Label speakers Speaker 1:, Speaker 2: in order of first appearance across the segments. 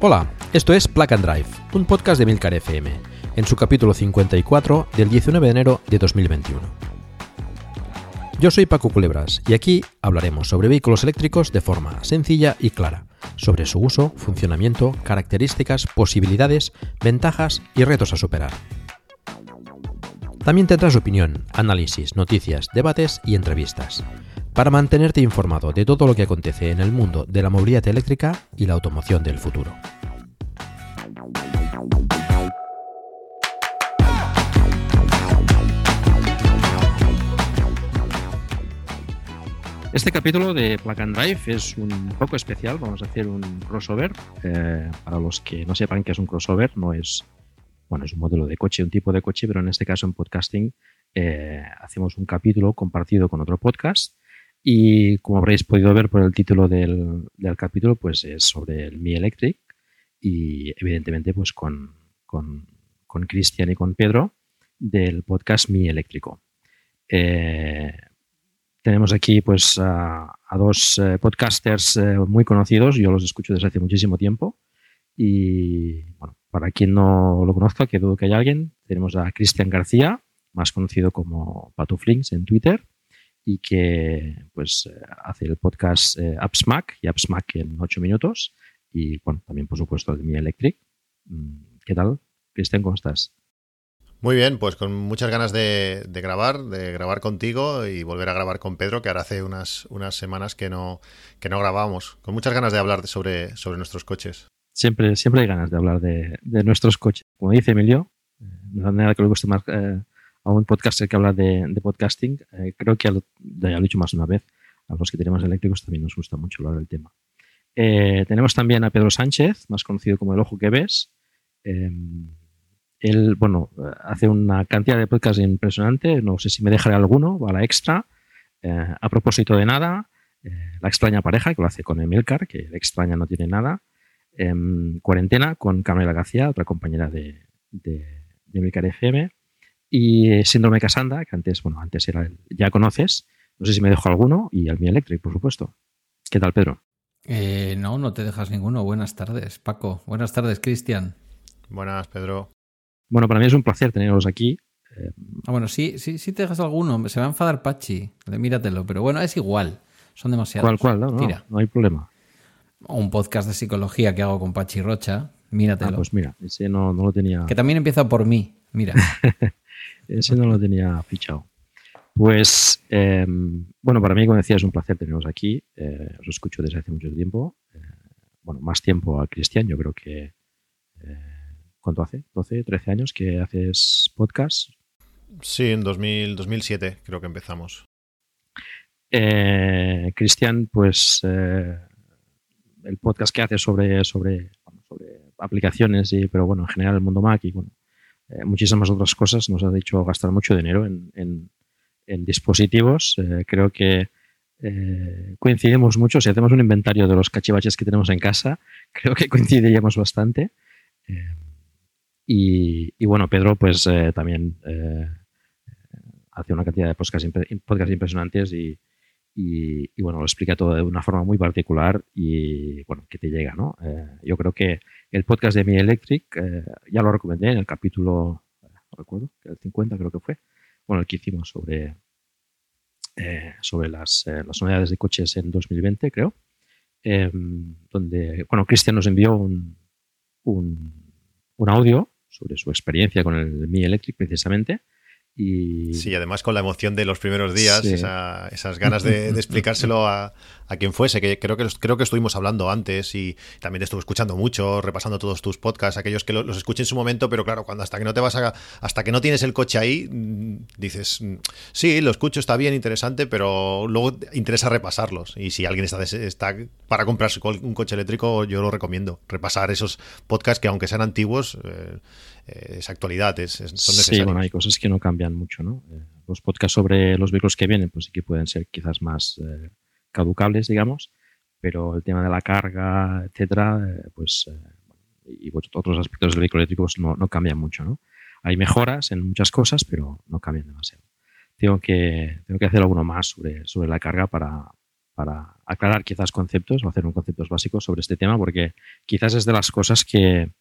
Speaker 1: Hola, esto es Plug and Drive, un podcast de Milcar FM, en su capítulo 54 del 19 de enero de 2021. Yo soy Paco Culebras y aquí hablaremos sobre vehículos eléctricos de forma sencilla y clara, sobre su uso, funcionamiento, características, posibilidades, ventajas y retos a superar. También tendrás opinión, análisis, noticias, debates y entrevistas, para mantenerte informado de todo lo que acontece en el mundo de la movilidad eléctrica y la automoción del futuro. Este capítulo de Plug and Drive es un poco especial. Vamos a hacer un crossover. Eh, para los que no sepan qué es un crossover, no es bueno, es un modelo de coche, un tipo de coche, pero en este caso en podcasting eh, hacemos un capítulo compartido con otro podcast y como habréis podido ver por el título del, capítulo, pues es sobre el Mi Electric y evidentemente pues con, con, Cristian y con Pedro del podcast Mi Eléctrico. Eh, tenemos aquí pues a, dos eh, podcasters muy conocidos, yo los escucho desde hace muchísimo tiempo. Y bueno, para quien no lo conozca, que dudo que haya alguien, tenemos a Cristian García, más conocido como Patuflinks en Twitter, y que pues hace el podcast eh, AppSmack y AppSmack en 8 minutos. Y bueno, también por supuesto de Mi Electric. Mm, ¿Qué tal? Cristian, ¿cómo estás?
Speaker 2: Muy bien, pues con muchas ganas de, grabar, de grabar contigo y volver a grabar con Pedro, que ahora hace unas, unas semanas que no, que no grabábamos. Con muchas ganas de hablar sobre, sobre nuestros coches
Speaker 1: siempre, siempre hay ganas de hablar de, nuestros coches. Como dice Emilio, eh, de manera que le guste más eh, a un podcaster que habla de, podcasting, eh, creo que ya lo he dicho más una vez, a los que tenemos eléctricos también nos gusta mucho hablar del tema. tenemos también a Pedro Sánchez, más conocido como El Ojo que Ves. él, bueno, hace una cantidad de podcasts impresionante, no sé si me dejaré alguno, va a la extra. a propósito de nada, La extraña pareja, que lo hace con Emilcar, que la extraña no tiene nada en cuarentena con Camila García, otra compañera de, de FM, y Síndrome Casanda, que antes, bueno, antes era el, ya conoces, no sé si me dejo alguno, y al Mi Electric, por supuesto. ¿Qué tal, Pedro?
Speaker 3: Eh, no, no te dejas ninguno. Buenas tardes, Paco. Buenas tardes, Cristian.
Speaker 2: Buenas, Pedro.
Speaker 1: Bueno, para mí es un placer tenerlos aquí.
Speaker 3: Ah, bueno, sí, sí, sí te dejas alguno. Se va a enfadar Pachi. Míratelo, pero bueno, es igual. Son demasiados.
Speaker 1: ¿Cuál, cuál? No, no, no hay problema
Speaker 3: un podcast de psicología que hago con Pachi Rocha. Míratelo.
Speaker 1: Ah, pues mira, ese no, lo tenía.
Speaker 3: Que también empieza por mí, mira.
Speaker 1: ese no lo tenía fichado. Pues, em, bueno, para mí, como decía, es un placer teneros aquí. Eh, os escucho desde hace mucho tiempo. Eh, bueno, más tiempo a Cristian, yo creo que. Eh, ¿Cuánto hace? ¿12, 13 años que haces podcast?
Speaker 2: Sí, en 2000, 2007 creo que empezamos.
Speaker 1: Cristian, pues el podcast que hace sobre, sobre, sobre aplicaciones, y, pero bueno, en general el mundo Mac y bueno, eh, muchísimas otras cosas, nos ha dicho gastar mucho dinero en, en, dispositivos. Eh, creo que eh, coincidimos mucho. Si hacemos un inventario de los cachivaches que tenemos en casa, creo que coincidiríamos bastante. Y, y, bueno, Pedro, pues también hace una cantidad de podcasts, impresionantes y, y, bueno, lo explica todo de una forma muy particular y bueno, que te llega, ¿no? Yo creo que el podcast de Mi Electric eh, ya lo recomendé en el capítulo, no recuerdo, el 50 creo que fue, bueno, el que hicimos sobre, sobre las, las unidades de coches en 2020, creo, donde, bueno, Cristian nos envió un, un, un audio sobre su experiencia con el Mi Electric precisamente y...
Speaker 2: Sí, además con la emoción de los primeros días, esas ganas de, explicárselo a, quien fuese, que creo que creo que estuvimos hablando antes y también te estuve escuchando mucho, repasando todos tus podcasts, aquellos que los, escuché en su momento, pero claro, cuando hasta que no te vas a, hasta que no tienes el coche ahí, mm, dices, mm, sí, lo escucho, está bien, interesante, pero luego interesa repasarlos. Y si alguien está, está para comprarse un coche eléctrico, yo lo recomiendo, repasar esos podcasts que aunque sean antiguos, eh, es actualidad, es, son necesarios.
Speaker 1: Sí, bueno, hay cosas que no cambian mucho, ¿no? Eh, los podcasts sobre los vehículos que vienen, pues sí que pueden ser quizás más eh, caducables, digamos, pero el tema de la carga, etcétera, eh, pues y otros aspectos del vehículo eléctrico pues, no, no, cambian mucho, ¿no? Hay mejoras en muchas cosas, pero no cambian demasiado. Tengo que, tengo que hacer alguno más sobre, sobre la carga para, para aclarar quizás conceptos o hacer un conceptos básicos sobre este tema, porque quizás es de las cosas que,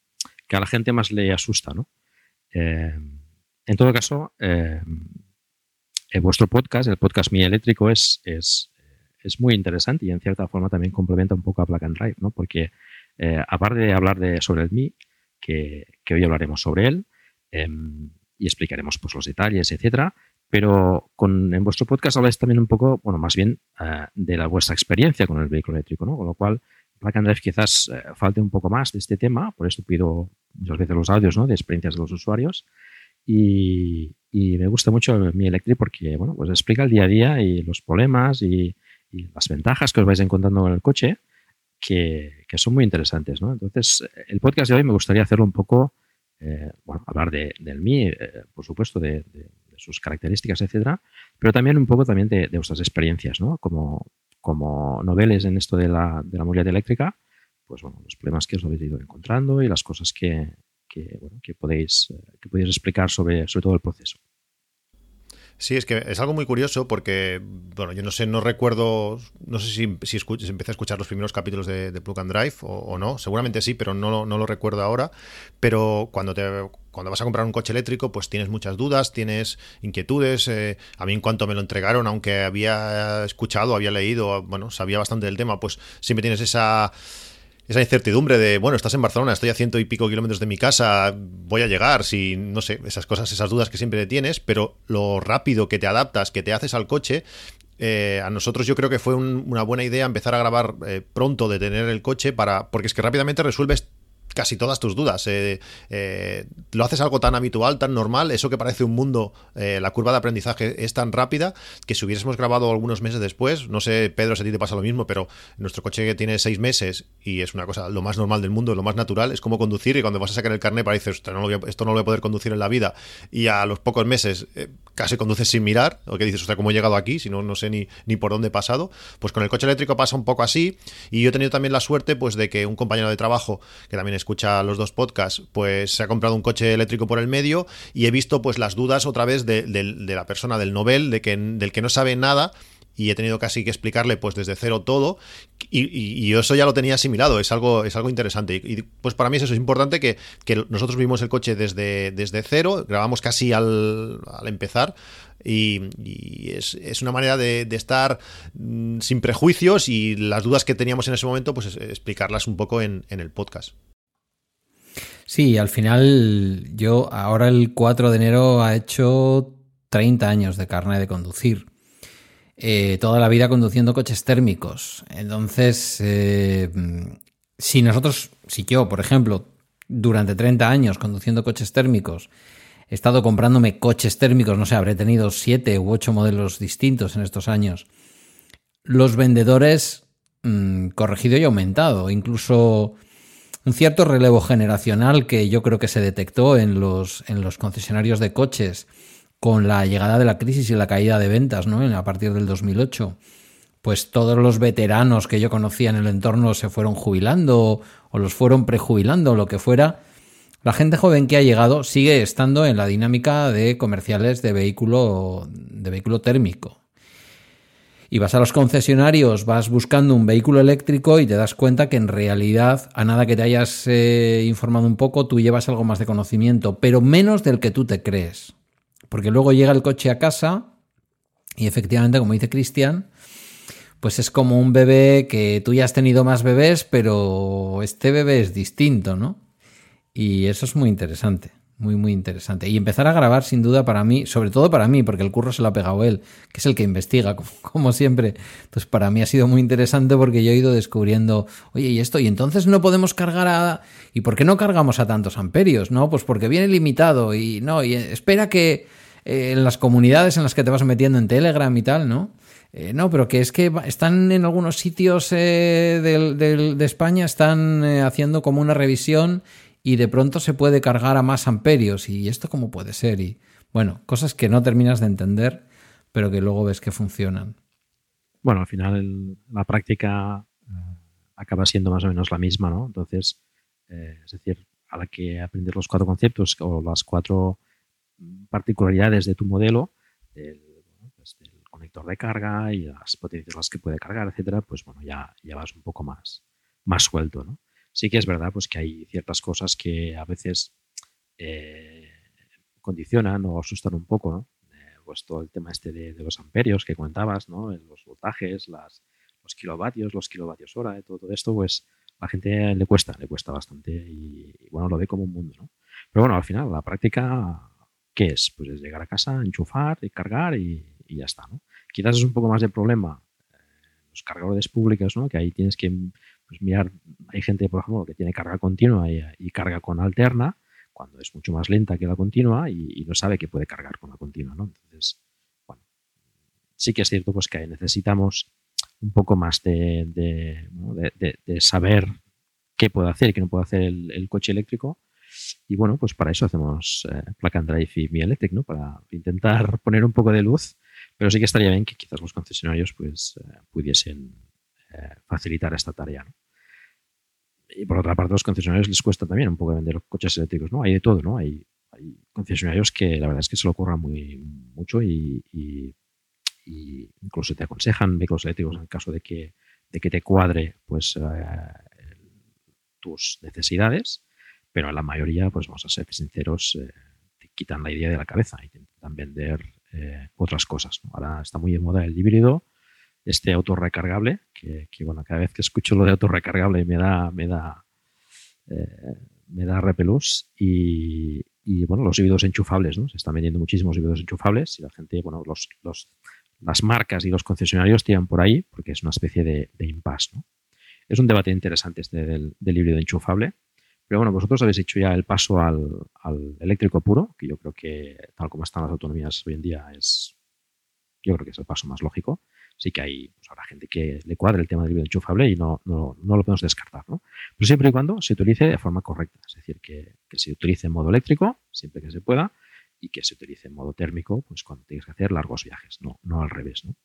Speaker 1: que a la gente más le asusta, ¿no? Eh, en todo caso, eh, en vuestro podcast, el podcast Mi Eléctrico, es, es, es, muy interesante y en cierta forma también complementa un poco a Black and Drive, ¿no? Porque eh, aparte de hablar de, sobre el Mi, que, hoy hablaremos sobre él y explicaremos pues, los detalles, etcétera, pero con, en vuestro podcast habláis también un poco, bueno, más bien de la vuestra experiencia con el vehículo eléctrico, ¿no? Con lo cual Black and Drive quizás eh, falte un poco más de este tema, por eso pido muchas veces los audios ¿no? de experiencias de los usuarios. Y, me gusta mucho mi Electric porque bueno, pues explica el día a día y los problemas y, las ventajas que os vais encontrando con el coche, que, que, son muy interesantes. ¿no? Entonces, el podcast de hoy me gustaría hacerlo un poco, eh, bueno, hablar de, del Mi, eh, por supuesto, de, sus características, etcétera, pero también un poco también de, vuestras experiencias, ¿no? Como, como noveles en esto de la, de la movilidad eléctrica, pues bueno, los problemas que os habéis ido encontrando y las cosas que, que, bueno, que, podéis, eh, que podéis explicar sobre, sobre todo el proceso.
Speaker 2: Sí, es que es algo muy curioso porque, bueno, yo no sé, no recuerdo, no sé si, si, empecé a escuchar los primeros capítulos de, de Plug and Drive o, no, seguramente sí, pero no, no lo recuerdo ahora. Pero cuando te cuando vas a comprar un coche eléctrico, pues tienes muchas dudas, tienes inquietudes. Eh, a mí en cuanto me lo entregaron, aunque había escuchado, había leído, bueno, sabía bastante del tema, pues siempre tienes esa incertidumbre de, bueno, estás en Barcelona, estoy a ciento y pico kilómetros de mi casa, voy a llegar, si, no sé, esas cosas, esas dudas que siempre tienes, pero lo rápido que te adaptas, que te haces al coche, eh, a nosotros yo creo que fue una buena idea empezar a grabar eh, pronto de tener el coche para porque es que rápidamente resuelves casi todas tus dudas. Eh, eh, lo haces algo tan habitual, tan normal, eso que parece un mundo, eh, la curva de aprendizaje es tan rápida que si hubiésemos grabado algunos meses después, no sé, Pedro, si a ti te pasa lo mismo, pero nuestro coche tiene seis meses y es una cosa lo más normal del mundo, lo más natural, es como conducir y cuando vas a sacar el carnet parece, esto no lo voy a, poder conducir en la vida y a los pocos meses casi conduces sin mirar, o que dices, sea, ¿cómo he llegado aquí? Si no, no sé ni, ni por dónde he pasado. Pues con el coche eléctrico pasa un poco así y yo he tenido también la suerte pues de que un compañero de trabajo que también escucha los dos podcasts, pues se ha comprado un coche eléctrico por el medio y he visto pues las dudas otra vez de, la persona del Nobel, de que, del que no sabe nada y he tenido casi que explicarle pues desde cero todo y, eso ya lo tenía asimilado, es algo, es algo interesante y, pues para mí es eso, es importante que, nosotros vimos el coche desde, desde cero, grabamos casi al, empezar y, es, una manera de, estar mm, sin prejuicios y las dudas que teníamos en ese momento pues explicarlas un poco en el podcast.
Speaker 3: Sí, al final yo ahora el 4 de enero ha hecho 30 años de carne de conducir. Eh, toda la vida conduciendo coches térmicos. Entonces, eh, si nosotros, si yo, por ejemplo, durante 30 años conduciendo coches térmicos, he estado comprándome coches térmicos, no sé, habré tenido 7 u 8 modelos distintos en estos años, los vendedores, mm, corregido y aumentado, incluso un cierto relevo generacional que yo creo que se detectó en los, en los concesionarios de coches con la llegada de la crisis y la caída de ventas ¿no? a partir del 2008. Pues todos los veteranos que yo conocía en el entorno se fueron jubilando o los fueron prejubilando lo que fuera. La gente joven que ha llegado sigue estando en la dinámica de comerciales de vehículo, de vehículo térmico. Y vas a los concesionarios, vas buscando un vehículo eléctrico y te das cuenta que en realidad, a nada que te hayas eh, informado un poco, tú llevas algo más de conocimiento, pero menos del que tú te crees. Porque luego llega el coche a casa y efectivamente, como dice Cristian, pues es como un bebé que tú ya has tenido más bebés, pero este bebé es distinto, ¿no? Y eso es muy interesante. Muy, muy interesante. Y empezar a grabar, sin duda, para mí, sobre todo para mí, porque el curro se lo ha pegado él, que es el que investiga, como, siempre. Entonces, para mí ha sido muy interesante porque yo he ido descubriendo, oye, ¿y esto? ¿Y entonces no podemos cargar a. ¿Y por qué no cargamos a tantos amperios? No, pues porque viene limitado y no, y espera que eh, en las comunidades en las que te vas metiendo en Telegram y tal, ¿no? Eh, no, pero que es que están en algunos sitios eh, de España, están haciendo como una revisión y de pronto se puede cargar a más amperios. ¿Y esto cómo puede ser? Y bueno, cosas que no terminas de entender, pero que luego ves que funcionan.
Speaker 1: Bueno, al final la práctica eh, acaba siendo más o menos la misma, ¿no? Entonces, eh, es decir, a la que aprendes los cuatro conceptos o las cuatro particularidades de tu modelo, del, pues, conector de carga y las potencias las que puede cargar, etcétera, pues bueno, ya, ya vas un poco más, más suelto, ¿no? Sí que es verdad pues, que hay ciertas cosas que a veces eh, condicionan o asustan un poco, ¿no? Eh, pues todo el tema este de, los amperios que comentabas, ¿no? los voltajes, las, los kilovatios, los kilovatios hora, todo esto, pues a la gente le cuesta, le cuesta bastante y, bueno, lo ve como un mundo, ¿no? Pero bueno, al final, la práctica, ¿qué es? Pues es llegar a casa, enchufar y cargar y, ya está, ¿no? Quizás es un poco más de problema eh, los cargadores públicos, ¿no? Que ahí tienes que pues mirar, hay gente, por ejemplo, que tiene carga continua y, carga con alterna, cuando es mucho más lenta que la continua y, no sabe que puede cargar con la continua, ¿no? Entonces, bueno, sí que es cierto pues que necesitamos un poco más de, saber qué puede hacer y qué no puede hacer el, coche eléctrico. Y bueno, pues para eso hacemos eh, Plug and Drive y Mi Electric, ¿no? Para intentar poner un poco de luz, pero sí que estaría bien que quizás los concesionarios pues eh, pudiesen facilitar esta tarea. Y por otra parte, a los concesionarios les cuesta también un poco vender coches eléctricos, ¿no? Hay de todo, ¿no? Hay, concesionarios que la verdad es que se lo ocurran muy mucho y, incluso te aconsejan vehículos eléctricos en caso de que, de que te cuadre pues eh, tus necesidades, pero la mayoría, pues vamos a ser sinceros, eh, te quitan la idea de la cabeza y te intentan vender otras cosas. Ahora está muy de moda el híbrido, este autorrecargable, que, que, bueno, cada vez que escucho lo de autorrecargable me da, me da, eh, me da repelús y, bueno, los híbridos enchufables, ¿no? Se están vendiendo muchísimos híbridos enchufables y la gente, bueno, los, los, las marcas y los concesionarios tiran por ahí porque es una especie de, de impasse, ¿no? Es un debate interesante este del, del, híbrido enchufable. Pero bueno, vosotros habéis hecho ya el paso al, al, eléctrico puro, que yo creo que tal como están las autonomías hoy en día es, yo creo que es el paso más lógico sí que hay pues, habrá gente que le cuadre el tema del híbrido enchufable y no, no, no, lo podemos descartar. ¿no? Pero siempre y cuando se utilice de forma correcta, es decir, que, que, se utilice en modo eléctrico siempre que se pueda y que se utilice en modo térmico pues cuando tienes que hacer largos viajes, no, no al revés. ¿no?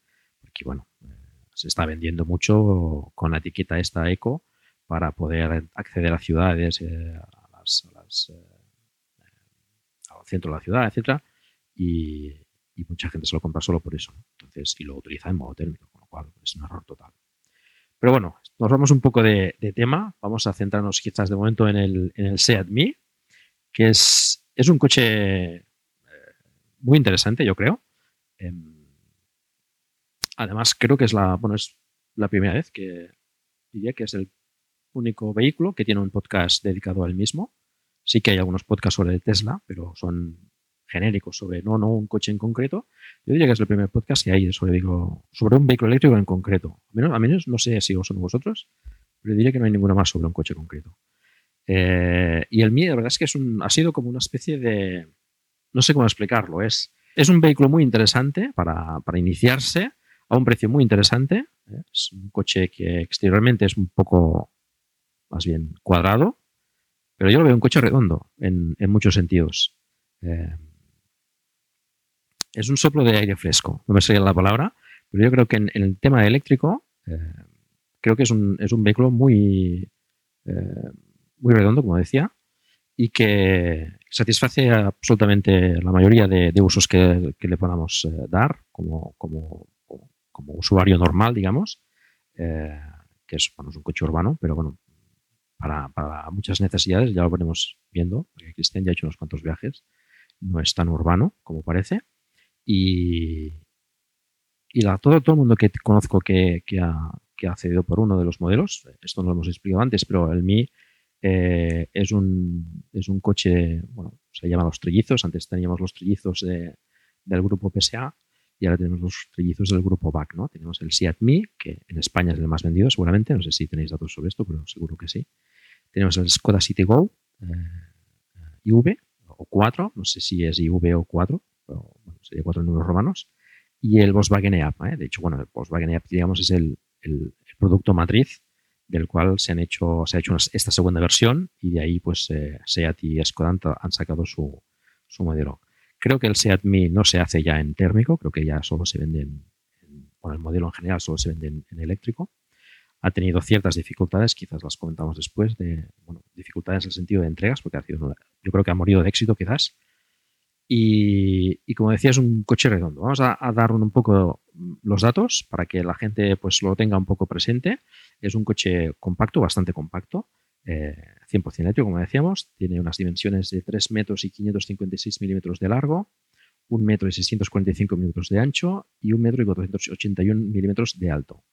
Speaker 1: Porque bueno, eh, se está vendiendo mucho con la etiqueta esta eco para poder acceder a ciudades, eh, a las, a eh, al centro de la ciudad, etcétera, y, y mucha gente se lo compra solo por eso. Entonces, y lo utiliza en modo térmico, con lo cual es un error total. Pero bueno, nos vamos un poco de, tema. Vamos a centrarnos quizás de momento en el, en el Seat Me, que es, es un coche eh, muy interesante, yo creo. Em, además, creo que es la, bueno, es la primera vez que diría que es el único vehículo que tiene un podcast dedicado al mismo. Sí que hay algunos podcasts sobre Tesla, pero son genéricos sobre no, no un coche en concreto. Yo diría que es el primer podcast que hay sobre, sobre un vehículo eléctrico en concreto. A menos, a menos no sé si son vosotros, pero diría que no hay ninguno más sobre un coche concreto. Eh, y el mío, la verdad es que es ha sido como una especie de. No sé cómo explicarlo. Es, es un vehículo muy interesante para, para iniciarse a un precio muy interesante. ¿eh? Es un coche que exteriormente es un poco más bien cuadrado, pero yo lo veo un coche redondo en, en muchos sentidos. Eh, es un soplo de aire fresco, no me sé la palabra, pero yo creo que en, el tema eléctrico, eh, creo que es un, es un vehículo muy, eh, muy redondo, como decía, y que satisface absolutamente la mayoría de, usos que, le podamos eh, dar, como, como, como usuario normal, digamos, eh, que es, bueno, es un coche urbano, pero bueno, para, para, muchas necesidades, ya lo venimos viendo, porque Cristian ya ha hecho unos cuantos viajes, no es tan urbano como parece. Y, todo, todo el mundo que conozco que, ha, que ha accedido por uno de los modelos, esto no lo hemos explicado antes, pero el Mi eh, es, un, es un coche, bueno, se llama los trillizos, antes teníamos los trillizos de, del grupo PSA y ahora tenemos los trillizos del grupo BAC, ¿no? Tenemos el Seat Mi, que en España es el más vendido seguramente, no sé si tenéis datos sobre esto, pero seguro que sí. Tenemos el Skoda Citigo eh, IV o 4, no sé si es IV o 4, pero bueno, sería 4 números romanos y el Volkswagen EAP. ¿eh? De hecho, bueno, el Volkswagen EAP, digamos, es el, producto matriz del cual se han hecho, se ha hecho esta segunda versión y de ahí, pues, eh, SEAT y Skoda han sacado su, su, modelo. Creo que el SEAT Mi no se hace ya en térmico, creo que ya solo se vende en, bueno, el modelo en general solo se vende en, eléctrico. Ha tenido ciertas dificultades, quizás las comentamos después, de, dificultades en el sentido de entregas, porque ha sido, yo creo que ha morido de éxito quizás, y, como decía, es un coche redondo. Vamos a, dar un, poco los datos para que la gente pues, lo tenga un poco presente. Es un coche compacto, bastante compacto, eh, 100% eléctrico, como decíamos. Tiene unas dimensiones de 3 metros y 556 milímetros de largo, 1 metro y 645 milímetros de ancho y 1 metro y 481 milímetros de alto.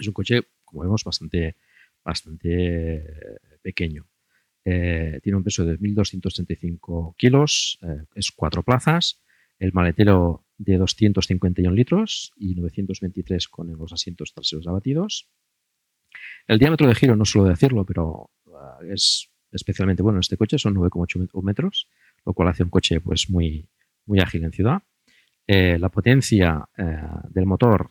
Speaker 1: Es un coche, como vemos, bastante, bastante pequeño. Eh, tiene un peso de 1.235 kilos, eh, es cuatro plazas, el maletero de 251 litros y 923 con los asientos traseros abatidos. El diámetro de giro no suelo decirlo, pero uh, es especialmente bueno en este coche, son 9,8 metros, lo cual hace un coche pues muy, muy ágil en ciudad. Eh, la potencia eh, del motor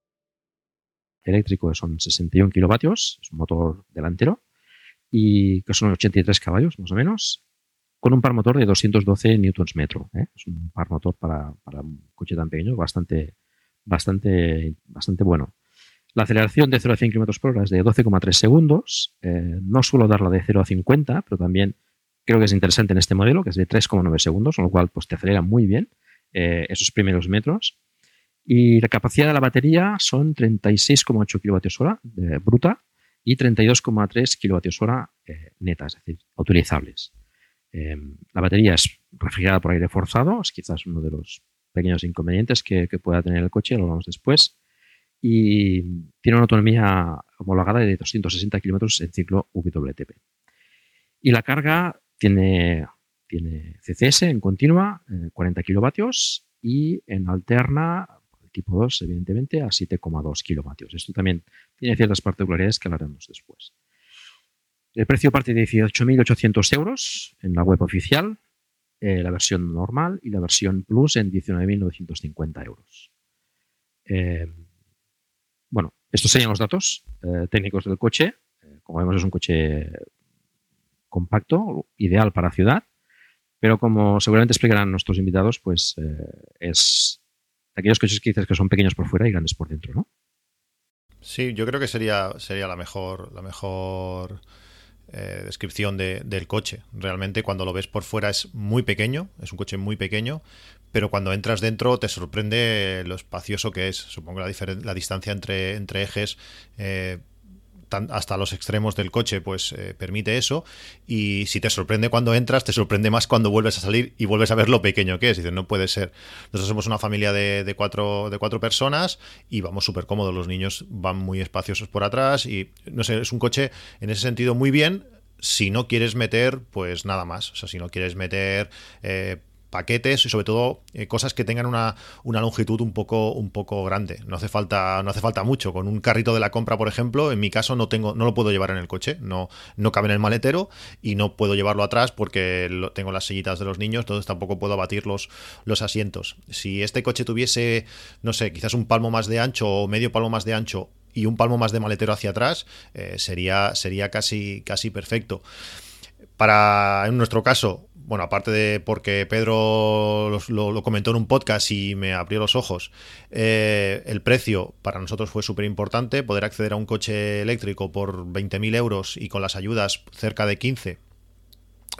Speaker 1: eléctrico son 61 kilovatios, es un motor delantero, y que son 83 caballos más o menos, con un par motor de 212 newtons metro. ¿eh? Es un par motor para, para, un coche tan pequeño bastante, bastante, bastante bueno. La aceleración de 0 a 100 km por hora es de 12,3 segundos. Eh, no suelo dar la de 0 a 50, pero también creo que es interesante en este modelo, que es de 3,9 segundos, con lo cual pues, te acelera muy bien eh, esos primeros metros. Y la capacidad de la batería son 36,8 kWh bruta y 32,3 kWh eh, neta, es decir, utilizables. Eh, la batería es refrigerada por aire forzado, es quizás uno de los pequeños inconvenientes que, pueda tener el coche, lo hablamos después. Y tiene una autonomía homologada de 260 km en ciclo WTP. Y la carga tiene, tiene CCS en continua, 40 eh, kilovatios, y en alterna tipo 2, evidentemente, a 7,2 kilovatios. Esto también tiene ciertas particularidades que hablaremos después. El precio parte de 18.800 euros en la web oficial, eh, la versión normal y la versión Plus en 19.950 euros. Eh, bueno, estos serían los datos eh, técnicos del coche. como vemos, es un coche compacto, ideal para ciudad, pero como seguramente explicarán nuestros invitados, pues es aquellos coches que dices que son pequeños por fuera y grandes por dentro, ¿no?
Speaker 2: Sí, yo creo que sería, sería la mejor, la mejor eh, descripción de, del coche. Realmente cuando lo ves por fuera es muy pequeño, es un coche muy pequeño, pero cuando entras dentro te sorprende lo espacioso que es. Supongo la, la distancia entre, entre ejes eh, hasta los extremos del coche, pues eh, permite eso. Y si te sorprende cuando entras, te sorprende más cuando vuelves a salir y vuelves a ver lo pequeño que es. Dices, no puede ser. Nosotros somos una familia de, cuatro, de cuatro personas y vamos súper cómodos. Los niños van muy espaciosos por atrás y no sé, es un coche en ese sentido muy bien si no quieres meter, pues nada más. O sea, si no quieres meter eh, paquetes y sobre todo eh, cosas que tengan una, una, longitud un poco, un poco grande. No hace falta, no hace falta mucho. Con un carrito de la compra, por ejemplo, en mi caso no tengo, no lo puedo llevar en el coche, no, no cabe en el maletero y no puedo llevarlo atrás porque tengo las sillitas de los niños, entonces tampoco puedo abatir los, los asientos. Si este coche tuviese, no sé, quizás un palmo más de ancho o medio palmo más de ancho y un palmo más de maletero hacia atrás, eh, sería, sería casi, casi perfecto. Para, en nuestro caso, bueno, aparte de porque Pedro lo, comentó en un podcast y me abrió los ojos, eh, el precio para nosotros fue súper importante, poder acceder a un coche eléctrico por 20.000 euros y con las ayudas cerca de 15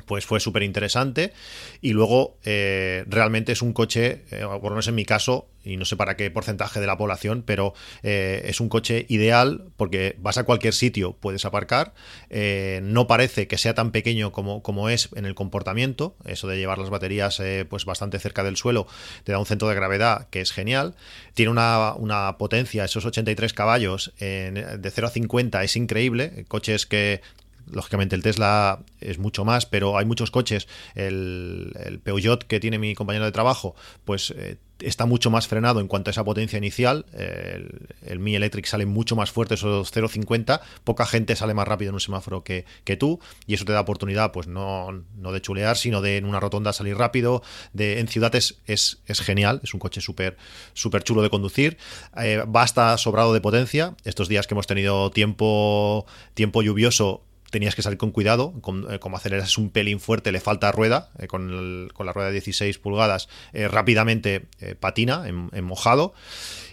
Speaker 2: pues fue súper interesante y luego eh, realmente es un coche, eh, por lo menos en mi caso, y no sé para qué porcentaje de la población, pero eh, es un coche ideal porque vas a cualquier sitio, puedes aparcar, no parece que sea tan pequeño como, como, es en el comportamiento, eso de llevar las baterías pues bastante cerca del suelo te da un centro de gravedad que es genial, tiene una, una potencia, esos 83 caballos de 0 a 50 es increíble, coches que lógicamente el Tesla es mucho más, pero hay muchos coches. El, el Peugeot que tiene mi compañero de trabajo, pues eh, está mucho más frenado en cuanto a esa potencia inicial. El, el Mi Electric sale mucho más fuerte, esos 0,50. Poca gente sale más rápido en un semáforo que, que, tú, y eso te da oportunidad, pues no, no de chulear, sino de en una rotonda salir rápido. De, en ciudades es, es genial, es un coche súper súper chulo de conducir. Eh, basta sobrado de potencia. Estos días que hemos tenido tiempo, tiempo lluvioso, tenías que salir con cuidado, con, eh, como aceleras un pelín fuerte, le falta rueda, eh, con, la rueda de 16 pulgadas, eh, rápidamente patina en, mojado.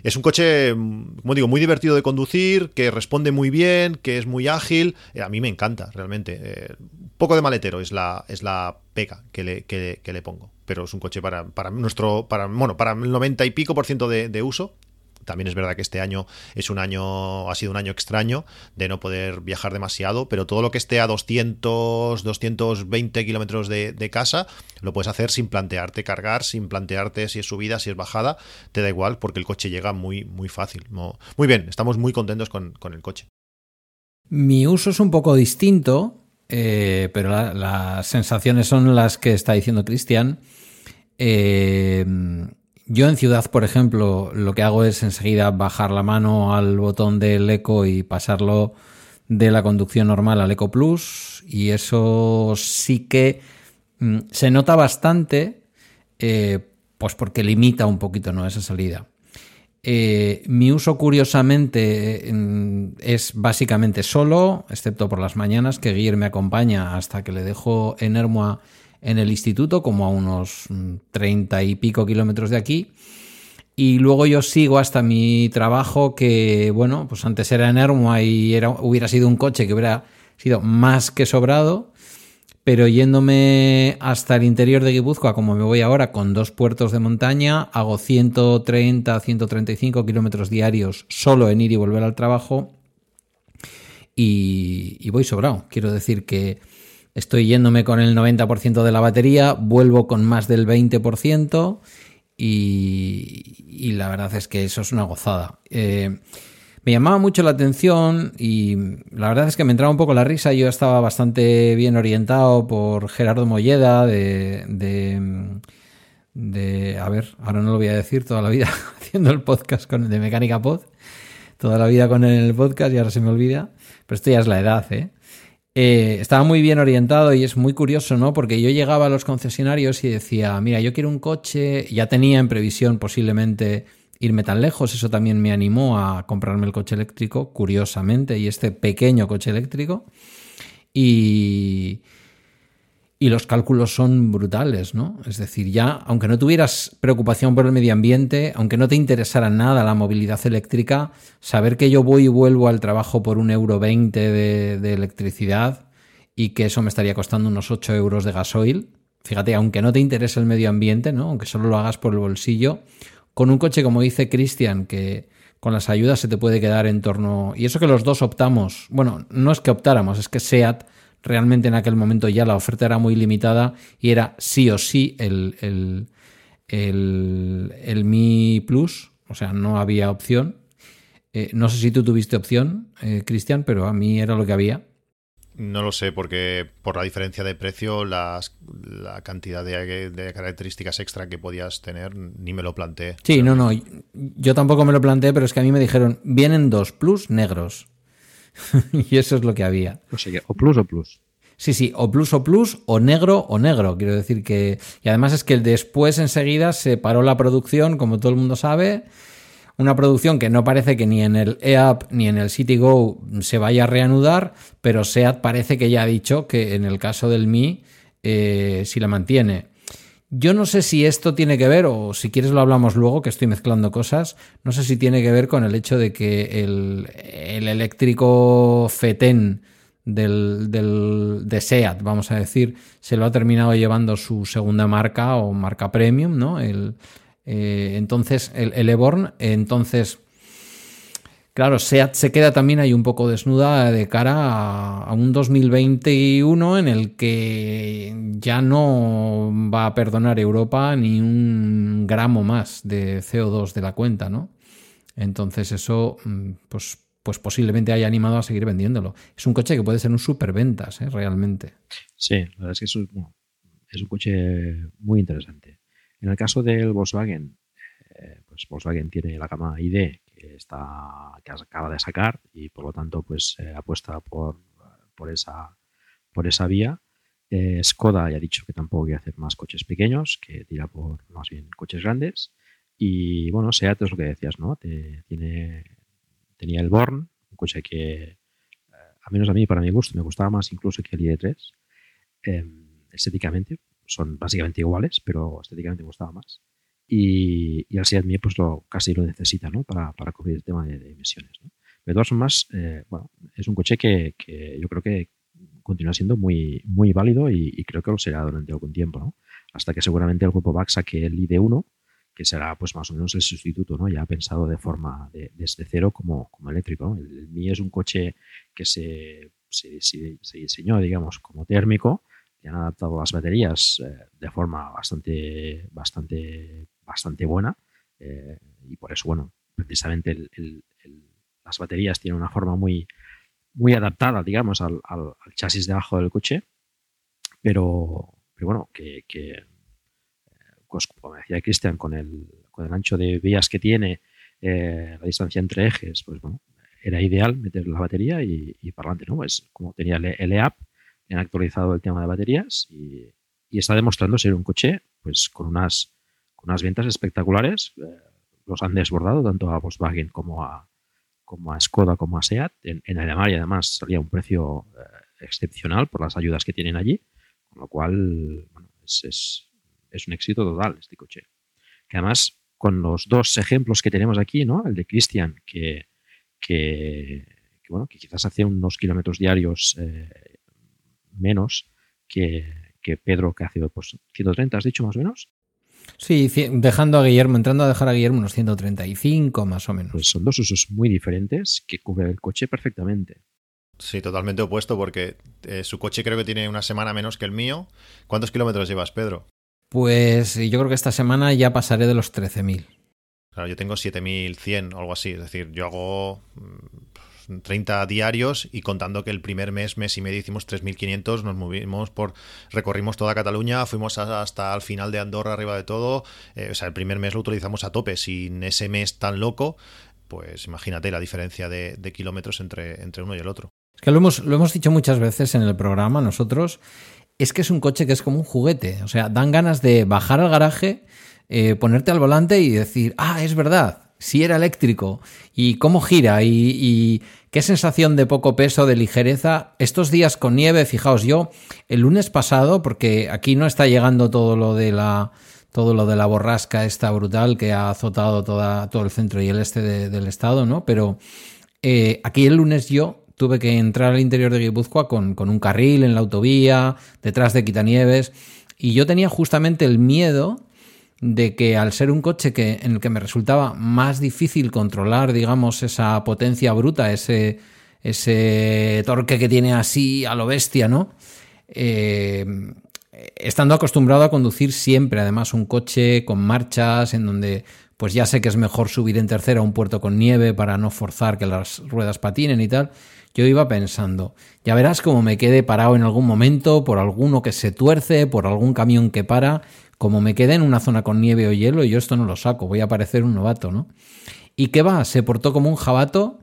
Speaker 2: Es un coche, como digo, muy divertido de conducir, que responde muy bien, que es muy ágil. a mí me encanta, realmente. poco de maletero es la, es la que le, que, le pongo. Pero es un coche para, para nuestro, para, bueno, para el 90 y pico por ciento de uso, también es verdad que este año es un año, ha sido un año extraño de no poder viajar demasiado, pero todo lo que esté a 200, 220 kilómetros de, casa, lo puedes hacer sin plantearte cargar, sin plantearte si es subida, si es bajada, te da igual porque el coche llega muy, muy fácil. Muy bien, estamos muy contentos con, el coche.
Speaker 3: Mi uso es un poco distinto, eh, pero las sensaciones son las que está diciendo Cristian. Eh, yo en ciudad, por ejemplo, lo que hago es enseguida bajar la mano al botón del Eco y pasarlo de la conducción normal al Eco Plus y eso sí que mm, se nota bastante, eh, pues porque limita un poquito ¿no? esa salida. Eh, mi uso, curiosamente, mm, es básicamente solo, excepto por las mañanas, que Guillermo me acompaña hasta que le dejo en Hermoa en el instituto, como a unos mm, treinta y pico kilómetros de aquí. Y luego yo sigo hasta mi trabajo, que bueno, pues antes era en Ermua y era, hubiera sido un coche que hubiera sido más que sobrado, pero yéndome hasta el interior de Guipúzcoa, como me voy ahora, con dos puertos de montaña, hago 130, 135 kilómetros diarios solo en ir y volver al trabajo y, y voy sobrado. Quiero decir que estoy yéndome con el 90% de la batería, vuelvo con más del 20% y, la verdad es que eso es una gozada. Eh, me llamaba mucho la atención y la verdad es que me entraba un poco la risa. Yo estaba bastante bien orientado por Gerardo Molleda de, de, a ver, ahora no lo voy a decir toda la vida haciendo el podcast con, de Mecánica Pod, toda la vida con él en el podcast y ahora se me olvida. Pero esto ya es la edad, ¿eh? Eh, estaba muy bien orientado y es muy curioso, ¿no? Porque yo llegaba a los concesionarios y decía, mira, yo quiero un coche, ya tenía en previsión posiblemente irme tan lejos, eso también me animó a comprarme el coche eléctrico, curiosamente, y este pequeño coche eléctrico. Y, y los cálculos son brutales, ¿no? Es decir, ya, aunque no tuvieras preocupación por el medio ambiente, aunque no te interesara nada la movilidad eléctrica, saber que yo voy y vuelvo al trabajo por un euro veinte de, electricidad y que eso me estaría costando unos 8 euros de gasoil, fíjate, aunque no te interese el medio ambiente, ¿no? Aunque solo lo hagas por el bolsillo, con un coche, como dice Cristian, que con las ayudas se te puede quedar en torno... Y eso que los dos optamos, bueno, no es que optáramos, es que SEAT realmente en aquel momento ya la oferta era muy limitada y era sí o sí el, el, el, Mi Plus, o sea, no había opción. Eh, no sé si tú tuviste opción, eh, Cristian, pero a mí era lo que había.
Speaker 2: No lo sé, porque por la diferencia de precio, las, la cantidad de, características extra que podías tener, ni me lo planteé.
Speaker 3: Sí, no, no, yo tampoco me lo planteé, pero es que a mí me dijeron, vienen dos plus negros. y eso es lo que había.
Speaker 1: O, plus o plus.
Speaker 3: Sí, sí, o plus o plus, o negro o negro. Quiero decir que. Y además es que después enseguida se paró la producción, como todo el mundo sabe. Una producción que no parece que ni en el EAP ni en el CityGo se vaya a reanudar, pero SEAT parece que ya ha dicho que en el caso del Mi eh, si la mantiene. Yo no sé si esto tiene que ver, o si quieres lo hablamos luego, que estoy mezclando cosas, no sé si tiene que ver con el hecho de que el, eléctrico FETEN del, del, de SEAT, vamos a decir, se lo ha terminado llevando su segunda marca o marca premium, ¿no? El, eh, entonces, el, el Eborn, entonces Claro, se queda también ahí un poco desnuda de cara a, un 2021 en el que ya no va a perdonar Europa ni un gramo más de CO2 de la cuenta, ¿no? Entonces eso, mm, pues, pues posiblemente haya animado a seguir vendiéndolo. Es un coche que puede ser un superventas, ¿eh? realmente.
Speaker 1: Sí, la verdad es que es un, es un coche muy interesante. En el caso del Volkswagen, eh, pues Volkswagen tiene la gama ID que, está, que acaba de sacar y por lo tanto pues eh, apuesta por, por, esa, por esa vía. Eh, Skoda ya ha dicho que tampoco quiere hacer más coches pequeños, que tira por más bien coches grandes. Y bueno, SEAT es lo que decías, ¿no? tiene, tenía el Born, un coche que, eh, a menos a mí, para mi gusto, me gustaba más incluso que el ID3. Em, estéticamente, son básicamente iguales, pero estéticamente me gustaba más y, y el Seat Mii pues lo, casi lo necesita ¿no? para, para cubrir el tema de, emisiones. ¿no? De todas formas, eh, bueno, es un coche que, que, yo creo que continúa siendo muy, muy válido y, creo que lo será durante algún tiempo, ¿no? hasta que seguramente el grupo VAX saque el ID1, que será pues más o menos el sustituto, ¿no? ya pensado de forma de, desde cero como, como eléctrico. El, el Mi es un coche que se, se, se, se diseñó, digamos, como térmico, que han adaptado las baterías eh, de forma bastante, bastante bastante buena eh, y por eso, bueno, precisamente las baterías tienen una forma muy, muy adaptada, digamos, al, chasis debajo del coche, pero, pero bueno, que, eh, pues, como decía Cristian, con el, con el ancho de vías que tiene, eh, la distancia entre ejes, pues bueno, era ideal meter la batería y, para adelante, ¿no? Es como tenía el, EAP, han actualizado el tema de baterías y, y, está demostrando ser un coche pues con unas con unas ventas espectaculares. Eh, los han desbordado tanto a Volkswagen como a, como a Skoda como a SEAT. En, en Alemania además salía un precio eh, excepcional por las ayudas que tienen allí, con lo cual bueno, es, es, un éxito total este coche. Que además con los dos ejemplos que tenemos aquí, ¿no? el de Christian, que, que, bueno, que quizás hacía unos kilómetros diarios eh, menos que, que, Pedro, que hace pues, 130, has dicho más o menos.
Speaker 3: Sí, dejando a Guillermo, entrando a dejar a Guillermo unos 135 más o menos.
Speaker 1: Pues son dos usos muy diferentes que cubren el coche perfectamente.
Speaker 2: Sí, totalmente opuesto porque eh, su coche creo que tiene una semana menos que el mío. ¿Cuántos kilómetros llevas, Pedro?
Speaker 3: Pues yo creo que esta semana ya pasaré de los 13.000.
Speaker 2: Claro, yo tengo 7.100 o algo así. Es decir, yo hago mm, 30 diarios y contando que el primer mes, mes y medio hicimos 3.500, nos movimos por, recorrimos toda Cataluña, fuimos hasta el final de Andorra arriba de todo, eh, o sea, el primer mes lo utilizamos a tope, sin ese mes tan loco, pues imagínate la diferencia de, kilómetros entre, entre uno y el otro.
Speaker 3: Es que lo hemos, lo hemos dicho muchas veces en el programa nosotros, es que es un coche que es como un juguete, o sea, dan ganas de bajar al garaje, eh, ponerte al volante y decir, ah, es verdad, si era eléctrico y cómo gira y, qué sensación de poco peso, de ligereza. Estos días con nieve, fijaos, yo el lunes pasado, porque aquí no está llegando todo lo de la todo lo de la borrasca esta brutal que ha azotado toda, todo el centro y el este del estado, ¿no? Pero eh, aquí el lunes yo tuve que entrar al interior de Guipúzcoa con, con un carril en la autovía, detrás de Quitanieves, y yo tenía justamente el miedo de que al ser un coche que, en el que me resultaba más difícil controlar, digamos, esa potencia bruta, ese, ese torque que tiene así a lo bestia, ¿no? Eh, estando acostumbrado a conducir siempre, además, un coche con marchas en donde pues ya sé que es mejor subir en tercera a un puerto con nieve para no forzar que las ruedas patinen y tal. Yo iba pensando, ya verás cómo me quede parado en algún momento por alguno que se tuerce, por algún camión que para como me quedé en una zona con nieve o hielo, yo esto no lo saco, voy a parecer un novato, ¿no? ¿Y qué va? Se portó como un jabato.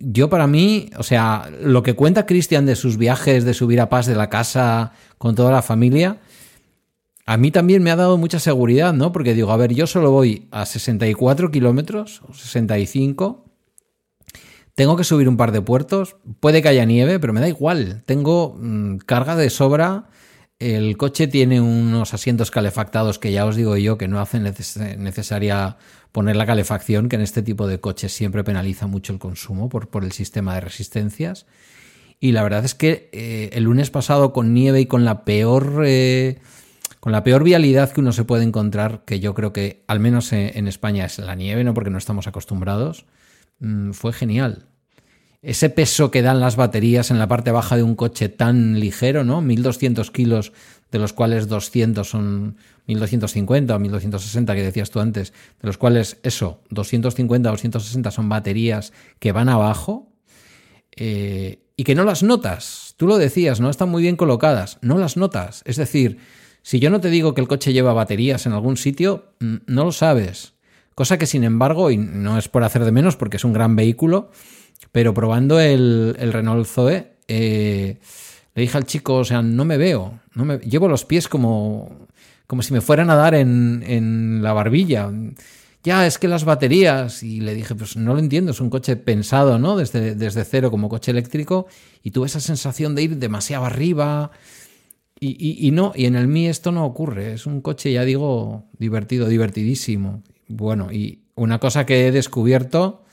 Speaker 3: Yo para mí, o sea, lo que cuenta Cristian de sus viajes, de subir a paz de la casa con toda la familia, a mí también me ha dado mucha seguridad, ¿no? Porque digo, a ver, yo solo voy a 64 kilómetros, o 65, tengo que subir un par de puertos, puede que haya nieve, pero me da igual, tengo mm, carga de sobra. El coche tiene unos asientos calefactados que ya os digo yo que no hacen necesaria poner la calefacción, que en este tipo de coches siempre penaliza mucho el consumo por, por el sistema de resistencias. Y la verdad es que eh, el lunes pasado con nieve y con la peor eh, con la peor vialidad que uno se puede encontrar, que yo creo que al menos en España es la nieve, no porque no estamos acostumbrados, mm, fue genial ese peso que dan las baterías en la parte baja de un coche tan ligero, ¿no? 1200 kilos, de los cuales 200 son 1250 o 1260 que decías tú antes, de los cuales eso, 250 o 260 son baterías que van abajo eh, y que no las notas. Tú lo decías, ¿no? Están muy bien colocadas, no las notas. Es decir, si yo no te digo que el coche lleva baterías en algún sitio, mm, no lo sabes. Cosa que sin embargo, y no es por hacer de menos porque es un gran vehículo, pero probando el, Renault Zoe, eh, le dije al chico, o sea, no me veo, no me, llevo los pies como, como si me fueran a dar en, en la barbilla. Ya, es que las baterías, y le dije, pues no lo entiendo, es un coche pensado, ¿no? Desde, desde cero como coche eléctrico, y tuve esa sensación de ir demasiado arriba, y, y, no, y en el Mi esto no ocurre, es un coche, ya digo, divertido, divertidísimo. Bueno, y una cosa que he descubierto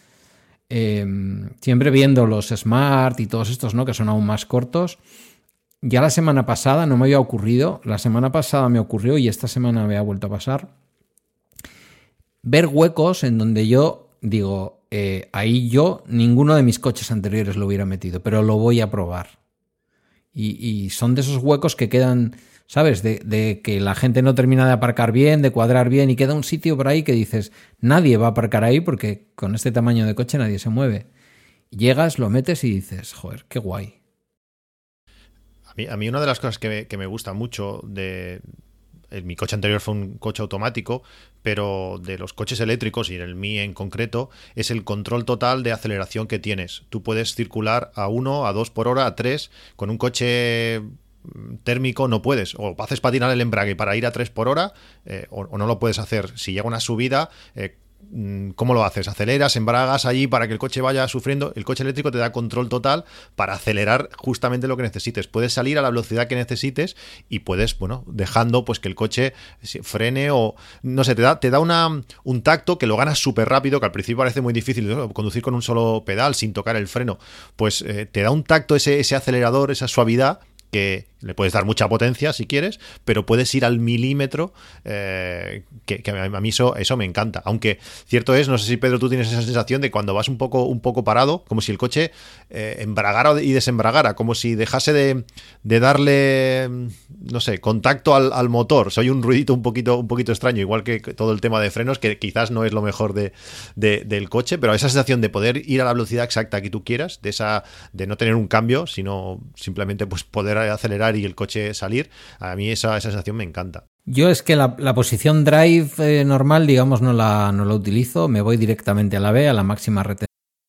Speaker 3: Em, siempre viendo los Smart y todos estos, ¿no? Que son aún más cortos. Ya la semana pasada no me había ocurrido, la semana pasada me ocurrió y esta semana me ha vuelto a pasar. Ver huecos en donde yo digo, eh, ahí yo ninguno de mis coches anteriores lo hubiera metido, pero lo voy a probar. y son de esos huecos que quedan ¿sabes? De, que la gente no termina de aparcar bien, de cuadrar bien y queda un sitio por ahí que dices, nadie va a aparcar ahí porque con este tamaño de coche nadie se mueve. Llegas, lo metes y dices, joder, qué guay.
Speaker 2: A mí, mí una de las cosas que me, gusta mucho de, mi coche anterior fue un coche automático, pero de los coches eléctricos y el Mi en concreto, es el control total de aceleración que tienes. Tú puedes circular a 1, a 2 por hora, a 3, con un coche térmico no puedes. O haces patinar el embrague para ir a 3 por hora eh, o, no lo puedes hacer. Si llega una subida, eh, mm, ¿cómo lo haces? Aceleras, embragas allí para que el coche vaya sufriendo. El coche eléctrico te da control total para acelerar justamente lo que necesites. Puedes salir a la velocidad que necesites y puedes, bueno, dejando pues que el coche frene o no sé, te da, te da una, un tacto que lo ganas súper rápido, que al principio parece muy difícil conducir con un solo pedal sin tocar el freno. Pues eh, te da un tacto ese, ese acelerador, esa suavidad que le puedes dar mucha potencia si quieres, pero puedes ir al milímetro, eh, que, a mí eso, eso me encanta. Aunque cierto es, no sé si Pedro tú tienes esa sensación de cuando vas un poco, un poco parado, como si el coche eh, embragara y desembragara, como si dejase de, darle, no sé, contacto al, motor. Soy un ruidito un poquito, un poquito extraño, igual que todo el tema de frenos, que quizás no es lo mejor de, del coche, pero esa sensación de poder ir a la velocidad exacta que tú quieras, de esa, de no tener un cambio, sino simplemente pues poder acelerar y el coche salir, a mí esa, sensación me encanta.
Speaker 3: Yo es que la, posición drive eh, normal, digamos, no la, no la utilizo, me voy directamente a la B, a la máxima retención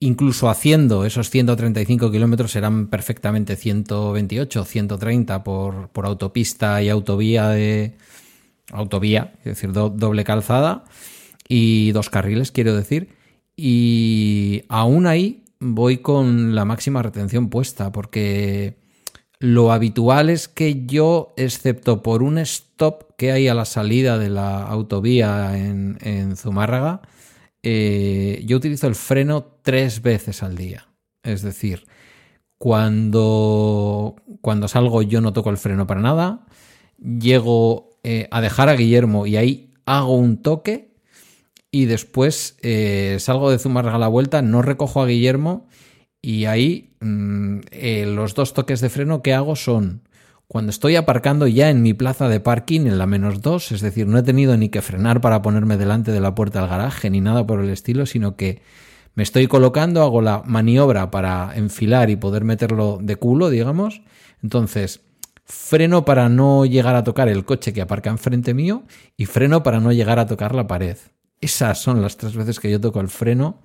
Speaker 3: Incluso haciendo esos 135 kilómetros serán perfectamente 128, 130 por, por autopista y autovía de autovía, es decir, doble calzada y dos carriles, quiero decir. Y aún ahí voy con la máxima retención puesta, porque lo habitual es que yo, excepto por un stop que hay a la salida de la autovía en, en Zumárraga, eh, yo utilizo el freno tres veces al día. Es decir, cuando, cuando salgo yo no toco el freno para nada. Llego eh, a dejar a Guillermo y ahí hago un toque. Y después eh, salgo de Zumarraga a la vuelta, no recojo a Guillermo. Y ahí mm, los dos toques de freno que hago son cuando estoy aparcando ya en mi plaza de parking en la menos dos, es decir, no he tenido ni que frenar para ponerme delante de la puerta del garaje ni nada por el estilo, sino que me estoy colocando, hago la maniobra para enfilar y poder meterlo de culo, digamos. Entonces, freno para no llegar a tocar el coche que aparca enfrente mío y freno para no llegar a tocar la pared. Esas son las tres veces que yo toco el freno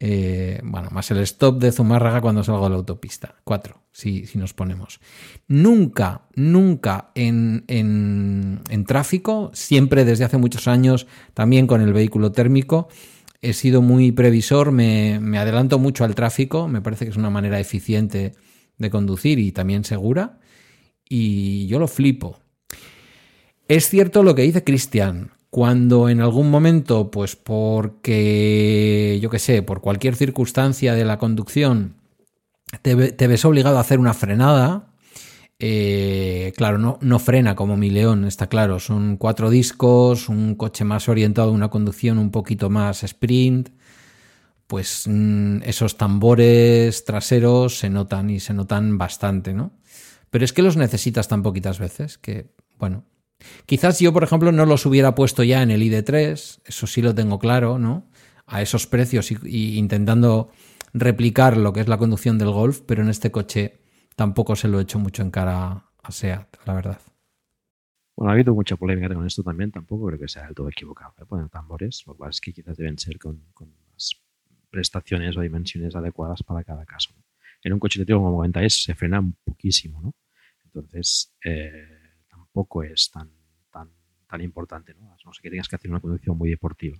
Speaker 3: eh, bueno, más el stop de Zumárraga cuando salgo de la autopista. Cuatro, si, si nos ponemos. Nunca, nunca en, en, tráfico, siempre desde hace muchos años, también con el vehículo térmico, he sido muy previsor, me, adelanto mucho al tráfico, me parece que es una manera eficiente de conducir y también segura, y yo lo flipo. Es cierto lo que dice Cristian, cuando en algún momento, pues porque, yo qué sé, por cualquier circunstancia de la conducción, te, ves obligado a hacer una frenada, eh, claro, no, no, frena como mi león, está claro. Son cuatro discos, un coche más orientado a una conducción un poquito más sprint. Pues mm, esos tambores traseros se notan y se notan bastante, ¿no? Pero es que los necesitas tan poquitas veces que, bueno, Quizás yo, por ejemplo, no los hubiera puesto ya en el ID3, eso sí lo tengo claro, ¿no? A esos precios y, intentando replicar lo que es la conducción del Golf, pero en este coche tampoco se lo he hecho mucho en cara a SEAT, la verdad.
Speaker 1: Bueno, ha habido mucha polémica con esto también, tampoco creo que sea del todo equivocado. ¿eh? Poner tambores, lo cual es que quizás deben ser con, las prestaciones o dimensiones adecuadas para cada caso. En un coche eléctrico como 90 s se frena poquísimo, ¿no? Entonces, eh, tampoco es tan, tan, tan importante, ¿no? No sé que tengas que hacer una conducción muy deportiva.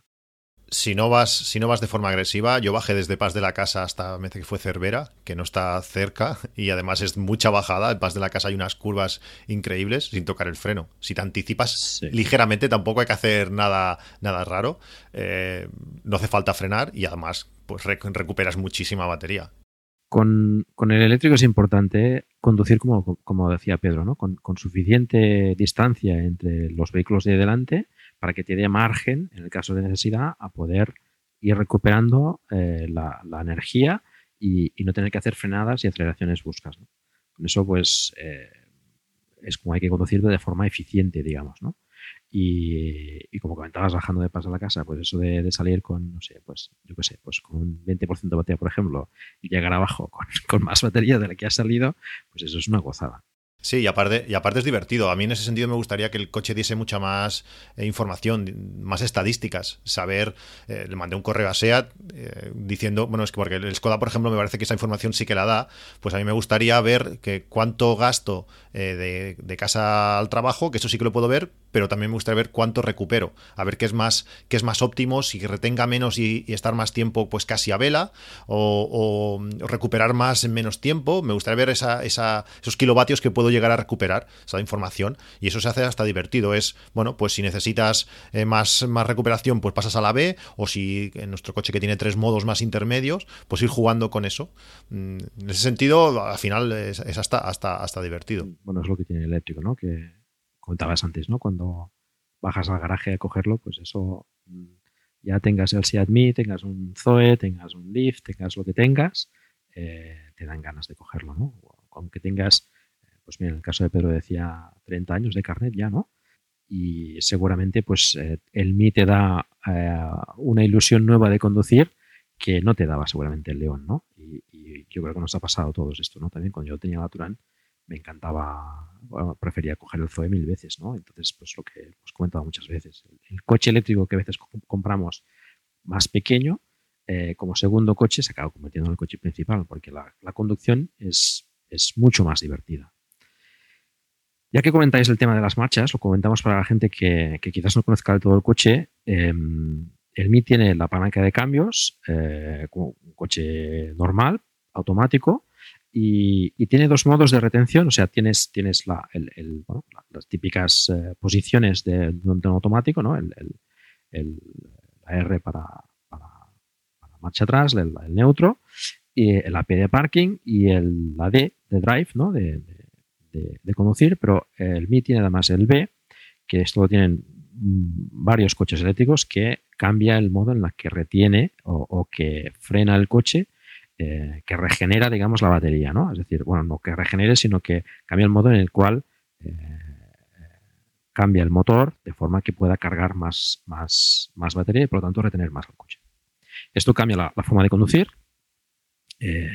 Speaker 2: Si no, vas, si no vas de forma agresiva, yo bajé desde Paz de la Casa hasta, me que fue Cervera, que no está cerca, y además es mucha bajada. En Paz de la Casa hay unas curvas increíbles sin tocar el freno. Si te anticipas ligeramente, tampoco hay que hacer nada, nada raro. Eh, no hace falta frenar y además pues recuperas muchísima batería.
Speaker 1: Con, el eléctrico es importante conducir, como, como decía Pedro, ¿no? Con, suficiente distancia entre los vehículos de delante para que te dé margen, en el caso de necesidad, a poder ir recuperando eh, la, energía y, no tener que hacer frenadas y aceleraciones buscas. Con eso, pues, eh, es como hay que conducir de forma eficiente, digamos. ¿no? Y, como comentabas bajando de paso a la casa, pues eso de, salir con, no sé, pues yo qué sé, pues con un 20% de batería, por ejemplo, y llegar abajo con, con más batería de la que ha salido, pues eso es una gozada.
Speaker 2: Sí, y aparte, y aparte es divertido. A mí en ese sentido me gustaría que el coche diese mucha más eh, información, más estadísticas. Saber, eh, le mandé un correo a SEAT eh, diciendo, bueno, es que porque el Skoda, por ejemplo, me parece que esa información sí que la da. Pues a mí me gustaría ver que cuánto gasto de, de, casa al trabajo, que eso sí que lo puedo ver, pero también me gustaría ver cuánto recupero. A ver qué es más, qué es más óptimo, si retenga menos y, estar más tiempo, pues casi a vela, o, recuperar más en menos tiempo. Me gustaría ver esa, esa, esos kilovatios que puedo llegar a recuperar esa información y eso se hace hasta divertido. Es, bueno, pues si necesitas eh, más, más recuperación, pues pasas a la B o si en nuestro coche que tiene tres modos más intermedios, pues ir jugando con eso. Mm, en ese sentido, al final es, hasta, hasta, hasta divertido.
Speaker 1: Bueno, es lo que tiene el eléctrico, ¿no? Que comentabas antes, ¿no? Cuando bajas al garaje a cogerlo, pues eso mm, ya tengas el Seat tengas un Zoe, tengas un Leaf, tengas lo que tengas, eh, te dan ganas de cogerlo, ¿no? Aunque tengas pues mira, en el caso de Pedro decía 30 años de carnet ya, ¿no? Y seguramente pues eh, el Mi te da eh, una ilusión nueva de conducir que no te daba seguramente el León, ¿no? Y, yo creo que nos ha pasado a todos esto, ¿no? También cuando yo tenía la Turán me encantaba, bueno, prefería coger el Zoe mil veces, ¿no? Entonces, pues lo que hemos comentado muchas veces, el, coche eléctrico que a veces compramos más pequeño, eh, como segundo coche se acaba convirtiendo en el coche principal, porque la, conducción es, es mucho más divertida. Ya que comentáis el tema de las marchas, lo comentamos para la gente que, quizás no conozca de todo el coche. Em, el Mi tiene la palanca de cambios, eh, un coche normal, automático, y, tiene dos modos de retención. O sea, tienes, la, las típicas eh, posiciones de, un automático, ¿no? El, la R para, para, marcha atrás, el, neutro, y el AP de parking y el, la D de drive, ¿no? de conducir, pero el Mi tiene además el B, que esto lo tienen varios coches eléctricos, que cambia el modo en el que retiene o, que frena el coche, eh, que regenera, digamos, la batería, ¿no? Es decir, bueno, no que regenere, sino que cambia el modo en el cual eh, cambia el motor de forma que pueda cargar más, más, más batería y por lo tanto retener más el coche. Esto cambia la, forma de conducir eh,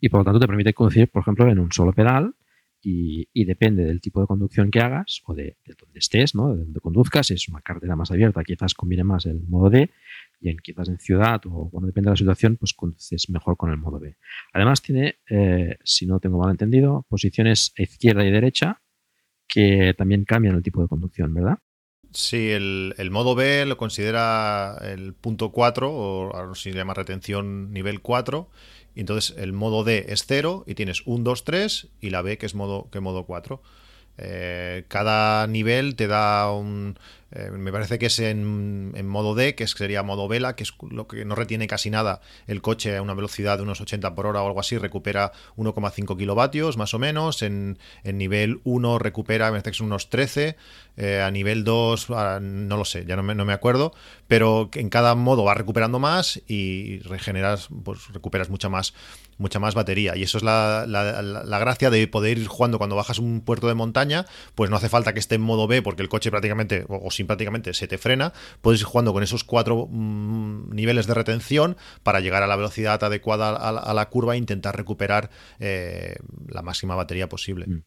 Speaker 1: y por lo tanto te permite conducir, por ejemplo, en un solo pedal y, depende del tipo de conducción que hagas o de, donde estés, ¿no? de donde conduzcas. Es una carretera más abierta, quizás conviene más el modo D y en, quizás en ciudad o bueno, depende de la situación, pues conduces mejor con el modo B. Además tiene, eh, si no tengo mal entendido, posiciones izquierda y derecha que también cambian el tipo de conducción, ¿verdad?
Speaker 2: Sí, el, el, modo B lo considera el punto 4, o ahora se llama retención nivel 4, y entonces el modo D es 0 y tienes 1, 2, 3 y la B que es modo, que modo 4. Eh, cada nivel te da un, eh, me parece que es en, modo D, que sería modo vela, que es lo que no retiene casi nada el coche a una velocidad de unos 80 por hora o algo así, recupera 1,5 kilovatios más o menos. En, nivel 1 recupera, me parece que son unos 13. Eh, a nivel 2, ah, no lo sé, ya no me, no me, acuerdo. Pero en cada modo va recuperando más y regeneras, pues recuperas mucha más, mucha más batería. Y eso es la, la gracia de poder ir jugando cuando bajas un puerto de montaña, pues no hace falta que esté en modo B porque el coche prácticamente, o, prácticamente se te frena, puedes ir jugando con esos cuatro mm, niveles de retención para llegar a la velocidad adecuada a, la curva e intentar recuperar eh, la máxima batería posible. Mm.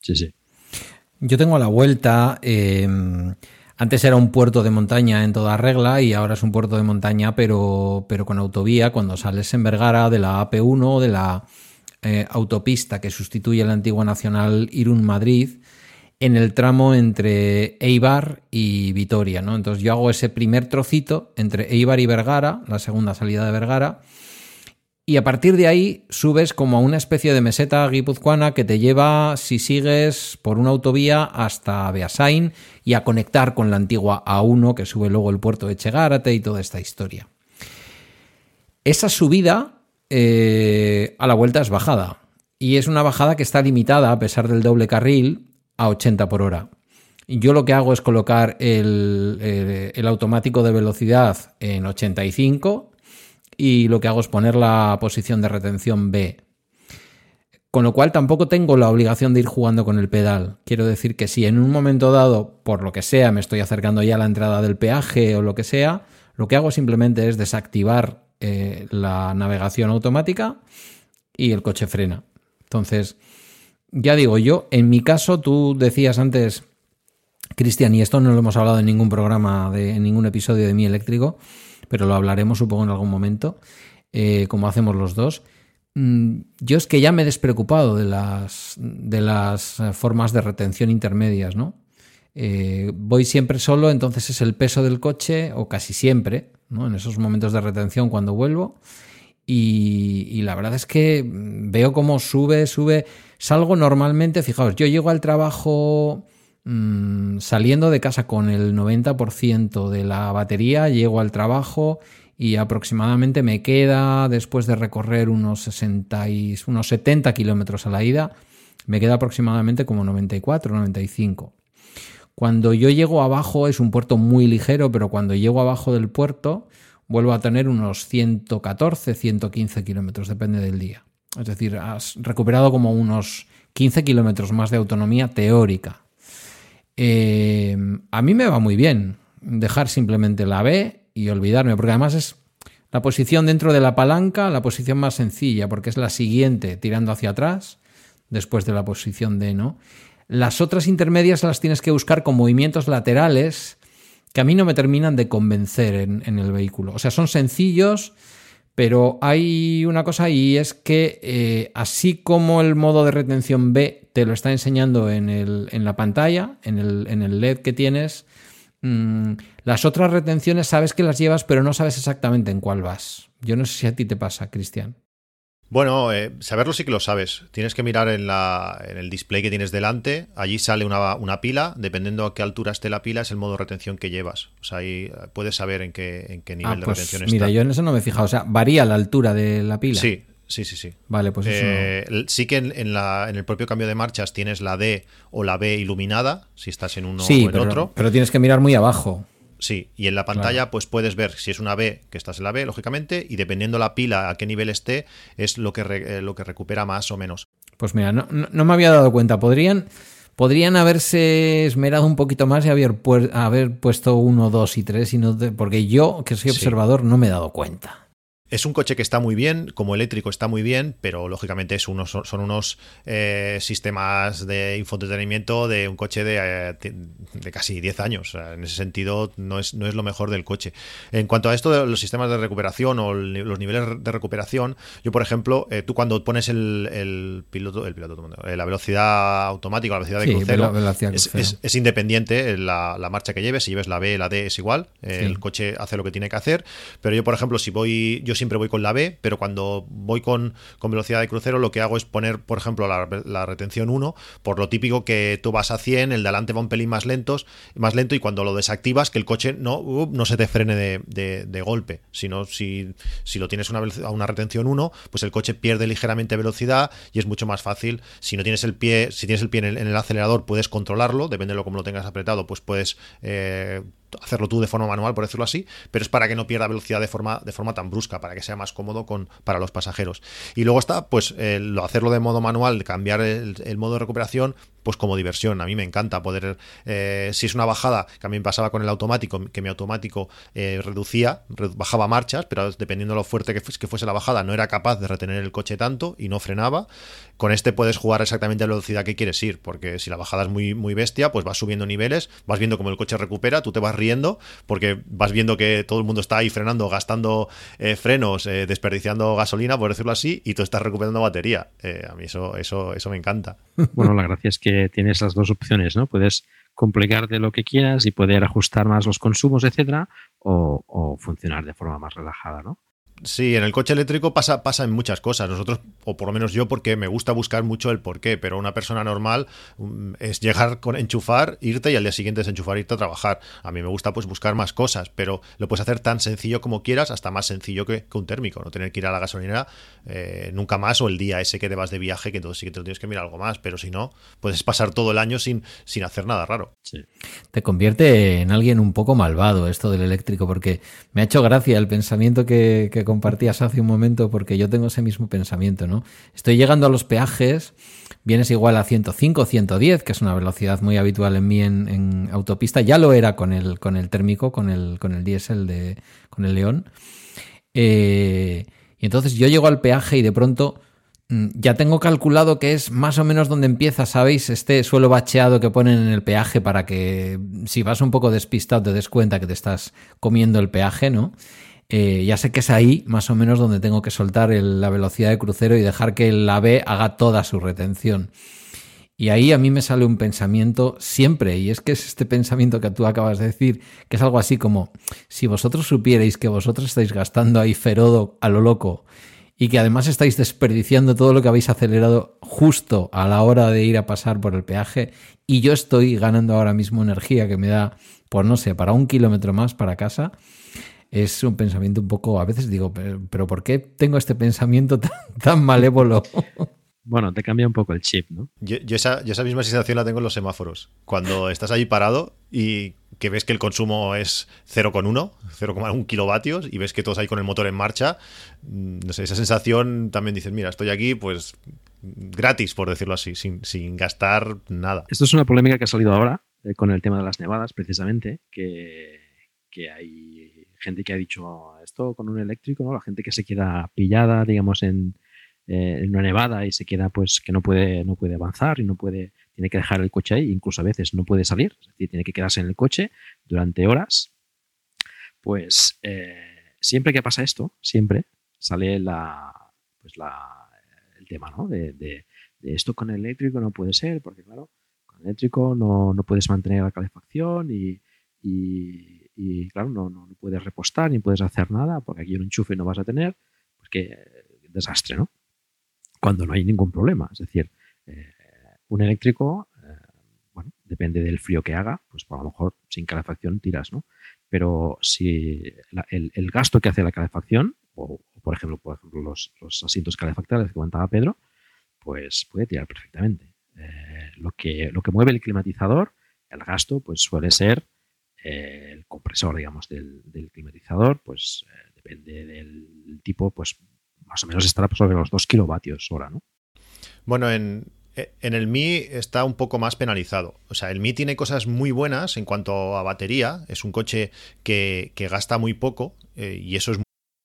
Speaker 1: Sí, sí.
Speaker 3: Yo tengo a la vuelta. Em, antes era un puerto de montaña en toda regla y ahora es un puerto de montaña, pero, pero con autovía. Cuando sales en Vergara de la AP1 de la eh, autopista que sustituye la antigua nacional Irún-Madrid, en el tramo entre Eibar y Vitoria, ¿no? Entonces yo hago ese primer trocito entre Eibar y Vergara, la segunda salida de Vergara, y a partir de ahí subes como a una especie de meseta guipuzcoana que te lleva, si sigues por una autovía, hasta Beasain y a conectar con la antigua A1 que sube luego el puerto de Chegárate y toda esta historia. Esa subida eh, a la vuelta es bajada. Y es una bajada que está limitada, a pesar del doble carril, a 80 por hora. Yo lo que hago es colocar el, automático de velocidad en 85 y lo que hago es poner la posición de retención B. Con lo cual tampoco tengo la obligación de ir jugando con el pedal. Quiero decir que si en un momento dado, por lo que sea, me estoy acercando ya a la entrada del peaje o lo que sea, lo que hago simplemente es desactivar eh, la navegación automática y el coche frena. Entonces, ya digo yo, en mi caso, tú decías antes, Cristian, y esto no lo hemos hablado en ningún programa, de, en ningún episodio de Mi Eléctrico, pero lo hablaremos supongo en algún momento, eh, como hacemos los dos. Mm, yo es que ya me he despreocupado de las, de las eh, formas de retención intermedias, ¿no? Eh, voy siempre solo, entonces es el peso del coche, o casi siempre, ¿no? En esos momentos de retención cuando vuelvo. Y, la verdad es que veo cómo sube, sube. Salgo normalmente, fijaos, yo llego al trabajo mm, saliendo de casa con el 90% de la batería, llego al trabajo y aproximadamente me queda, después de recorrer unos, 60 y, unos 70 kilómetros a la ida, me queda aproximadamente como 94, 95. Cuando yo llego abajo es un puerto muy ligero, pero cuando llego abajo del puerto vuelvo a tener unos 114, 115 kilómetros, depende del día. Es decir, has recuperado como unos 15 kilómetros más de autonomía teórica. Eh, a mí me va muy bien dejar simplemente la B y olvidarme, porque además es la posición dentro de la palanca, la posición más sencilla, porque es la siguiente tirando hacia atrás, después de la posición D, ¿no? Las otras intermedias las tienes que buscar con movimientos laterales que a mí no me terminan de convencer en, el vehículo. O sea, son sencillos, pero hay una cosa y es que eh, así como el modo de retención B te lo está enseñando en, el, en la pantalla, en el, en el LED que tienes, Mm, las otras retenciones sabes que las llevas, pero no sabes exactamente en cuál vas. Yo no sé si a ti te pasa, Cristian.
Speaker 2: Bueno, eh, saberlo sí que lo sabes. Tienes que mirar en, la, en el display que tienes delante. Allí sale una, pila. Dependiendo a qué altura esté la pila, es el modo de retención que llevas. O sea, ahí eh, puedes saber en qué, en qué nivel
Speaker 3: ah,
Speaker 2: de
Speaker 3: pues
Speaker 2: retención está.
Speaker 3: Mira, yo en eso no me he fijado. O sea, varía la altura de la pila.
Speaker 2: Sí, Sí, sí, sí.
Speaker 3: Vale, pues eso.
Speaker 2: Eh, sí que en, la, en, el propio cambio de marchas tienes la D o la B iluminada, si estás en uno o en otro.
Speaker 3: Pero tienes que mirar muy abajo.
Speaker 2: Sí, y en la pantalla pues puedes ver si es una B, que estás en la B, lógicamente, y dependiendo la pila a qué nivel esté, es lo que, eh, lo que recupera más o menos.
Speaker 3: Pues mira, no, no, me había dado cuenta. Podrían, podrían haberse esmerado un poquito más y haber, haber puesto uno, dos y tres, y no porque yo, que soy observador, no me he dado cuenta.
Speaker 2: Es un coche que está muy bien, como eléctrico está muy bien, pero lógicamente es unos, son unos eh, sistemas de infoentretenimiento de un coche de, eh, de casi 10 años. en ese sentido, no es, no es lo mejor del coche. En cuanto a esto de los sistemas de recuperación o los niveles de recuperación, yo, por ejemplo, eh, tú cuando pones el, piloto, el piloto, la velocidad automática, la velocidad de crucero, es, independiente la, marcha que lleves. Si lleves la B, la D es igual. El coche hace lo que tiene que hacer. Pero yo, por ejemplo, si voy, yo siempre voy con la B, pero cuando voy con, velocidad de crucero lo que hago es poner, por ejemplo, la, retención 1, por lo típico que tú vas a 100, el de adelante va un pelín más, lentos, más lento y cuando lo desactivas que el coche no, uh, no se te frene de, golpe, sino si, si lo tienes a una retención 1, pues el coche pierde ligeramente velocidad y es mucho más fácil. Si no tienes el pie, si tienes el pie en el, acelerador, puedes controlarlo, depende de lo como lo tengas apretado, pues puedes eh, hacerlo tú de forma manual, por decirlo así, pero es para que no pierda velocidad de forma, de forma tan brusca, para que sea más cómodo con, para los pasajeros. Y luego está, pues, hacerlo de modo manual, cambiar el, modo de recuperación, pues como diversión. A mí me encanta poder, eh, si es una bajada, que a mí me pasaba con el automático, que mi automático eh, reducía, bajaba marchas, pero dependiendo de lo fuerte que, que fuese la bajada, no era capaz de retener el coche tanto y no frenaba. Con este puedes jugar exactamente a la velocidad que quieres ir, porque si la bajada es muy, muy bestia, pues vas subiendo niveles, vas viendo cómo el coche recupera, tú te vas riendo, porque vas viendo que todo el mundo está ahí frenando, gastando eh, frenos, desperdiciando gasolina, por decirlo así, y tú estás recuperando batería. a mí eso, eso, eso me encanta.
Speaker 1: Bueno, la gracia es que tienes las dos opciones, ¿no? Puedes complicarte lo que quieras y poder ajustar más los consumos, etcétera, o, o funcionar de forma más relajada, ¿no?
Speaker 2: Sí, en el coche eléctrico pasa, pasa en muchas cosas. Nosotros, o por lo menos yo, porque me gusta buscar mucho el porqué, pero una persona normal mm, es llegar con enchufar, irte y al día siguiente desenchufar, irte a trabajar. A mí me gusta pues buscar más cosas, pero lo puedes hacer tan sencillo como quieras, hasta más sencillo que, un térmico. No tener que ir a la gasolinera eh, nunca más o el día ese que te vas de viaje, que entonces sí que te lo tienes que mirar algo más, pero si no, puedes pasar todo el año sin, sin hacer nada raro.
Speaker 3: Te convierte en alguien un poco malvado esto del eléctrico, porque me ha hecho gracia el pensamiento que, que compartías hace un momento, porque yo tengo ese mismo pensamiento, ¿no? Estoy llegando a los peajes, vienes igual a 105, 110, que es una velocidad muy habitual en mí en, autopista. Ya lo era con el, con el térmico, con el, con el diésel de, con el León. Eh, y entonces yo llego al peaje y de pronto mm, ya tengo calculado que es más o menos donde empieza, ¿sabéis? Este suelo bacheado que ponen en el peaje para que si vas un poco despistado te des cuenta que te estás comiendo el peaje, ¿no? Eh, ya sé que es ahí más o menos donde tengo que soltar la velocidad de crucero y dejar que el AVE haga toda su retención. Y ahí a mí me sale un pensamiento siempre, y es que es este pensamiento que tú acabas de decir, que es algo así como, si vosotros supierais que vosotros estáis gastando ahí ferodo a lo loco y que además estáis desperdiciando todo lo que habéis acelerado justo a la hora de ir a pasar por el peaje y yo estoy ganando ahora mismo energía que me da, pues no sé, para un kilómetro más para casa, es un pensamiento un poco, a veces digo, pero, ¿por qué tengo este pensamiento tan, tan malévolo?
Speaker 1: Bueno, te cambia un poco el chip, ¿no?
Speaker 2: Yo, esa, misma sensación la tengo en los semáforos. Cuando estás ahí parado y que ves que el consumo es 0,1, 0,1 kilovatios y ves que todos ahí con el motor en marcha, mm, no sé, esa sensación también dices, mira, estoy aquí pues gratis, por decirlo así, sin, sin gastar nada.
Speaker 1: Esto es una polémica que ha salido ahora eh, con el tema de las nevadas, precisamente, que, que hay gente que ha dicho esto con un eléctrico, ¿no? La gente que se queda pillada, digamos, en eh, una nevada y se queda pues que no puede, no puede avanzar y no puede, tiene que dejar el coche ahí, incluso a veces no puede salir, es decir, tiene que quedarse en el coche durante horas, pues eh, siempre que pasa esto, siempre sale la, pues la, el tema, ¿no? De, esto con el eléctrico no puede ser, porque claro, con el eléctrico no, no puedes mantener la calefacción y, y, claro, no, no, puedes repostar ni puedes hacer nada, porque aquí un enchufe no vas a tener, pues que desastre, ¿no? cuando no hay ningún problema. Es decir, eh, un eléctrico, eh, bueno, depende del frío que haga, pues a lo mejor sin calefacción tiras, ¿no? Pero si el, gasto que hace la calefacción, o, por ejemplo, por ejemplo los, asientos calefactables que comentaba Pedro, pues puede tirar perfectamente. Eh, lo, que, lo que mueve el climatizador, el gasto, pues suele ser el compresor, digamos, del, climatizador, pues depende del tipo, pues más o menos estará sobre los 2 kilovatios hora, ¿no?
Speaker 2: Bueno, en, en el Mi está un poco más penalizado. O sea, el Mi tiene cosas muy buenas en cuanto a batería. Es un coche que, que gasta muy poco eh, y eso es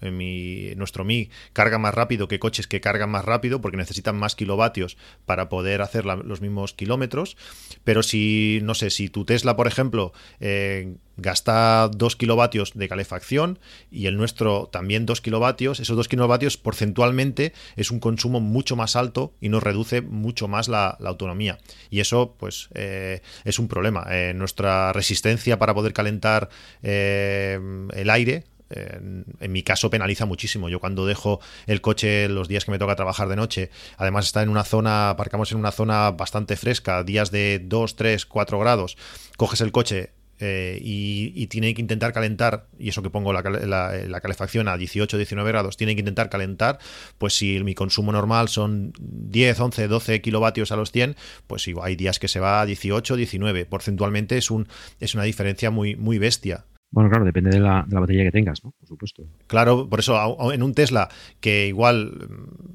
Speaker 2: En mi, nuestro Mi carga más rápido que coches que cargan más rápido porque necesitan más kilovatios para poder hacer los mismos kilómetros. Pero si, no sé, si tu Tesla, por ejemplo, eh, gasta 2 kilovatios de calefacción y el nuestro también 2 kilovatios, esos 2 kilovatios porcentualmente es un consumo mucho más alto y nos reduce mucho más la, autonomía. Y eso, pues, eh, es un problema. Eh, nuestra resistencia para poder calentar el aire en, mi caso penaliza muchísimo. Yo cuando dejo el coche los días que me toca trabajar de noche, además está en una zona, aparcamos en una zona bastante fresca, días de 2, 3, 4 grados, coges el coche eh, y, tiene que intentar calentar, y eso que pongo la, la, calefacción a 18, 19 grados, tiene que intentar calentar, pues si mi consumo normal son 10, 11, 12 kilovatios a los 100, pues igual hay días que se va a 18, 19. Porcentualmente es, un, es una diferencia muy, muy bestia.
Speaker 1: Bueno, claro, depende de la, batería que tengas, ¿no? Por supuesto.
Speaker 2: Claro, por eso en un Tesla que igual,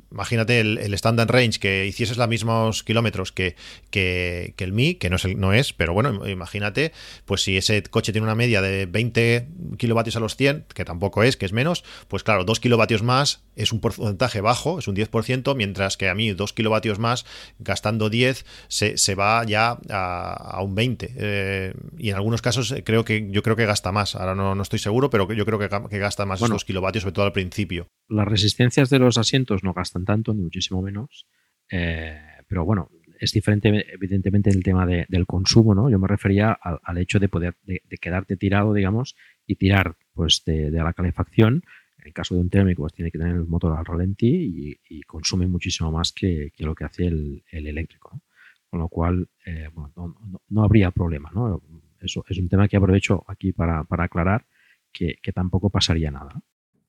Speaker 2: imagínate el, el standard range, que hicieses los mismos kilómetros que, que, el Mi, que no es, no es, pero bueno, imagínate, pues si ese coche tiene una media de 20 kilovatios a los 100, que tampoco es, que es menos, pues claro, 2 kilovatios más es un porcentaje bajo, es un 10%, mientras que a mí 2 kilovatios más, gastando 10, se, se va ya a, un 20. Eh, y en algunos casos creo que yo creo que gasta más Ahora no, no estoy seguro, pero yo creo que, gasta más esos kilovatios, sobre todo al principio.
Speaker 1: Las resistencias de los asientos no gastan tanto, ni muchísimo menos. Eh, pero bueno, es diferente, evidentemente, el tema del consumo, ¿no? Yo me refería al, hecho de poder, de, quedarte tirado, digamos, y tirar pues de, la calefacción. En el caso de un térmico, pues tiene que tener el motor al ralentí y, consume muchísimo más que, lo que hace el, eléctrico. Con lo cual, eh, bueno, no, no, habría problema, ¿no? Eso es un tema que aprovecho aquí para, aclarar que, tampoco pasaría nada.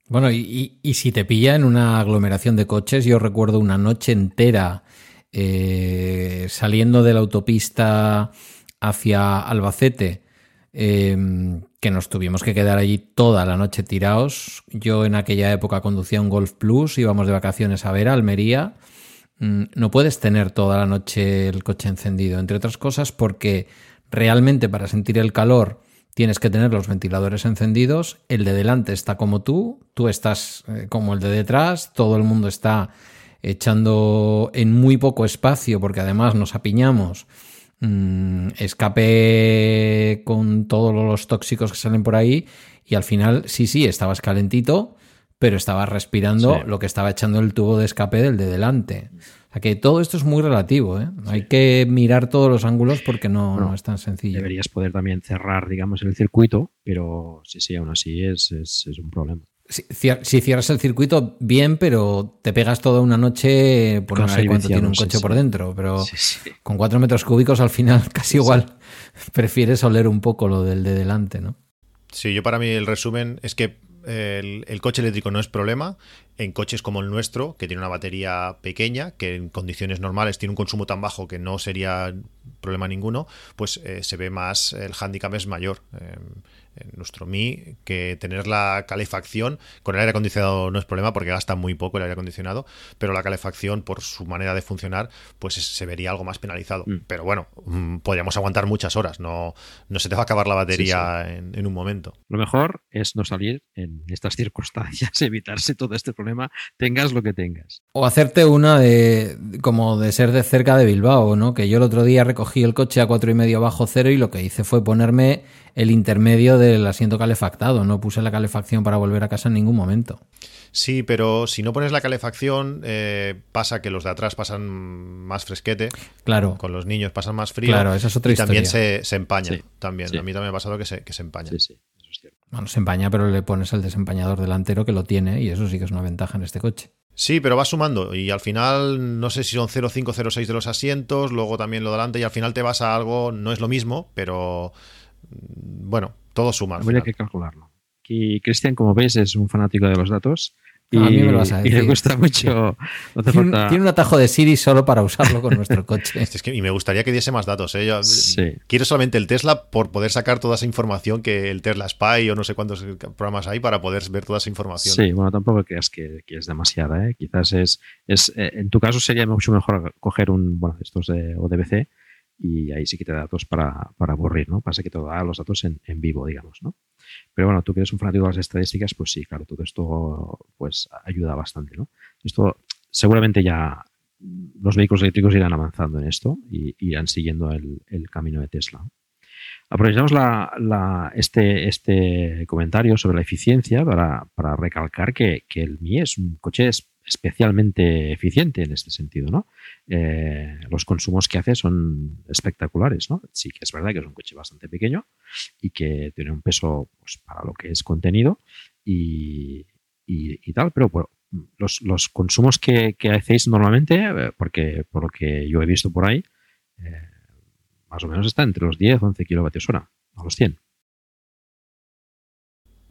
Speaker 3: Bueno, y, si te pilla en una aglomeración de coches, yo recuerdo una noche entera eh, saliendo de la autopista hacia Albacete, em, que nos tuvimos que quedar allí toda la noche tirados. Yo en aquella época conducía un Golf Plus, íbamos de vacaciones a ver Almería. Mm, no puedes tener toda la noche el coche encendido, entre otras cosas porque Realmente para sentir el calor tienes que tener los ventiladores encendidos, el de delante está como tú, tú estás eh, como el de detrás, todo el mundo está echando en muy poco espacio porque además nos apiñamos. Mm, escape con todos los tóxicos que salen por ahí y al final sí, sí, estabas calentito, pero estabas respirando lo que estaba echando el tubo de escape del de delante que todo esto es muy relativo, ¿eh? Hay que mirar todos los ángulos porque no, es tan sencillo.
Speaker 1: Deberías poder también cerrar, digamos, el circuito, pero sí, sí, aún así es, un problema.
Speaker 3: Si, cierras el circuito, bien, pero te pegas toda una noche, por no sé cuánto tiene un coche por dentro, pero con cuatro metros cúbicos al final casi igual prefieres oler un poco lo del de delante, ¿no?
Speaker 2: Sí, yo para mí el resumen es que el, coche eléctrico no es problema. En coches como el nuestro, que tiene una batería pequeña, que en condiciones normales tiene un consumo tan bajo que no sería problema ninguno, pues eh, se ve más, el handicap es mayor. Eh, nuestro Mi, que tener la calefacción, con el aire acondicionado no es problema porque gasta muy poco el aire acondicionado, pero la calefacción, por su manera de funcionar, pues se vería algo más penalizado. Mm. Pero bueno, mm, podríamos aguantar muchas horas, no, no se te va a acabar la batería En, un momento.
Speaker 1: Lo mejor es no salir en estas circunstancias, evitarse todo este problema, tengas lo que tengas.
Speaker 3: O hacerte una de como de ser de cerca de Bilbao, ¿no? Que yo el otro día recogí el coche a cuatro y medio bajo cero y lo que hice fue ponerme el intermedio del asiento calefactado. No puse la calefacción para volver a casa en ningún momento.
Speaker 2: Sí, pero si no pones la calefacción, eh, pasa que los de atrás pasan más fresquete.
Speaker 3: Claro.
Speaker 2: Con los niños pasan más frío.
Speaker 3: Claro, esa es otra
Speaker 2: y también se, empaña. también. A mí también me ha pasado que se, que se empaña.
Speaker 1: Sí, sí. Eso es cierto.
Speaker 3: Bueno, se empaña, pero le pones el desempañador delantero que lo tiene y eso sí que es una ventaja en este coche.
Speaker 2: Sí, pero va sumando y al final no sé si son 0,5, 0,6 de los asientos, luego también lo delante y al final te vas a algo, no es lo mismo, pero bueno, todo suma.
Speaker 1: Habría que calcularlo. Y Cristian, como veis, es un fanático de los datos. Y,
Speaker 3: a mí me lo vas a decir.
Speaker 1: y le gusta mucho.
Speaker 3: tiene, un atajo de Siri solo para usarlo con nuestro coche.
Speaker 2: y me gustaría que diese más datos. ¿eh? Quiero solamente el Tesla por poder sacar toda esa información que el Tesla Spy o no sé cuántos programas hay para poder ver toda esa información.
Speaker 1: Sí, bueno, tampoco creas que, que es demasiada. ¿eh? Quizás es. es eh, en tu caso sería mucho mejor coger un. Bueno, estos de ODBC y ahí sí que te da datos para, para aburrir, ¿no? Pasa que te da los datos en, en, vivo, digamos, ¿no? Pero bueno, tú que eres un fanático de las estadísticas, pues sí, claro, todo esto pues ayuda bastante, ¿no? Esto seguramente ya los vehículos eléctricos irán avanzando en esto y irán siguiendo el, el camino de Tesla. Aprovechamos la, este, este comentario sobre la eficiencia para, para recalcar que, que, el Mi es un coche especialmente eficiente en este sentido, ¿no? Eh, los consumos que hace son espectaculares, ¿no? Sí que es verdad que es un coche bastante pequeño y que tiene un peso pues, para lo que es contenido y, tal, pero los, los, consumos que, que, hacéis normalmente, eh, porque por lo que yo he visto por ahí, eh, más o menos está entre los 10 11 kilovatios hora, a los 100.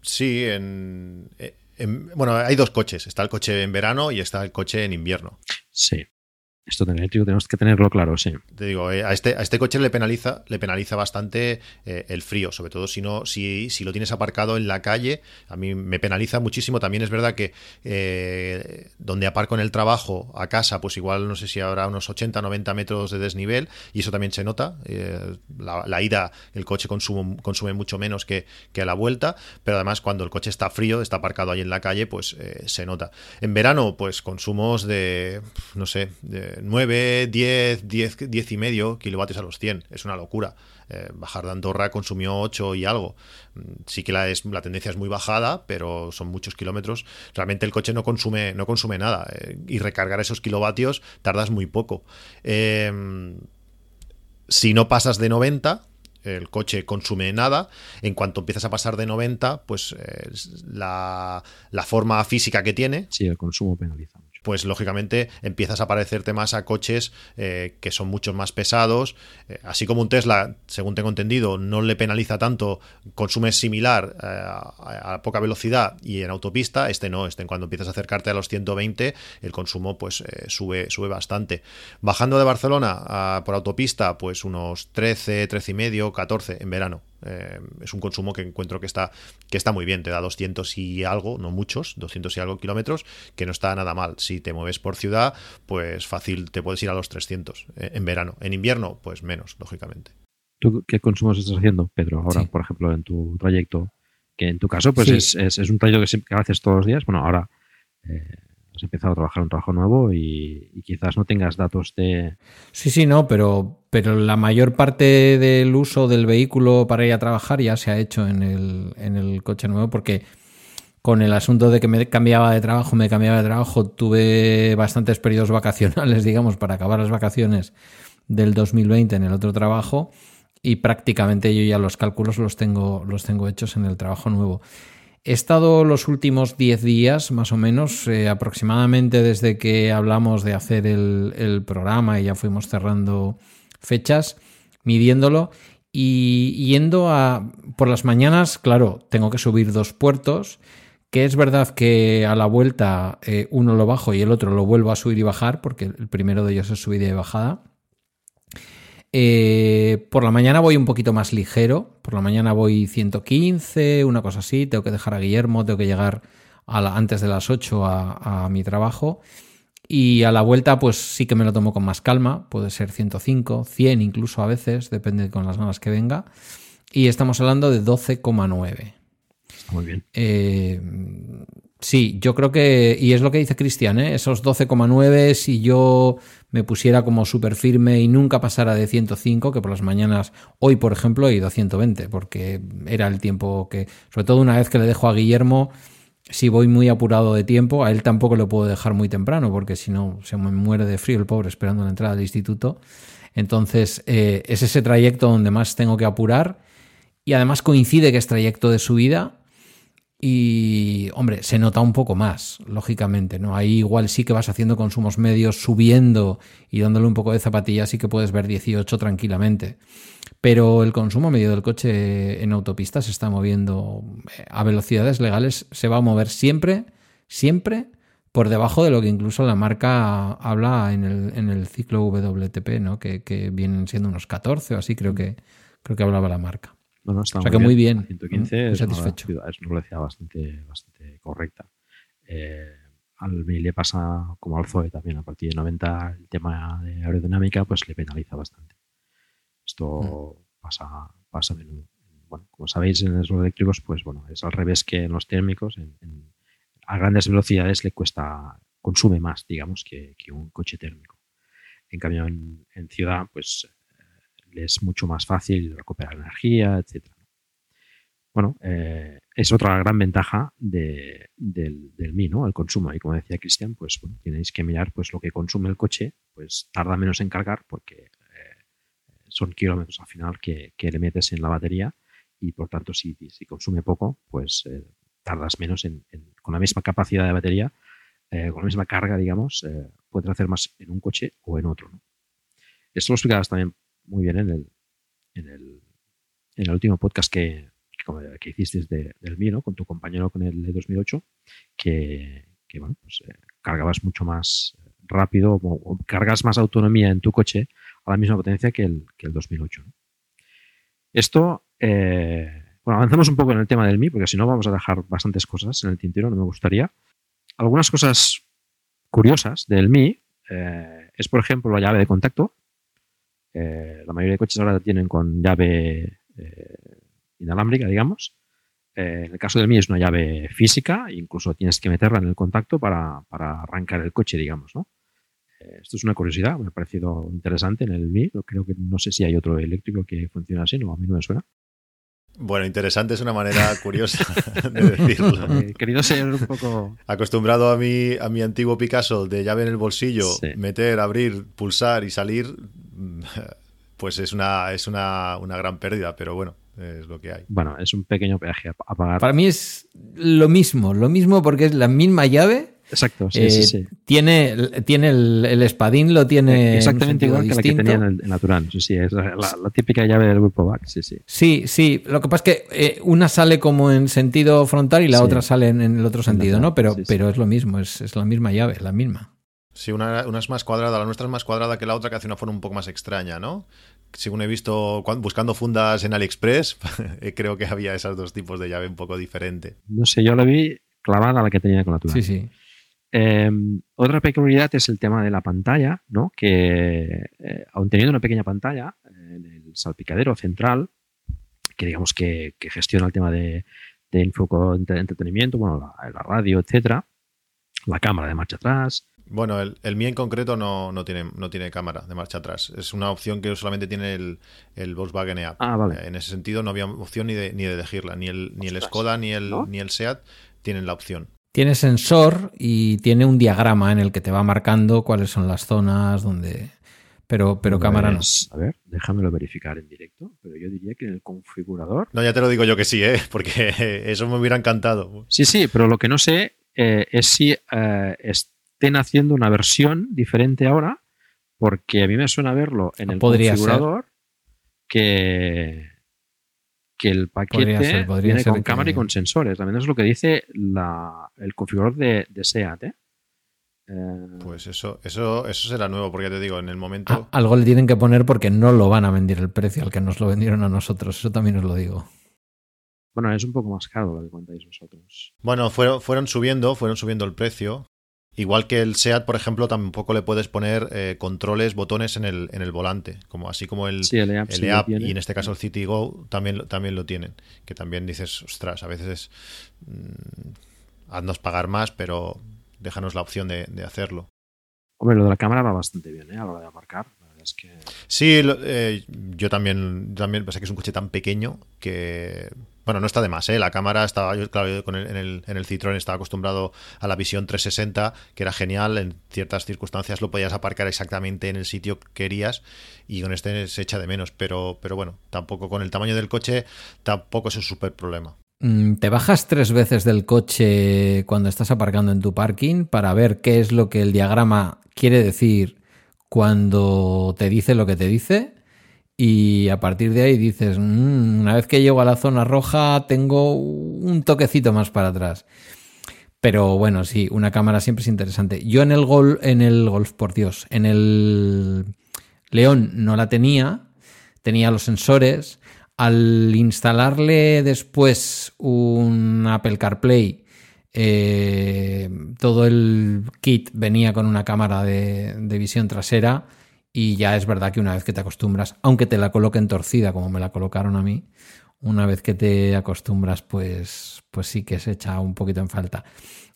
Speaker 2: Sí, en, bueno, hay dos coches. Está el coche en verano y está el coche en invierno.
Speaker 1: Sí. Esto eléctrico tenemos que tenerlo claro, sí.
Speaker 2: Te digo, eh, a, este, a este coche le penaliza, le penaliza bastante eh, el frío, sobre todo si no, si, si, lo tienes aparcado en la calle, a mí me penaliza muchísimo. También es verdad que eh, donde aparco en el trabajo a casa, pues igual no sé si habrá unos 80, 90 metros de desnivel, y eso también se nota. La, ida, el coche consume, consume mucho menos que, que, a la vuelta, pero además cuando el coche está frío, está aparcado ahí en la calle, pues se nota. En verano, pues consumos de, no sé, de 9, 10, 10, 10 y medio kilovatios a los 100. Es una locura. Eh, bajar de Andorra consumió 8 y algo. Mm, sí que la, es, la tendencia es muy bajada, pero son muchos kilómetros. Realmente el coche no consume, no consume nada. Eh, y recargar esos kilovatios tardas muy poco. Em, si no pasas de 90, el coche consume nada. En cuanto empiezas a pasar de 90, pues eh, la, la, forma física que tiene.
Speaker 1: Sí, el consumo penaliza
Speaker 2: pues lógicamente empiezas a parecerte más a coches eh, que son mucho más pesados. Eh, así como un Tesla, según tengo entendido, no le penaliza tanto, consume similar eh, a, poca velocidad y en autopista, este no, este cuando empiezas a acercarte a los 120, el consumo pues sube, sube bastante. Bajando de Barcelona por autopista, pues unos 13, 13 y medio, 14 en verano. Eh, es un consumo que encuentro que está, que está muy bien, te da 200 y algo, no muchos, 200 y algo kilómetros, que no está nada mal. Si te mueves por ciudad, pues fácil, te puedes ir a los 300 eh, en verano. En invierno, pues menos, lógicamente.
Speaker 1: ¿Tú qué consumos estás haciendo, Pedro, ahora, por ejemplo, en tu trayecto? Que en tu caso, pues es, es, un trayecto que, siempre, haces todos los días. Bueno, ahora eh, has empezado a trabajar un trabajo nuevo y, quizás no tengas datos de...
Speaker 3: Sí, sí, no, pero, pero la mayor parte del uso del vehículo para ir a trabajar ya se ha hecho en el, en el coche nuevo porque con el asunto de que me cambiaba de trabajo, me cambiaba de trabajo, tuve bastantes periodos vacacionales, digamos, para acabar las vacaciones del 2020 en el otro trabajo y prácticamente yo ya los cálculos los tengo, los tengo hechos en el trabajo nuevo. He estado los últimos 10 días, más o menos, eh, aproximadamente desde que hablamos de hacer el, programa y ya fuimos cerrando fechas, midiéndolo y yendo a... Por las mañanas, claro, tengo que subir dos puertos, que es verdad que a la vuelta eh, uno lo bajo y el otro lo vuelvo a subir y bajar, porque el primero de ellos es subida y bajada. Eh, por la mañana voy un poquito más ligero. Por la mañana voy 115, una cosa así. Tengo que dejar a Guillermo, tengo que llegar antes de las 8 a, mi trabajo. Y a la vuelta, pues sí que me lo tomo con más calma. Puede ser 105, 100 incluso a veces, depende con las ganas que venga. Y estamos hablando de 12,9.
Speaker 1: Muy bien.
Speaker 3: Eh, sí, yo creo que, y es lo que dice Cristian, ¿eh? esos 12,9, si yo me pusiera como súper firme y nunca pasara de 105, que por las mañanas, hoy por ejemplo, he ido a 120, porque era el tiempo que, sobre todo una vez que le dejo a Guillermo, si voy muy apurado de tiempo, a él tampoco lo puedo dejar muy temprano, porque si no se me muere de frío el pobre esperando la entrada del instituto. Entonces, eh, es ese trayecto donde más tengo que apurar y además coincide que es trayecto de subida y, hombre, se nota un poco más, lógicamente, ¿no? Ahí igual sí que vas haciendo consumos medios, subiendo y dándole un poco de zapatilla, sí que puedes ver 18 tranquilamente. Pero el consumo medio del coche en autopista se está moviendo eh, a velocidades legales, se va a mover siempre, siempre por debajo de lo que incluso la marca habla en el, en el ciclo WTP, ¿no? Que, que vienen siendo unos 14 o así, creo que, creo que hablaba la marca.
Speaker 1: No, está
Speaker 3: o sea que muy bien.
Speaker 1: 115 es, satisfecho. Una, es una velocidad bastante, bastante correcta. Eh, al le pasa como al Zoe también, a partir de 90 el tema de aerodinámica pues le penaliza bastante. Esto mm. pasa, pasa a menudo. Bueno, como sabéis en los eléctricos pues bueno, es al revés que en los térmicos. a grandes velocidades le cuesta, consume más, digamos, que, que un coche térmico. En cambio, en, en ciudad, pues es mucho más fácil recuperar energía, etc. Bueno, eh, es otra gran ventaja del, del Mi, ¿no? El consumo. Y como decía Cristian, pues bueno, tenéis que mirar pues lo que consume el coche, pues tarda menos en cargar porque eh, son kilómetros al final que, le metes en la batería y por tanto si, si consume poco, pues eh, tardas menos en, con la misma capacidad de batería, con la misma carga, digamos, puedes hacer más en un coche o en otro. Esto lo explicabas también muy bien en el, en el, en el último podcast que, que hiciste del mío, con tu compañero con el de 2008, que, bueno, pues, eh, cargabas mucho más rápido o, cargas más autonomía en tu coche a la misma potencia que el, que el 2008. Esto, eh, bueno, avanzamos un poco en el tema del Mi, porque si no vamos a dejar bastantes cosas en el tintero, no me gustaría. Algunas cosas curiosas del Mi eh, es, por ejemplo, la llave de contacto. La mayoría de coches ahora tienen con llave inalámbrica, digamos. Eh, en el caso del mío es una llave física, incluso tienes que meterla en el contacto para, arrancar el coche, digamos, ¿no? Eh, esto es una curiosidad, me ha parecido interesante en el Mi. Creo que no sé si hay otro eléctrico que funcione así, no, a mí no me suena.
Speaker 2: Bueno, interesante es una manera curiosa de decirlo.
Speaker 1: Eh, querido ser un poco.
Speaker 2: Acostumbrado a mi, a mi antiguo Picasso de llave en el bolsillo, meter, abrir, pulsar y salir, pues es una, es una, una gran pérdida, pero bueno, es lo que hay.
Speaker 1: Bueno, es un pequeño peaje a pagar.
Speaker 3: Para mí es lo mismo, lo mismo porque es la misma llave.
Speaker 1: Exacto, sí, sí, eh, sí.
Speaker 3: Tiene, tiene el, espadín, lo tiene.
Speaker 1: Exactamente igual que la que tenía en el, natural. Sí, sí, es la, típica llave del grupo back. Sí, sí.
Speaker 3: Sí, sí. Lo que pasa es que eh, una sale como en sentido frontal y la otra sale en, el otro sentido, ¿no? Pero, pero es lo mismo, es, es la misma llave, la misma.
Speaker 2: Sí, una, una, es más cuadrada, la nuestra es más cuadrada que la otra, que hace una forma un poco más extraña, ¿no? según he visto buscando fundas en AliExpress, creo que había esos dos tipos de llave un poco diferente.
Speaker 1: No sé, yo la vi clavada a la que tenía con la tuya.
Speaker 3: Sí, sí.
Speaker 1: Em, otra peculiaridad es el tema de la pantalla, ¿no? Que eh, aun teniendo una pequeña pantalla en el salpicadero central, que digamos que, gestiona el tema de, de entretenimiento, bueno, la, la radio, etcétera, la cámara de marcha atrás,
Speaker 2: bueno, el, el Mi en concreto no, no, tiene, no tiene cámara de marcha atrás. Es una opción que solamente tiene el, el Volkswagen EAP.
Speaker 1: Ah, vale.
Speaker 2: En ese sentido no había opción ni de, ni de elegirla. Ni el, ni el Skoda ni el, ni el SEAT tienen la opción.
Speaker 3: Tiene sensor y tiene un diagrama en el que te va marcando cuáles son las zonas donde... Pero, pero cámara no.
Speaker 1: A ver, déjamelo verificar en directo, pero yo diría que en el configurador...
Speaker 2: No, ya te lo digo yo que sí, ¿eh? porque eso me hubiera encantado.
Speaker 1: Sí, sí, pero lo que no sé eh, es si eh, estén haciendo una versión diferente ahora, porque a mí me suena verlo en el configurador que, que el paquete viene con cámara y con sensores. También es lo que dice el configurador de, SEAT. ¿eh?
Speaker 2: Eh, pues eso, eso, eso será nuevo, porque ya te digo, en el momento.
Speaker 3: algo le tienen que poner porque no lo van a vender el precio al que nos lo vendieron a nosotros. Eso también os lo digo.
Speaker 1: Bueno, es un poco más caro lo que contáis vosotros.
Speaker 2: Bueno, fueron, fueron subiendo, fueron subiendo el precio. Igual que el SEAT, por ejemplo, tampoco le puedes poner eh, controles, botones en el, en el volante, como así como el, EAP, y en este caso el CityGo también, también lo tienen. Que también dices, ostras, a veces mm, haznos pagar más, pero déjanos la opción de, hacerlo.
Speaker 1: Hombre, lo de la cámara va bastante bien, ¿eh? A la hora de aparcar.
Speaker 2: Sí, eh, yo también, también pensé que es un coche tan pequeño que bueno, no está de más, ¿eh? La cámara estaba, yo, claro, con el, en, el, en Citroën estaba acostumbrado a la visión 360, que era genial, en ciertas circunstancias lo podías aparcar exactamente en el sitio que querías y con este se echa de menos, pero, pero bueno, tampoco con el tamaño del coche tampoco es un súper problema.
Speaker 3: Mm, ¿Te bajas tres veces del coche cuando estás aparcando en tu parking para ver qué es lo que el diagrama quiere decir cuando te dice lo que te dice? Y a partir de ahí dices, mm, una vez que llego a la zona roja tengo un toquecito más para atrás. Pero bueno, sí, una cámara siempre es interesante. Yo en el Golf, en el Golf, por Dios, en el León no la tenía, tenía los sensores. Al instalarle después un Apple CarPlay, eh, todo el kit venía con una cámara de visión trasera y ya es verdad que una vez que te acostumbras, aunque te la coloquen torcida como me la colocaron a mí, una vez que te acostumbras, pues, pues sí que se echa un poquito en falta.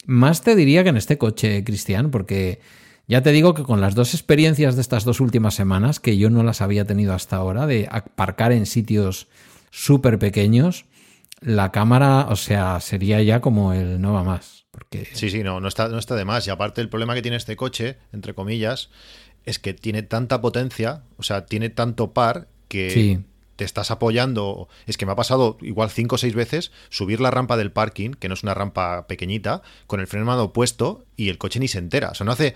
Speaker 3: Más te diría que en este coche, Cristian, porque ya te digo que con las dos experiencias de estas dos últimas semanas, que yo no las había tenido hasta ahora, de aparcar en sitios súper pequeños, la cámara, o sea, sería ya como el no va más. Porque...
Speaker 2: Sí, sí, no, no está, no está de más. Y aparte el problema que tiene este coche, entre comillas, es que tiene tanta potencia, o sea, tiene tanto par que te estás apoyando. Es que me ha pasado igual cinco o seis veces subir la rampa del parking, que no es una rampa pequeñita, con el freno puesto y el coche ni se entera. O sea, no hace.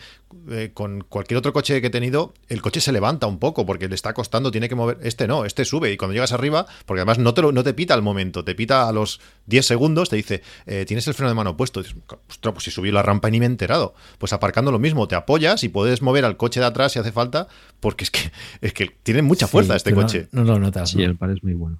Speaker 2: eh, con cualquier otro coche que he tenido, el coche se levanta un poco porque le está costando, tiene que mover. Este no, este sube y cuando llegas arriba, porque además no te, lo- no te pita al momento, te pita a los 10 segundos, te dice, eh, tienes el freno de mano puesto. Dices, Ostras, pues si subí la rampa y ni me he enterado. Pues aparcando lo mismo, te apoyas y puedes mover al coche de atrás si hace falta, porque es que, es que tiene mucha fuerza
Speaker 3: Sí,
Speaker 2: este
Speaker 3: tú no-
Speaker 2: coche.
Speaker 3: No, lo notas.
Speaker 1: Sí,
Speaker 3: ¿no?
Speaker 1: el par es muy bueno.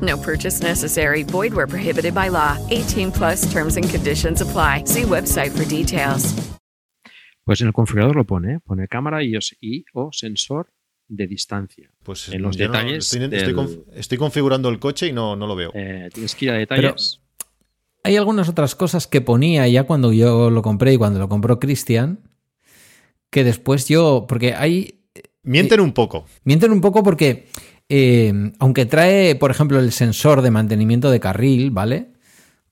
Speaker 4: No purchase necessary. Void where prohibited by law. 18 plus terms and conditions apply. See website for details.
Speaker 1: Pues en el configurador lo pone, ¿eh? pone cámara y, o sensor de distancia.
Speaker 2: Pues
Speaker 1: En los
Speaker 2: no-
Speaker 1: detalles
Speaker 2: estoy, estoy
Speaker 1: del-
Speaker 2: conf- estoy configurando el coche y no, no lo veo.
Speaker 1: Eh, tienes que ir a detalles.
Speaker 3: Hay algunas otras cosas que ponía ya cuando yo lo compré y cuando lo compró Cristian, que después yo, porque hay,
Speaker 2: Mienten un poco.
Speaker 3: Mienten un poco porque, eh, aunque trae, por ejemplo, el sensor de mantenimiento de carril, ¿vale?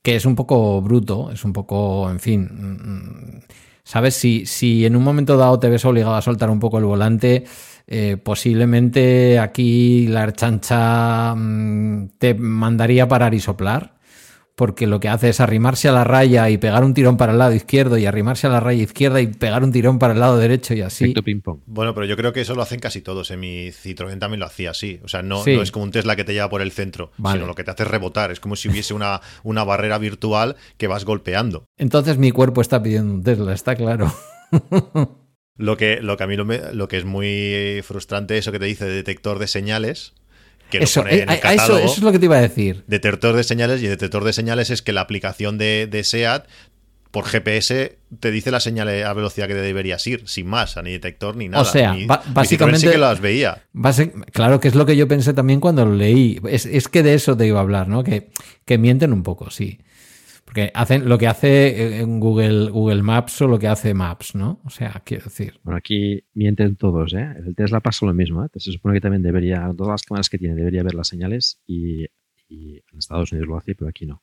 Speaker 3: Que es un poco bruto, es un poco, en fin. mm, ¿Sabes? Si, si en un momento dado te ves obligado a soltar un poco el volante, eh, posiblemente aquí la chancha mm, te mandaría parar y soplar. Porque lo que hace es arrimarse a la raya y pegar un tirón para el lado izquierdo y arrimarse a la raya izquierda y pegar un tirón para el lado derecho y así.
Speaker 2: Bueno, pero yo creo que eso lo hacen casi todos. En mi Citroën también lo hacía así. O sea, no,
Speaker 3: Sí.
Speaker 2: no es como un Tesla que te lleva por el centro,
Speaker 3: Vale.
Speaker 2: sino lo que te hace es rebotar. Es como si hubiese una, una barrera virtual que vas golpeando.
Speaker 3: Entonces mi cuerpo está pidiendo un Tesla, está claro.
Speaker 2: Lo que, lo que a mí lo, me- lo que es muy frustrante, eso que te dice detector de señales, que lo
Speaker 3: Eso,
Speaker 2: pone en
Speaker 3: a-
Speaker 2: el
Speaker 3: a eso, es lo que te iba a decir.
Speaker 2: Detector de señales y el detector de señales es que la aplicación de, de SEAT por GPS te dice la señal a velocidad que deberías ir, sin más, ni detector ni nada.
Speaker 3: sea,
Speaker 2: Mi-
Speaker 3: ba-
Speaker 2: mi
Speaker 3: básicamente-
Speaker 2: sí que las veía.
Speaker 3: Base- claro que es lo que yo pensé también cuando lo leí. Es, es que de eso te iba a hablar, ¿no? Que, que mienten un poco, sí. Porque hacen lo que hace en Google, Google Maps o lo que hace Maps, ¿no? O sea, quiero decir.
Speaker 1: Bueno, aquí mienten todos, ¿eh? El Tesla pasa lo mismo, ¿eh? Se supone que también debería, todas las cámaras que tiene, debería ver las señales y, y en Estados Unidos lo hace, pero aquí no.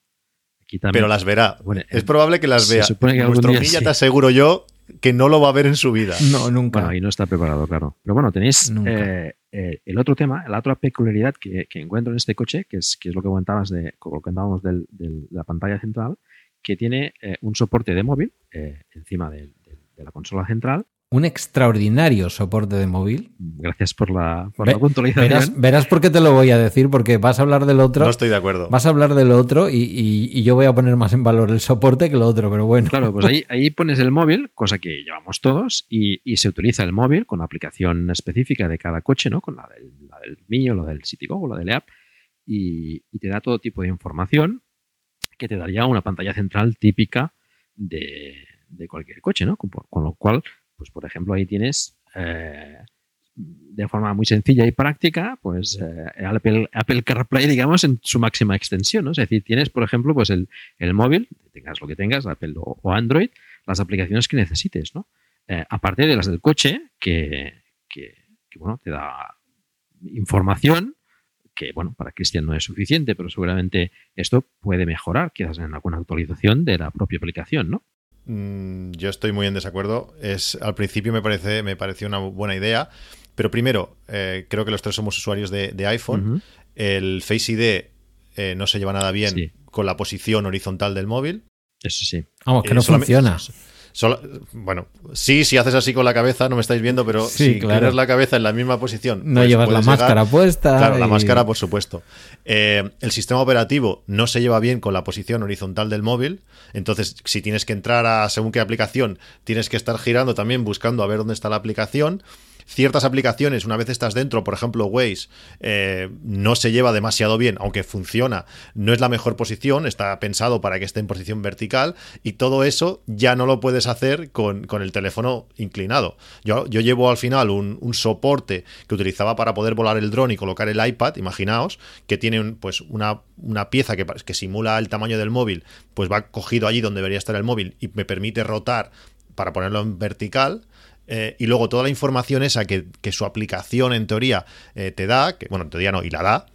Speaker 1: Aquí también.
Speaker 2: Pero las verá.
Speaker 1: Bueno,
Speaker 2: es probable que las
Speaker 1: se
Speaker 2: vea.
Speaker 1: supone que algún
Speaker 2: Nuestro
Speaker 1: día
Speaker 2: Milla
Speaker 1: sí.
Speaker 2: te aseguro yo que no lo va a ver en su vida.
Speaker 3: No, nunca.
Speaker 1: Bueno, ahí no está preparado, claro. Pero bueno, tenéis
Speaker 3: Nunca.
Speaker 1: eh, eh, el otro tema, la otra peculiaridad que, encuentro en este coche, que es, lo que comentabas de, lo que comentábamos del- de la pantalla central, que tiene eh, un soporte de móvil eh, encima de la consola central.
Speaker 3: Un extraordinario soporte de móvil.
Speaker 1: Gracias por la, por
Speaker 3: Ve-
Speaker 1: la puntualización.
Speaker 3: verás, verás por qué te lo voy a decir, porque vas a hablar del otro.
Speaker 2: No estoy de acuerdo.
Speaker 3: Vas a hablar del otro y, y- y yo voy a poner más en valor el soporte que el otro, pero bueno.
Speaker 1: Claro, pues ahí, ahí pones el móvil, cosa que llevamos todos, y, y se utiliza el móvil con la aplicación específica de cada coche, ¿no? Con la del, la del mío, la del CityGo, la del app, y, y te da todo tipo de información que te daría una pantalla central típica de, de cualquier coche, ¿no? Con, con lo cual, pues por ejemplo, ahí tienes eh, de forma muy sencilla y práctica, pues eh, Apple, CarPlay, digamos, en su máxima extensión, ¿no? Es decir, tienes, por ejemplo, pues el, el móvil, tengas lo que tengas, Apple o, o Android, las aplicaciones que necesites, ¿no? Eh, aparte de las del coche, que, que, que, bueno, te da información que, bueno, para Cristian no es suficiente, pero seguramente esto puede mejorar, quizás en alguna actualización de la propia aplicación, ¿no?
Speaker 2: Mm, yo estoy muy en desacuerdo. Es, al principio me, parece, me pareció una buena idea, Pero primero, eh, creo que los tres somos usuarios de, de iPhone. El Face ID eh, no se lleva nada bien
Speaker 1: Sí.
Speaker 2: con la posición horizontal del móvil.
Speaker 1: Eso sí.
Speaker 3: Vamos, que
Speaker 2: Eh,
Speaker 3: no
Speaker 2: solamente-
Speaker 3: funciona.
Speaker 2: Solo- bueno, sí, si haces así con la cabeza, no me estáis viendo, pero
Speaker 3: Sí,
Speaker 2: si
Speaker 3: claro.
Speaker 2: tienes la cabeza en la misma posición.
Speaker 3: No
Speaker 2: pues
Speaker 3: llevas la
Speaker 2: llegar-
Speaker 3: máscara puesta.
Speaker 2: Claro, la máscara, por supuesto. Eh, el sistema operativo no se lleva bien con la posición horizontal del móvil. Entonces, si tienes que entrar a según qué aplicación, tienes que estar girando también buscando a ver dónde está la aplicación. Ciertas aplicaciones, una vez estás dentro, por ejemplo Waze, eh, no se lleva demasiado bien, aunque funciona, no es la mejor posición, está pensado para que esté en posición vertical y todo eso ya no lo puedes hacer con, con el teléfono inclinado. Yo, yo llevo al final un, un soporte que utilizaba para poder volar el dron y colocar el iPad, imaginaos, que tiene pues una, una pieza que, que simula el tamaño del móvil, pues va cogido allí donde debería estar el móvil y me permite rotar para ponerlo en vertical. Eh, y luego toda la información esa que, que su aplicación en teoría eh, te da, que bueno, en teoría no, y la da,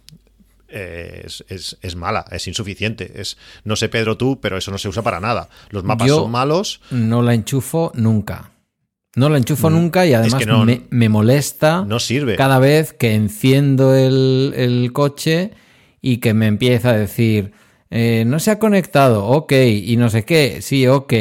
Speaker 2: eh, es, es- es mala, es insuficiente. Es, no sé, Pedro, tú, pero eso no se usa para nada. Los mapas
Speaker 3: Yo-
Speaker 2: son malos.
Speaker 3: No la enchufo nunca. No la enchufo
Speaker 2: Mm,
Speaker 3: nunca y
Speaker 2: es
Speaker 3: además
Speaker 2: que no-
Speaker 3: me, me molesta
Speaker 2: No sirve.
Speaker 3: cada vez que enciendo el, el coche y que me empieza a decir, eh, no se ha conectado, ok, y no sé qué, sí, ok.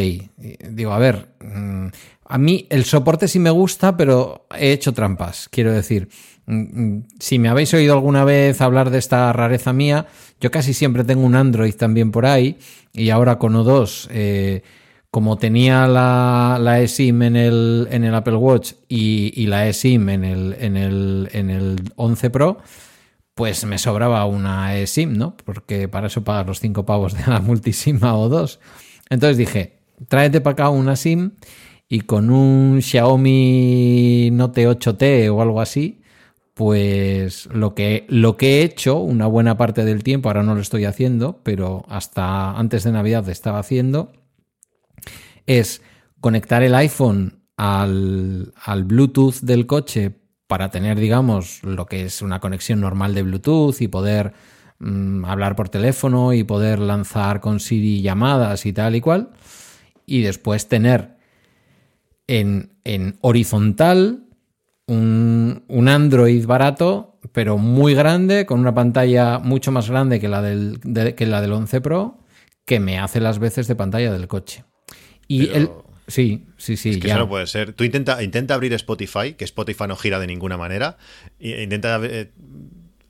Speaker 3: Digo, a ver, mm, a mí el soporte sí me gusta, pero he hecho trampas, quiero decir. Mm, mm, Si me habéis oído alguna vez hablar de esta rareza mía, yo casi siempre tengo un Android también por ahí y ahora con O2, eh, como tenía la, la eSIM en el, en el Apple Watch y, y la eSIM en el, en, el, en el 11 Pro, pues me sobraba una eSIM, ¿no? Porque para eso pagas los 5 pavos de la multisima o dos. Entonces dije, tráete para acá una SIM y con un Xiaomi Note 8T o algo así, pues lo que, lo que he hecho una buena parte del tiempo, ahora no lo estoy haciendo, pero hasta antes de Navidad estaba haciendo, es conectar el iPhone al, al Bluetooth del coche para tener, digamos, lo que es una conexión normal de Bluetooth y poder mm, hablar por teléfono y poder lanzar con Siri llamadas y tal y cual. Y después tener en, en horizontal un, un Android barato, pero muy grande, con una pantalla mucho más grande que la del, de- que la del 11 Pro, que me hace las veces de pantalla del coche. Y
Speaker 2: Pero-
Speaker 3: el. Sí, sí, sí.
Speaker 2: Es que
Speaker 3: ya.
Speaker 2: eso no puede ser. Tú intenta, intenta abrir Spotify, que Spotify no gira de ninguna manera. e intenta eh,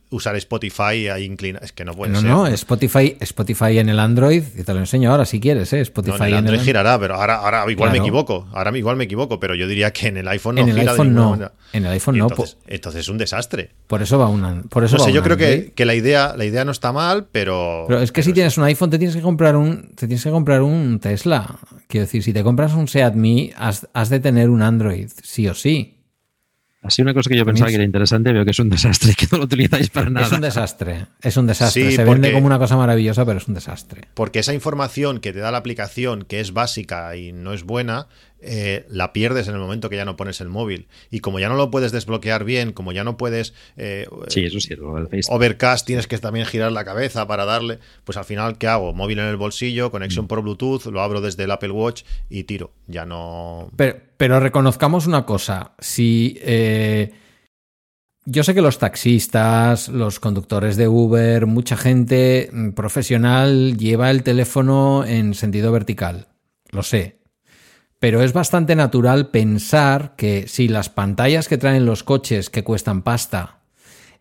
Speaker 2: usar Spotify ahí inclina. Es que no puede
Speaker 3: no,
Speaker 2: ser.
Speaker 3: no, Spotify, Spotify en el Android, y te lo enseño ahora si quieres, ¿eh?
Speaker 2: No,
Speaker 3: Spotify
Speaker 2: en el
Speaker 3: en
Speaker 2: Android
Speaker 3: el
Speaker 2: girará, pero ahora, ahora igual me
Speaker 3: Claro.
Speaker 2: equivoco. Ahora igual me equivoco, pero yo diría que en el iPhone no
Speaker 3: En el
Speaker 2: gira
Speaker 3: iPhone
Speaker 2: de
Speaker 3: no.
Speaker 2: manera.
Speaker 3: En el iPhone
Speaker 2: Y
Speaker 3: no,
Speaker 2: Entonces, entonces es un desastre.
Speaker 3: Por eso va una. Por eso
Speaker 2: No
Speaker 3: va
Speaker 2: sé, yo creo que, que la idea la idea no está mal, pero.
Speaker 3: Pero es que si tienes un iPhone te tienes que comprar un te tienes que comprar un Tesla. Quiero decir, si te compras un Seat Mii has, has de tener un Android, sí o sí.
Speaker 1: Así una cosa que yo pensaba que era interesante, veo que es un desastre y que no lo utilizáis para nada.
Speaker 3: Es un desastre, es un desastre.
Speaker 2: Sí,
Speaker 3: Se vende como una cosa maravillosa, pero es un desastre.
Speaker 2: Porque esa información que te da la aplicación, que es básica y no es buena, eh, la pierdes en el momento que ya no pones el móvil. Y como ya no lo puedes desbloquear bien, como ya no puedes. eh,
Speaker 1: Sí, eso sí.
Speaker 2: Overcast tienes que también girar la cabeza para darle. Pues al final, ¿qué hago? Móvil en el bolsillo,
Speaker 3: Mm.
Speaker 2: conexión por Bluetooth, lo abro desde el Apple Watch y tiro. Ya no.
Speaker 3: Pero, pero reconozcamos una cosa. Si. eh, yo sé que los taxistas, los conductores de Uber, mucha gente mm, profesional lleva el teléfono en sentido vertical. Lo sé. Pero es bastante natural pensar que si las pantallas que traen los coches que cuestan pasta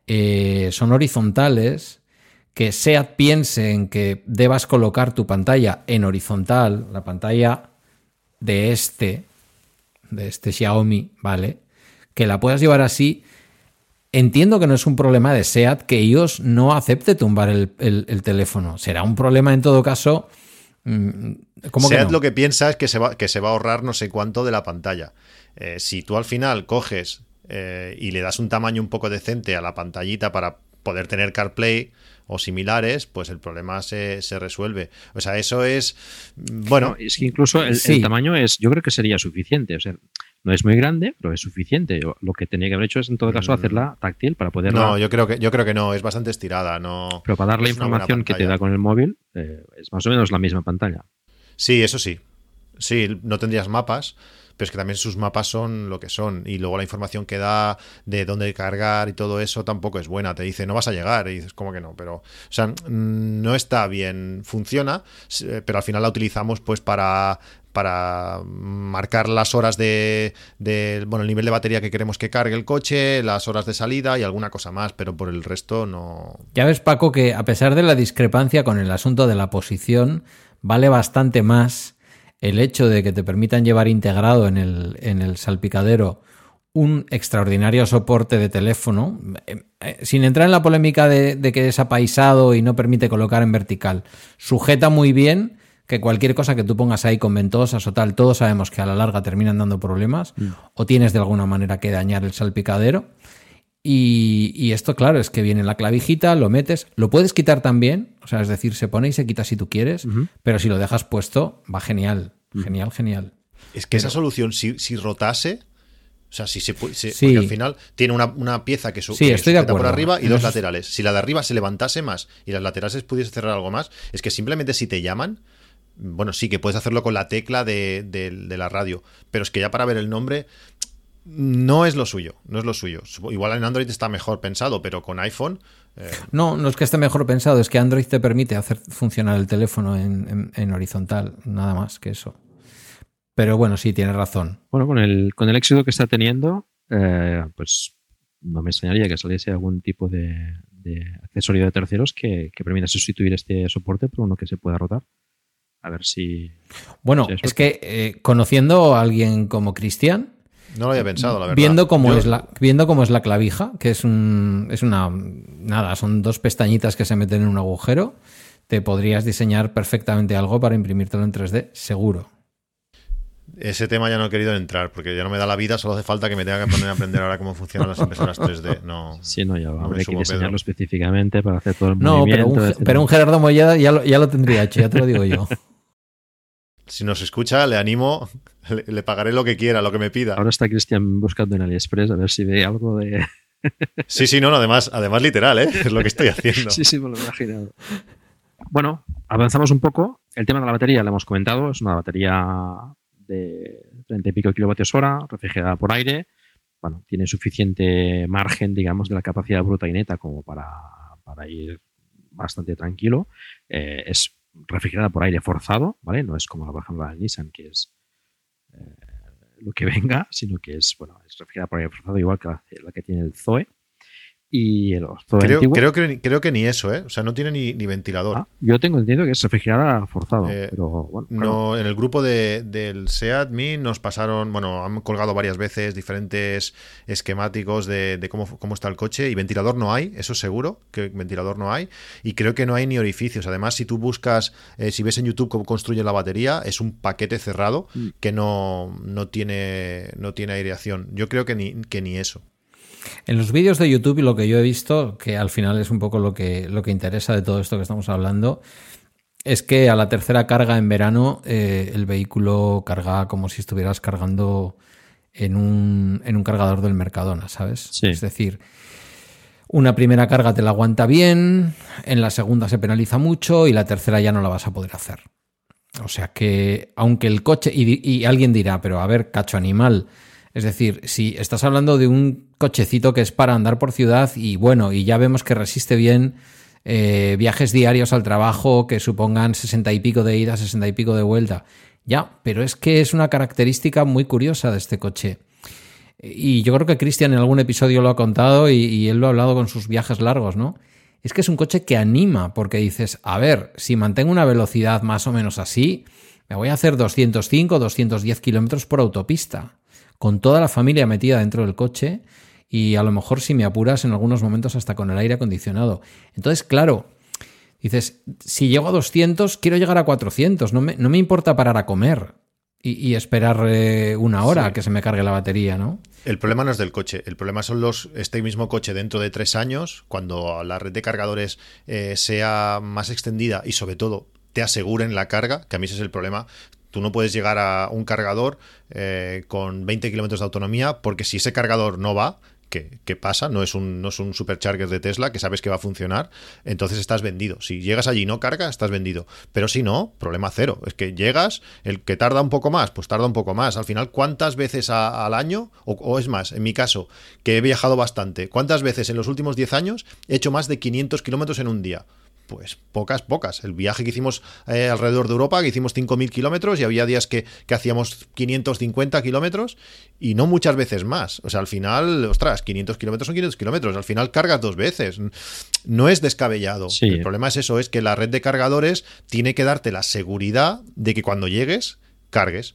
Speaker 3: eh, son horizontales, que SEAT piense en que debas colocar tu pantalla en horizontal, la pantalla de este, de este Xiaomi, ¿vale? Que la puedas llevar así. Entiendo que no es un problema de SEAT que iOS no acepte tumbar el, el- el teléfono. Será un problema en todo caso. mm, ¿Cómo que
Speaker 2: Seat
Speaker 3: no?
Speaker 2: lo que piensa es que se, va, que se va a ahorrar no sé cuánto de la pantalla. Eh, si tú al final coges eh, y le das un tamaño un poco decente a la pantallita para poder tener CarPlay o similares, pues el problema se, se resuelve. O sea, eso es. mm, Bueno,
Speaker 1: No, es que incluso el, tamaño es, yo creo que sería suficiente. O sea, no es muy grande, pero es suficiente. Yo- lo que tenía que haber hecho es, en todo caso, hacerla táctil para poderla.
Speaker 2: Mm. no, yo creo que yo creo que no, es bastante estirada, no.
Speaker 1: pero para dar la información que te da con el móvil, eh, es más o menos la misma pantalla.
Speaker 2: Sí, eso sí. Sí, no tendrías mapas, pero es que también sus mapas son lo que son. Y luego la información que da de dónde cargar y todo eso tampoco es buena. Te dice, no vas a llegar. Y dices, ¿cómo que no? Pero, o sea, mm, no está bien. Funciona, s- pero al final la utilizamos pues para para marcar las horas de, de- bueno el nivel de batería que queremos que cargue el coche, las horas de salida y alguna cosa más, pero por el resto no.
Speaker 3: Ya ves, Paco, que a pesar de la discrepancia con el asunto de la posición, vale bastante más el hecho de que te permitan llevar integrado en el, en el salpicadero un extraordinario soporte de teléfono, eh, eh, sin entrar en la polémica de, de que es apaisado y no permite colocar en vertical. Sujeta muy bien que cualquier cosa que tú pongas ahí con ventosas o tal, todos sabemos que a la larga terminan dando problemas, o tienes de alguna manera que dañar el salpicadero. Y, y esto, claro, es que viene la clavijita, lo metes, lo puedes quitar también, o sea, es decir, se pone y se quita si tú quieres, pero si lo dejas puesto, va genial, genial, genial.
Speaker 2: Es que esa solución, si, si rotase, o sea, si se, pu- se-
Speaker 3: Sí.
Speaker 2: porque al final tiene una, una pieza que, su-
Speaker 3: Sí,
Speaker 2: que
Speaker 3: estoy de
Speaker 2: sujeta por
Speaker 3: acuerdo.
Speaker 2: arriba y dos laterales. Si la de arriba se levantase más y las laterales pudiese cerrar algo más, es que simplemente si te llaman, bueno, sí que puedes hacerlo con la tecla de, de- de la radio, pero es que ya para ver el nombre no es lo suyo, no es lo suyo. Igual en Android está mejor pensado, pero con iPhone eh,
Speaker 3: No, no es que esté mejor pensado, es que Android te permite hacer funcionar el teléfono en, en- en horizontal, nada más que eso. Pero bueno, sí, tienes razón.
Speaker 1: Bueno, con el, con el éxito que está teniendo, eh, pues no me extrañaría que saliese algún tipo de, de accesorio de terceros que, que permita sustituir este soporte por uno que se pueda rotar. A ver si.
Speaker 3: Bueno, es que eh, conociendo a alguien como Cristian,
Speaker 2: no lo había pensado, la verdad.
Speaker 3: viendo cómo
Speaker 2: Yo-
Speaker 3: es la viendo cómo es la clavija, que es un es una nada, son dos pestañitas que se meten en un agujero, te podrías diseñar perfectamente algo para imprimírtelo en 3D, seguro.
Speaker 2: Ese tema ya no he querido entrar, porque ya no me da la vida, solo hace falta que me tenga que poner a aprender ahora cómo funcionan las impresoras 3D. No.
Speaker 1: Si no, ya
Speaker 2: me
Speaker 1: habría que
Speaker 2: sumo,
Speaker 1: diseñarlo
Speaker 2: Pedro.
Speaker 1: específicamente para hacer todo el
Speaker 3: No, pero
Speaker 1: movimiento.
Speaker 3: un,
Speaker 1: etcétera.
Speaker 3: pero un Gerardo Molleda ya lo, ya lo tendría hecho, ya te lo digo yo.
Speaker 2: Si nos escucha, le animo, le, le pagaré lo que quiera, lo que me pida.
Speaker 1: Ahora está Cristian buscando en AliExpress a ver si ve algo de.
Speaker 2: Sí, sí, no, no, además, además literal, ¿eh? Es lo que estoy haciendo.
Speaker 1: Sí, sí, me lo he imaginado. Bueno, avanzamos un poco. El tema de la batería lo hemos comentado. Es una batería de 30 y pico kilovatios hora, refrigerada por aire. Bueno, tiene suficiente margen, digamos, de la capacidad bruta y neta como para, para ir bastante tranquilo. Eh, es refrigerada por aire forzado, ¿vale? No es como, por ejemplo, la Nissan, que es eh, lo que venga, sino que es, bueno, es refrigerada por aire forzado, igual que la, la que tiene el Zoe. Y el
Speaker 2: Creo, creo, que, creo que ni eso, ¿eh? O sea, no tiene ni, ni ventilador.
Speaker 1: Ah, yo tengo entendido que es refrigerada forzado,
Speaker 2: Eh,
Speaker 1: pero bueno, claro.
Speaker 2: No, en el grupo de, del SEADMI nos pasaron, bueno, han colgado varias veces diferentes esquemáticos de, de cómo, cómo está el coche y ventilador no hay, eso seguro, que ventilador no hay y creo que no hay ni orificios. Además, si tú buscas, eh, si ves en YouTube cómo construye la batería, es un paquete cerrado
Speaker 1: Mm.
Speaker 2: que no, no, tiene, no tiene aireación. Yo creo que ni, que ni eso.
Speaker 3: En los vídeos de YouTube y lo que yo he visto, que al final es un poco lo que, lo que interesa de todo esto que estamos hablando, es que a la tercera carga en verano eh, el vehículo carga como si estuvieras cargando en un, en un cargador del Mercadona, ¿sabes?
Speaker 1: Sí.
Speaker 3: Es decir, una primera carga te la aguanta bien, en la segunda se penaliza mucho y la tercera ya no la vas a poder hacer. O sea que, aunque el coche, y, y alguien dirá, pero a ver, cacho animal, es decir, si estás hablando de un cochecito que es para andar por ciudad y bueno, y ya vemos que resiste bien eh, viajes diarios al trabajo que supongan sesenta y pico de ida, sesenta y pico de vuelta. Ya, pero es que es una característica muy curiosa de este coche. Y yo creo que Cristian en algún episodio lo ha contado y, y él lo ha hablado con sus viajes largos, ¿no? Es que es un coche que anima, porque dices, a ver, si mantengo una velocidad más o menos así, me voy a hacer 205, 210 kilómetros por autopista, con toda la familia metida dentro del coche y a lo mejor si me apuras en algunos momentos hasta con el aire acondicionado. Entonces, claro, dices, si llego a 200, quiero llegar a 400, no me, no me importa parar a comer y, y esperar eh, una hora a que se me cargue la batería, ¿no?
Speaker 2: El problema no es del coche, el problema son los este mismo coche dentro de tres años, cuando la red de cargadores eh, sea más extendida y sobre todo te aseguren la carga, que a mí ese es el problema. Tú no puedes llegar a un cargador eh, con 20 kilómetros de autonomía porque si ese cargador no va, que, que, pasa, no es, un, no es un supercharger de Tesla que sabes que va a funcionar, entonces estás vendido. Si llegas allí y no carga, estás vendido. Pero si no, problema cero. Es que llegas, el que tarda un poco más, pues tarda un poco más. Al final, ¿cuántas veces al año, o, o, es más, en mi caso, que he viajado bastante, ¿cuántas veces en los últimos 10 años he hecho más de 500 kilómetros en un día? Pues pocas, pocas. El viaje que hicimos eh, alrededor de Europa, que hicimos 5.000 kilómetros y había días que, que, hacíamos 550 kilómetros y no muchas veces más. O sea, al final, ostras, 500 kilómetros son 500 kilómetros. Al final cargas dos veces. No es descabellado.
Speaker 1: Sí.
Speaker 2: El problema es eso, es que la red de cargadores tiene que darte la seguridad de que cuando llegues, cargues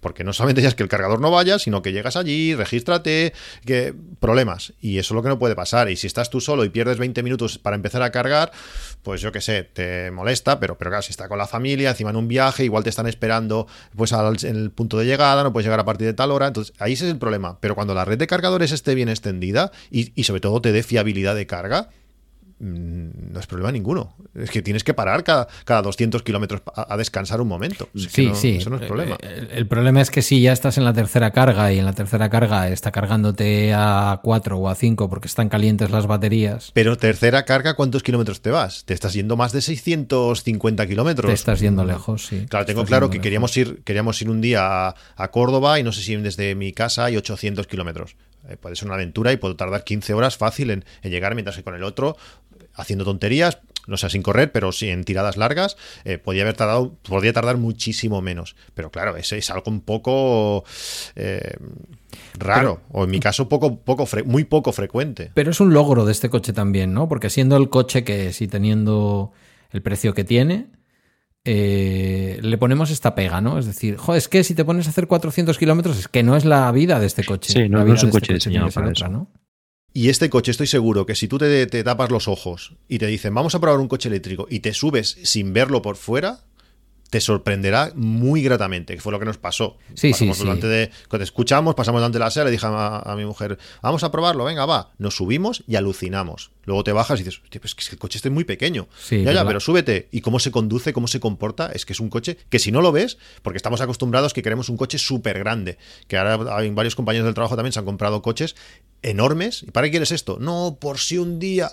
Speaker 2: porque no solamente ya es que el cargador no vaya, sino que llegas allí, regístrate, que problemas. Y eso es lo que no puede pasar. Y si estás tú solo y pierdes 20 minutos para empezar a cargar, pues yo qué sé, te molesta, pero, pero claro, si está con la familia, encima en un viaje, igual te están esperando pues al, en el punto de llegada, no puedes llegar a partir de tal hora. Entonces, ahí ese es el problema. Pero cuando la red de cargadores esté bien extendida y, y sobre todo te dé fiabilidad de carga, no es problema ninguno. Es que tienes que parar cada, cada 200 kilómetros a, a, descansar un momento. Es
Speaker 3: sí,
Speaker 2: no,
Speaker 3: sí.
Speaker 2: Eso no es problema.
Speaker 3: El, el, problema es que si ya estás en la tercera carga y en la tercera carga está cargándote a 4 o a 5 porque están calientes las baterías.
Speaker 2: Pero tercera carga, ¿cuántos kilómetros te vas? Te estás yendo más de 650 kilómetros.
Speaker 3: Te estás yendo lejos, sí.
Speaker 2: Claro, tengo claro que
Speaker 3: lejos.
Speaker 2: queríamos ir, queríamos ir un día a, a, Córdoba y no sé si desde mi casa hay 800 kilómetros. Eh, puede ser una aventura y puedo tardar 15 horas fácil en, en llegar, mientras que con el otro haciendo tonterías, no sé, sin correr, pero sí en tiradas largas, eh, podía haber tardado, podría tardar muchísimo menos. Pero claro, ese es algo un poco eh, raro, pero, o en mi caso poco, poco muy poco frecuente.
Speaker 3: Pero es un logro de este coche también, ¿no? Porque siendo el coche que es y teniendo el precio que tiene, eh, le ponemos esta pega, ¿no? Es decir, jo, es que si te pones a hacer 400 kilómetros, es que no es la vida de este coche.
Speaker 1: Sí, no, es un
Speaker 3: de
Speaker 1: coche
Speaker 3: este
Speaker 1: diseñado para
Speaker 3: otra,
Speaker 1: eso.
Speaker 3: ¿no?
Speaker 2: Y este coche estoy seguro que si tú te, tapas los ojos y te dicen vamos a probar un coche eléctrico y te subes sin verlo por fuera, te sorprenderá muy gratamente, que fue lo que nos pasó.
Speaker 3: Sí,
Speaker 2: pasamos
Speaker 3: sí,
Speaker 2: delante
Speaker 3: sí.
Speaker 2: De, cuando escuchamos, pasamos delante de la SEA, le dije a, a, mi mujer, vamos a probarlo, venga, va. Nos subimos y alucinamos. Luego te bajas y dices, pues que el coche este es muy pequeño.
Speaker 3: Sí,
Speaker 2: ya, ya, pero súbete. Y cómo se conduce, cómo se comporta, es que es un coche que si no lo ves, porque estamos acostumbrados que queremos un coche súper grande, que ahora hay varios compañeros del trabajo también se han comprado coches enormes. ¿Y para qué quieres esto? No, por si un día...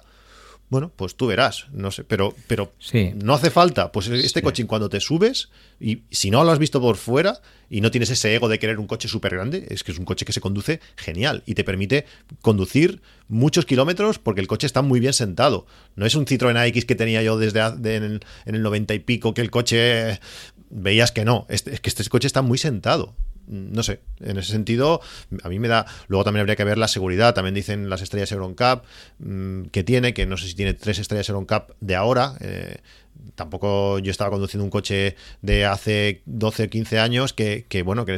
Speaker 2: Bueno, pues tú verás, no sé, pero, pero
Speaker 3: sí.
Speaker 2: no hace falta. Pues este
Speaker 1: Sí.
Speaker 2: coche, cuando te subes, y si no lo has visto por fuera y no tienes ese ego de querer un coche súper grande, es que es un coche que se conduce genial y te permite conducir muchos kilómetros porque el coche está muy bien sentado. No es un Citroën AX que tenía yo desde en, el, en el 90 y pico, que el coche veías que no. Este- es que este coche está muy sentado. No sé, en ese sentido, a mí me da. Luego también habría que ver la seguridad. También dicen las estrellas Euroncap mm, que tiene, que no sé si tiene tres estrellas Euroncap de ahora. eh, tampoco yo estaba conduciendo un coche de hace 12 o 15 años que, que bueno, que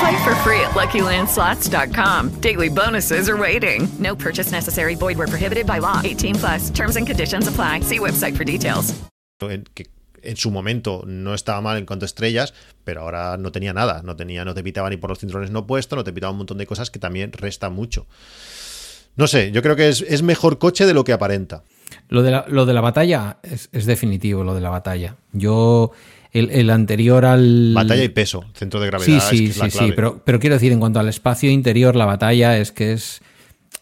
Speaker 4: Play for free at LuckyLandSlots.com. Daily bonuses are waiting. No purchase necessary. Void where prohibited by law. 18 plus. Terms and conditions apply. See website for details.
Speaker 2: en, que en su momento no estaba mal en cuanto a estrellas, pero ahora no tenía nada, no tenía, no te pitaba ni por los cinturones no puestos, no te pitaba un montón de cosas que también resta mucho. No sé, yo creo que es, es mejor coche de lo que aparenta.
Speaker 3: Lo de la, lo de la batalla es, es definitivo, lo de la batalla. Yo el, el anterior al...
Speaker 2: Batalla y peso, centro de gravedad.
Speaker 3: Sí,
Speaker 2: es
Speaker 3: sí,
Speaker 2: que es la
Speaker 3: sí,
Speaker 2: clave.
Speaker 3: sí, pero, pero quiero decir, en cuanto al espacio interior, la batalla es que es,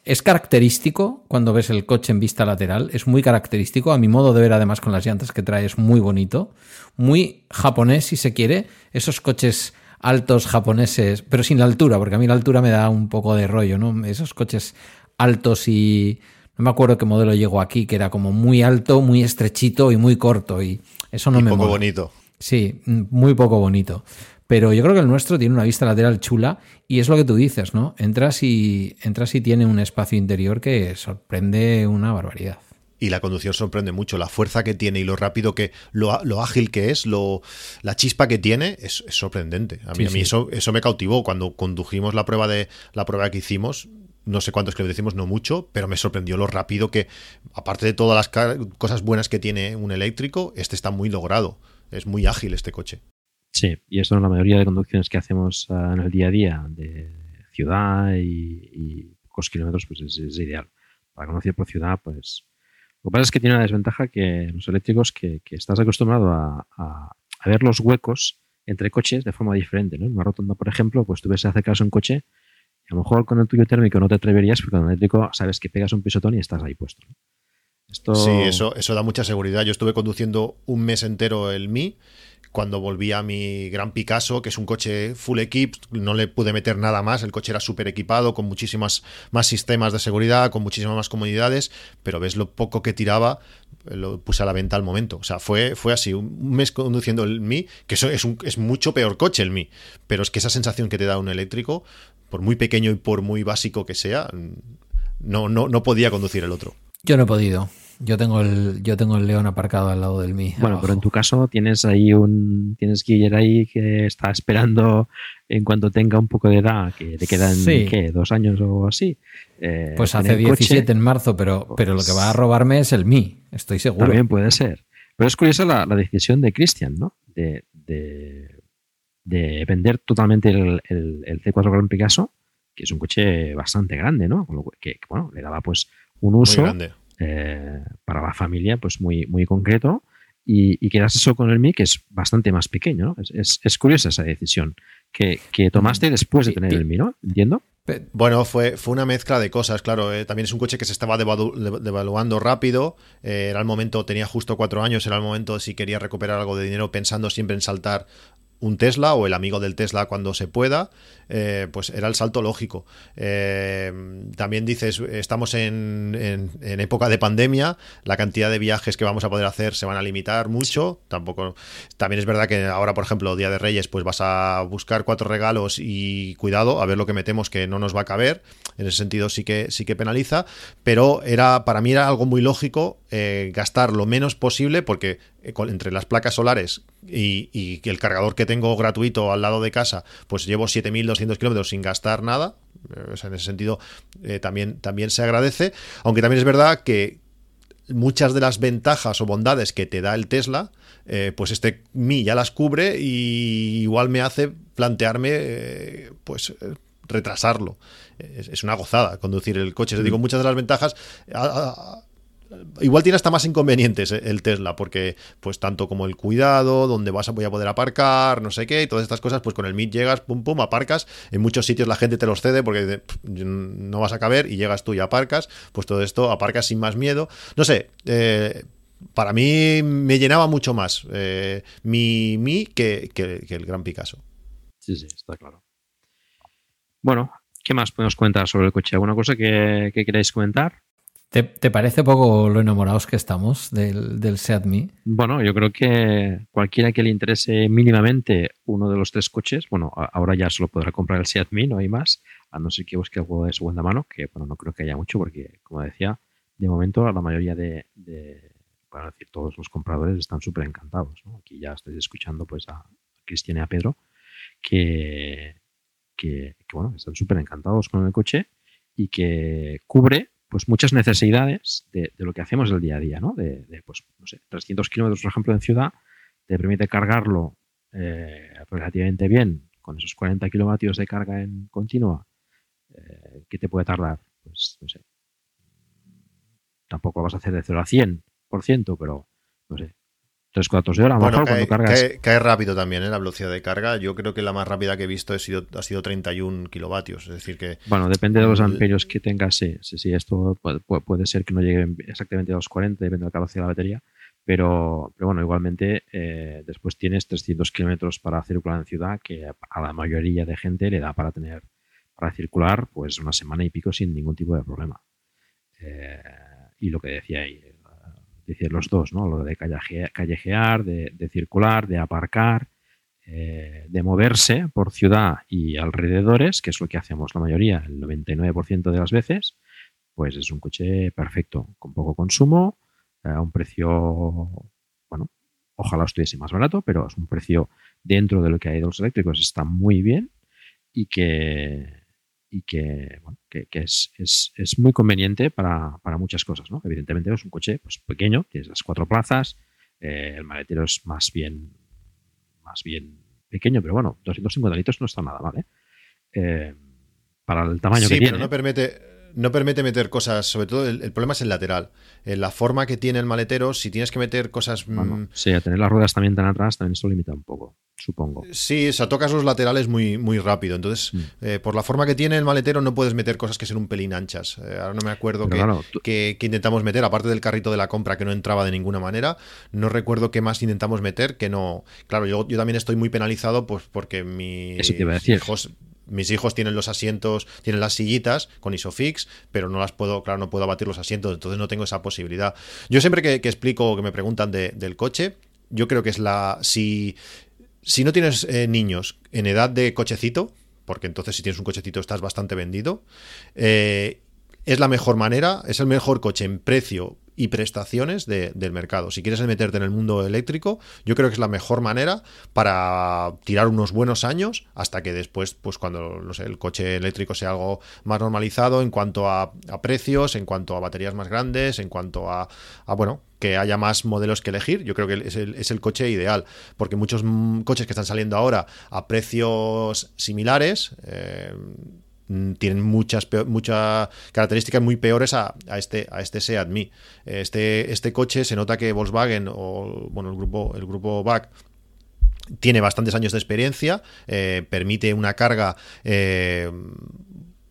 Speaker 3: es característico cuando ves el coche en vista lateral, es muy característico, a mi modo de ver además con las llantas que trae es muy bonito, muy japonés si se quiere, esos coches altos japoneses, pero sin la altura, porque a mí la altura me da un poco de rollo, ¿no? Esos coches altos y... No me acuerdo qué modelo llegó aquí, que era como muy alto, muy estrechito y muy corto, y eso no
Speaker 2: Y
Speaker 3: me
Speaker 2: poco
Speaker 3: mola.
Speaker 2: bonito.
Speaker 3: Sí, mm, muy poco bonito. Pero yo creo que el nuestro tiene una vista lateral chula y es lo que tú dices, ¿no? Entras y, entras y tiene un espacio interior que sorprende una barbaridad.
Speaker 2: Y la conducción sorprende mucho. La fuerza que tiene y lo rápido que, lo, lo ágil que es, lo, la chispa que tiene, es, es sorprendente. A mí,
Speaker 3: Sí,
Speaker 2: a mí
Speaker 3: sí.
Speaker 2: Eso, eso me cautivó. Cuando condujimos la prueba de la prueba que hicimos, no sé cuántos kilómetros hicimos, no mucho, pero me sorprendió lo rápido que, aparte de todas las cosas buenas que tiene un eléctrico, este está muy logrado. Es muy ágil este coche.
Speaker 1: Sí, y eso en la mayoría de conducciones que hacemos ah, en el día a día de ciudad y, pocos kilómetros, pues es, es ideal. Para conducir por ciudad, pues lo que pasa es que tiene una desventaja que los eléctricos que, que estás acostumbrado a, a- ver los huecos entre coches de forma diferente, ¿no? En una rotonda, por ejemplo, pues tú ves acercarse un coche y a lo mejor con el tuyo térmico no te atreverías porque con el eléctrico sabes que pegas un pisotón y estás ahí puesto. Esto...
Speaker 2: Sí, eso, eso da mucha seguridad. Yo estuve conduciendo un mes entero el Mi. Cuando volví a mi Gran Picasso, que es un coche full equip, no le pude meter nada más. El coche era súper equipado, con muchísimas más sistemas de seguridad, con muchísimas más comodidades, pero ves lo poco que tiraba, lo puse a la venta al momento. O sea, fue, fue así, un mes conduciendo el Mi, que eso es, un, es mucho peor coche el Mi, pero es que esa sensación que te da un eléctrico, por muy pequeño y por muy básico que sea, no, no, no podía conducir el otro.
Speaker 3: Yo no he podido. Yo tengo el, yo tengo el León aparcado al lado del mí.
Speaker 1: Bueno, pero en tu caso tienes ahí un. Tienes Guiller ahí que está esperando en cuanto tenga un poco de edad, que te quedan,
Speaker 3: Sí.
Speaker 1: ¿qué? ¿Dos años o así? Eh,
Speaker 3: Pues hace
Speaker 1: tener coche,
Speaker 3: 17 en marzo, pero, pero lo que va a robarme es el mí, estoy seguro.
Speaker 1: También puede ser. Pero es curiosa la, la decisión de Christian, ¿no? De, de, de vender totalmente el, el- el C4 Gran Picasso, que es un coche bastante grande, ¿no? Que, que, bueno, le daba pues un uso
Speaker 2: grande.
Speaker 1: Eh, para la familia pues muy, muy concreto y, y quedas eso con el Mi, que es bastante más pequeño, ¿no? Es, es- es curiosa esa decisión que, que tomaste después de tener el Mi, ¿no? Entiendo.
Speaker 2: Bueno, fue, fue una mezcla de cosas, claro. eh, también es un coche que se estaba devalu- de- devaluando rápido. eh, era el momento, tenía justo cuatro años, era el momento si quería recuperar algo de dinero pensando siempre en saltar un Tesla o el amigo del Tesla cuando se pueda, eh, pues era el salto lógico. Eh, también dices, estamos en, en- época de pandemia, la cantidad de viajes que vamos a poder hacer se van a limitar mucho. Tampoco, también es verdad que ahora, por ejemplo, Día de Reyes, pues vas a buscar cuatro regalos y cuidado a ver lo que metemos que no nos va a caber. En ese sentido sí que sí que penaliza, pero era para mí era algo muy lógico eh, gastar lo menos posible porque entre las placas solares y, y el cargador que tengo gratuito al lado de casa, pues llevo 7.200 kilómetros sin gastar nada. Eh, o sea, en ese sentido eh, también, también se agradece. Aunque también es verdad que muchas de las ventajas o bondades que te da el Tesla, eh, pues este Mi ya las cubre y igual me hace plantearme, eh, pues, retrasarlo. Es, es una gozada conducir el coche. Os digo, muchas de las ventajas... a- a- Igual tiene hasta más inconvenientes eh, el Tesla, porque pues tanto como el cuidado, donde vas voy a poder aparcar, no sé qué, y todas estas cosas, pues con el MIT llegas, pum, pum, aparcas. En muchos sitios la gente te los cede porque dice, "Pff, no vas a caber y llegas tú y aparcas. Pues todo esto aparcas sin más miedo. No sé, eh, para mí me llenaba mucho más eh, mi, mi que el Gran Picasso.
Speaker 1: Sí, sí, está claro. Bueno, ¿qué más podemos comentar sobre el coche? ¿Alguna cosa que, que queráis comentar?
Speaker 3: ¿Te, te parece poco lo enamorados que estamos del, del Seat?
Speaker 1: Bueno, yo creo que cualquiera que le interese mínimamente uno de los tres coches, bueno, ahora ya solo podrá comprar el Seat no hay más, a no ser que busque algo de segunda mano, que bueno, no creo que haya mucho, porque como decía, de momento la mayoría de, de para decir, todos los compradores están súper encantados. Aquí ya estáis escuchando pues a Cristian y a Pedro, que, que, que, bueno, están súper encantados con el coche y que cubre pues muchas necesidades de, lo que hacemos el día a día, ¿no? De, de, pues, no sé, 300 kilómetros, por ejemplo, en ciudad, te permite cargarlo eh, relativamente bien con esos 40 kilovatios de carga en continua. Eh, ¿Qué te puede tardar? Pues, no sé. Tampoco vas a hacer de 0 a 100%, pero, no sé, 3 cuartos de hora. A lo
Speaker 2: Bueno,
Speaker 1: mejor
Speaker 2: cae,
Speaker 1: cuando cargas.
Speaker 2: cae- cae rápido también ¿eh? la velocidad de carga. Yo creo que la más rápida que he visto ha sido, ha sido 31 kilovatios. Es decir, que
Speaker 1: Bueno, depende de los amperios que tengas, sí, sí, sí, esto puede, puede- ser que no llegue exactamente a los 40, depende de la capacidad de la batería, pero, pero bueno, igualmente eh, después tienes 300 kilómetros para circular en ciudad, que a la mayoría de gente le da para tener, para circular, pues una semana y pico sin ningún tipo de problema. Eh, y lo que decía ahí, decir los dos, ¿no? Lo de calleje- callejear, de, de circular, de aparcar, eh, de moverse por ciudad y alrededores, que es lo que hacemos la mayoría, el 99% de las veces, pues es un coche perfecto, con poco consumo, eh, a un precio, bueno, ojalá estuviese más barato, pero es un precio dentro de lo que hay de los eléctricos, está muy bien y que, y que, bueno, que, que es, es- es muy conveniente para, para muchas cosas, ¿no? Evidentemente es un coche pues, pequeño, tienes las cuatro plazas, eh, el maletero es más bien más bien pequeño, pero bueno, 250 litros no está nada mal, ¿eh? Eh, para el tamaño
Speaker 2: sí,
Speaker 1: que
Speaker 2: pero
Speaker 1: tiene.
Speaker 2: no permite, no permite meter cosas, sobre todo el, el problema es el lateral. En la forma que tiene el maletero, si tienes que meter cosas... mm,
Speaker 1: Bueno, sí, a tener las ruedas también tan atrás también esto limita un poco, supongo.
Speaker 2: Sí, o sea, tocas los laterales muy, muy rápido. Entonces,
Speaker 1: Mm.
Speaker 2: eh, por la forma que tiene el maletero, no puedes meter cosas que sean un pelín anchas. Eh, ahora no me acuerdo que,
Speaker 1: tú-
Speaker 2: que- que intentamos meter, aparte del carrito de la compra que no entraba de ninguna manera. No recuerdo qué más intentamos meter, que no. Claro, yo, yo también estoy muy penalizado, pues porque mis
Speaker 1: Eso te iba a decir.
Speaker 2: hijos. Mis hijos tienen los asientos, tienen las sillitas con Isofix, pero no las puedo, claro, no puedo abatir los asientos, entonces no tengo esa posibilidad. Yo siempre que, que explico o que me preguntan de- del coche, yo creo que es la. Si, si no tienes eh, niños en edad de cochecito, porque entonces si tienes un cochecito estás bastante vendido, eh, es la mejor manera, es el mejor coche en precio y prestaciones de- del mercado. Si quieres meterte en el mundo eléctrico, yo creo que es la mejor manera para tirar unos buenos años hasta que después, pues cuando el coche eléctrico sea algo más normalizado en cuanto a, precios, en cuanto a baterías más grandes, en cuanto a, bueno, que haya más modelos que elegir, yo creo que es el, es el coche ideal, porque muchos mm, coches que están saliendo ahora a precios similares, eh, tienen muchas características muy peores a, a este a este Seat. Este este coche se nota que Volkswagen o bueno el grupo el grupo BAC tiene bastantes años de experiencia, eh, permite una carga eh,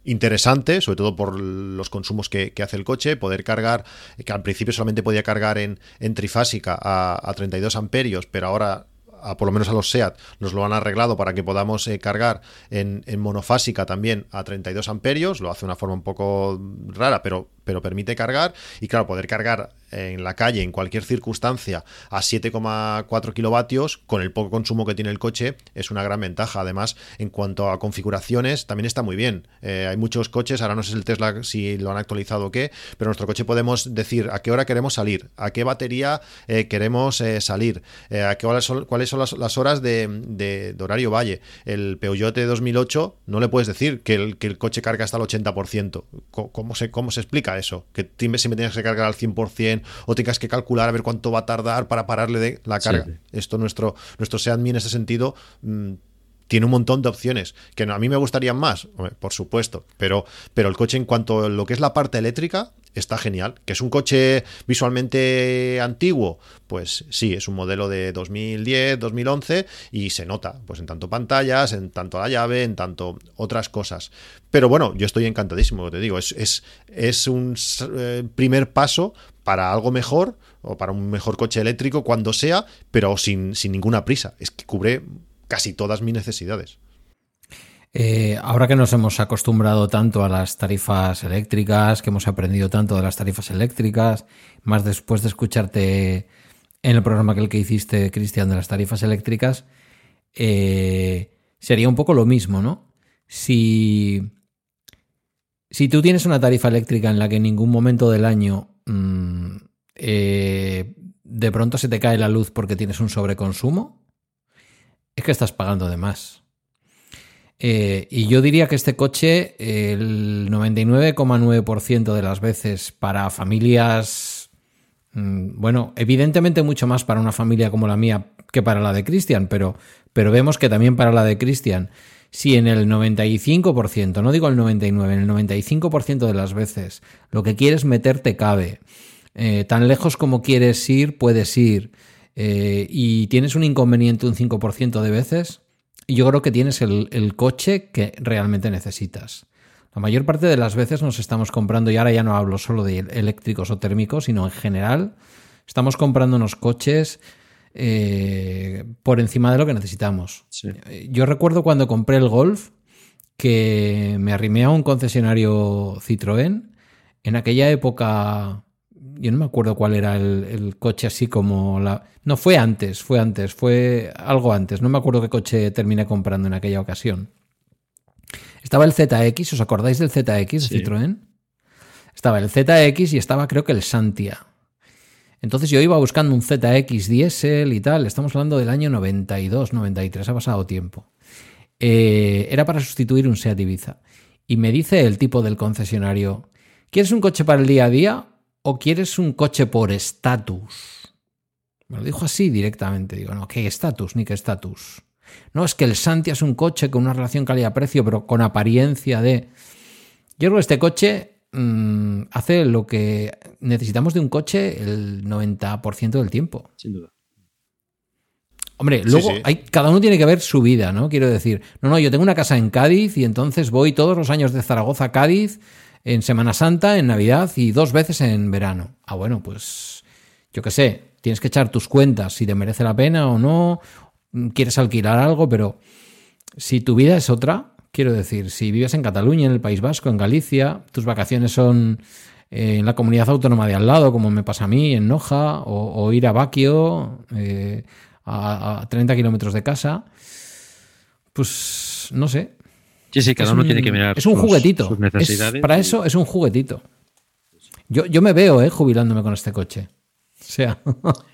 Speaker 2: interesante, sobre todo por los consumos que, hace el coche, poder cargar, que al principio solamente podía cargar en, en trifásica a, a 32 amperios, pero ahora a, por lo menos a los SEAT nos lo han arreglado para que podamos eh, cargar en, en monofásica también a 32 amperios, lo hace de una forma un poco rara, pero, pero permite cargar y claro, poder cargar en la calle en cualquier circunstancia a 7,4 kilovatios con el poco consumo que tiene el coche es una gran ventaja. Además, en cuanto a configuraciones, también está muy bien. Eh, hay muchos coches, ahora no sé el Tesla si lo han actualizado o qué, pero nuestro coche podemos decir a qué hora queremos salir, a qué batería eh, queremos eh, salir, a qué horas son, cuáles son las, horas de, de- horario valle. El Peugeot de 2008 no le puedes decir que el, que el coche carga hasta el 80%. Co- ¿Cómo se, cómo se explica eso? Que siempre tienes que cargar al 100% o tengas que calcular a ver cuánto va a tardar para pararle de la carga.
Speaker 1: sí.
Speaker 2: Esto nuestro, nuestro Seat Mii en ese sentido mm, tiene un montón de opciones que a mí me gustarían más, por supuesto, pero, pero el coche en cuanto a lo que es la parte eléctrica está genial. Que es un coche visualmente antiguo, pues sí, es un modelo de 2010, 2011 y se nota, pues en tanto pantallas, en tanto la llave, en tanto otras cosas. Pero bueno, yo estoy encantadísimo, te digo, es, es, es un eh, primer paso para algo mejor o para un mejor coche eléctrico cuando sea, pero sin, sin ninguna prisa. Es que cubre casi todas mis necesidades.
Speaker 3: Eh, ahora que nos hemos acostumbrado tanto a las tarifas eléctricas, que hemos aprendido tanto de las tarifas eléctricas, más después de escucharte en el programa que el que hiciste, Cristian, de las tarifas eléctricas, eh, sería un poco lo mismo, ¿no? Si, si tú tienes una tarifa eléctrica en la que en ningún momento del año mm, eh, de pronto se te cae la luz porque tienes un sobreconsumo, es que estás pagando de más. Eh, y yo diría que este coche, el 99,9% de las veces para familias, mm, bueno, evidentemente mucho más para una familia como la mía que para la de Cristian, pero, pero vemos que también para la de Cristian, si en el 95%, no digo el 99%, en el 95% de las veces lo que quieres meter te cabe, eh, tan lejos como quieres ir, puedes ir. Eh, y tienes un inconveniente un 5% de veces, yo creo que tienes el, el coche que realmente necesitas. La mayor parte de las veces nos estamos comprando, y ahora ya no hablo solo de eléctricos o térmicos, sino en general, estamos comprando unos coches eh, por encima de lo que necesitamos. Eh, yo recuerdo cuando compré el Golf que me arrimé a un concesionario Citroën. En aquella época, yo no me acuerdo cuál era el, el, coche así como la... No, fue antes, fue antes, fue algo antes. No me acuerdo qué coche terminé comprando en aquella ocasión. Estaba el ZX, ¿os acordáis del ZX
Speaker 1: Sí.
Speaker 3: Citroën? Estaba el ZX y estaba creo que el Santia. Entonces yo iba buscando un ZX diésel y tal, estamos hablando del año 92, 93, ha pasado tiempo. Eh, era para sustituir un Seat Ibiza. Y me dice el tipo del concesionario, ¿quieres un coche para el día a día o quieres un coche por estatus? Me lo dijo así directamente. Digo, no, ¿qué estatus? Ni qué estatus. No, es que el Santia es un coche con una relación calidad-precio, pero con apariencia de... Yo creo que este coche mmm, hace lo que necesitamos de un coche el 90% del tiempo.
Speaker 1: Sin duda.
Speaker 3: Hombre, luego
Speaker 2: Sí, sí.
Speaker 3: Hay, cada uno tiene que ver su vida, ¿no? Quiero decir, no, no, yo tengo una casa en Cádiz y entonces voy todos los años de Zaragoza a Cádiz en Semana Santa, en Navidad y dos veces en verano. Ah, bueno, pues yo qué sé, tienes que echar tus cuentas si te merece la pena o no, quieres alquilar algo, pero si tu vida es otra, quiero decir, si vives en Cataluña, en el País Vasco, en Galicia, tus vacaciones son eh, en la comunidad autónoma de al lado, como me pasa a mí, en Noja, o, ir a Baquio, eh, a, a 30 kilómetros de casa, pues no sé.
Speaker 1: Sí, sí, cada
Speaker 3: Es
Speaker 1: uno
Speaker 3: un-
Speaker 1: tiene que mirar
Speaker 3: Es un
Speaker 1: sus-
Speaker 3: juguetito.
Speaker 1: sus
Speaker 3: Es-
Speaker 1: necesidades.
Speaker 3: para
Speaker 1: y-
Speaker 3: eso es un juguetito. Yo, yo me veo, eh, jubilándome con este coche. O sea,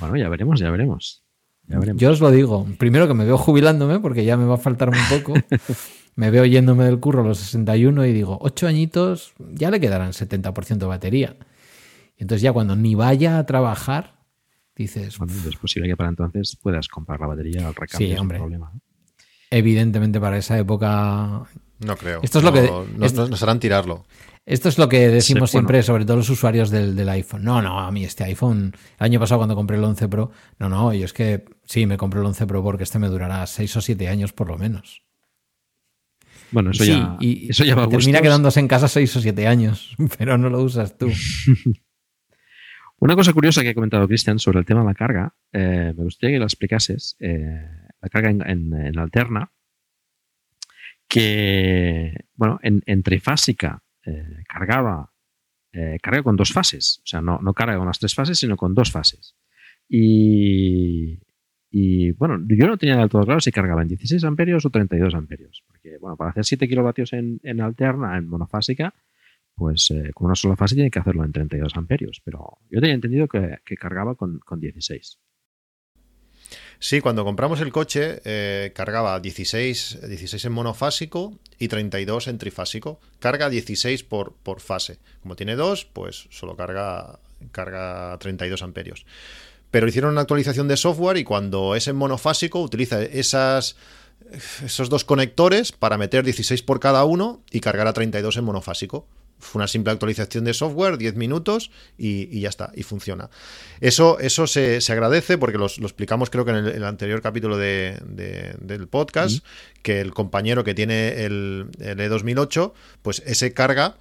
Speaker 1: Bueno, ya veremos, ya veremos. Ya veremos.
Speaker 3: yo os lo digo. Primero que me veo jubilándome porque ya me va a faltar un poco. me veo yéndome del curro a los 61 y digo, ocho añitos, ya le quedarán 70% de batería. Y entonces ya cuando ni vaya a trabajar, dices,
Speaker 1: Bueno, es posible que para entonces puedas comprar la batería al recambio
Speaker 3: Sí, hombre.
Speaker 1: problema.
Speaker 3: Evidentemente para esa época
Speaker 2: No creo.
Speaker 3: Esto es lo que- es-
Speaker 2: nos harán tirarlo.
Speaker 3: Esto es lo que decimos
Speaker 1: Sí, bueno.
Speaker 3: siempre, sobre todo los usuarios del, del iPhone. No, no, a mí este iPhone, el año pasado cuando compré el 11 Pro, no, no, yo es que sí, me compré el 11 Pro porque este me durará 6 o 7 años por lo menos.
Speaker 1: Bueno, eso
Speaker 3: Sí,
Speaker 1: ya,
Speaker 3: y
Speaker 1: eso ya va
Speaker 3: termina quedándose en casa 6 o 7 años, pero no lo usas tú.
Speaker 1: Una cosa curiosa que ha comentado Cristian sobre el tema de la carga, eh, me gustaría que la explicases. eh, la carga en, en- alterna, que, bueno, en, en trifásica eh, cargaba, eh, carga con dos fases. O sea, no, no carga con las tres fases, sino con dos fases. Y, y, bueno, yo no tenía del todo claro si cargaba en 16 amperios o 32 amperios. Porque, bueno, para hacer 7 kilovatios en, en alterna, en monofásica, pues eh, con una sola fase tiene que hacerlo en 32 amperios. Pero yo tenía entendido que, que cargaba con, con 16.
Speaker 2: Sí, cuando compramos el coche eh, cargaba 16, 16 en monofásico y 32 en trifásico. Carga 16 por, por fase. Como tiene dos, pues solo carga, carga 32 amperios. Pero hicieron una actualización de software y cuando es en monofásico utiliza esos dos conectores para meter 16 por cada uno y cargar a 32 en monofásico. Fue una simple actualización de software, 10 minutos y, y ya está, y funciona. Eso, eso se, se agradece porque los- lo explicamos creo que en el, el anterior capítulo de- de- del podcast, que el compañero que tiene el, el E2008, pues ese carga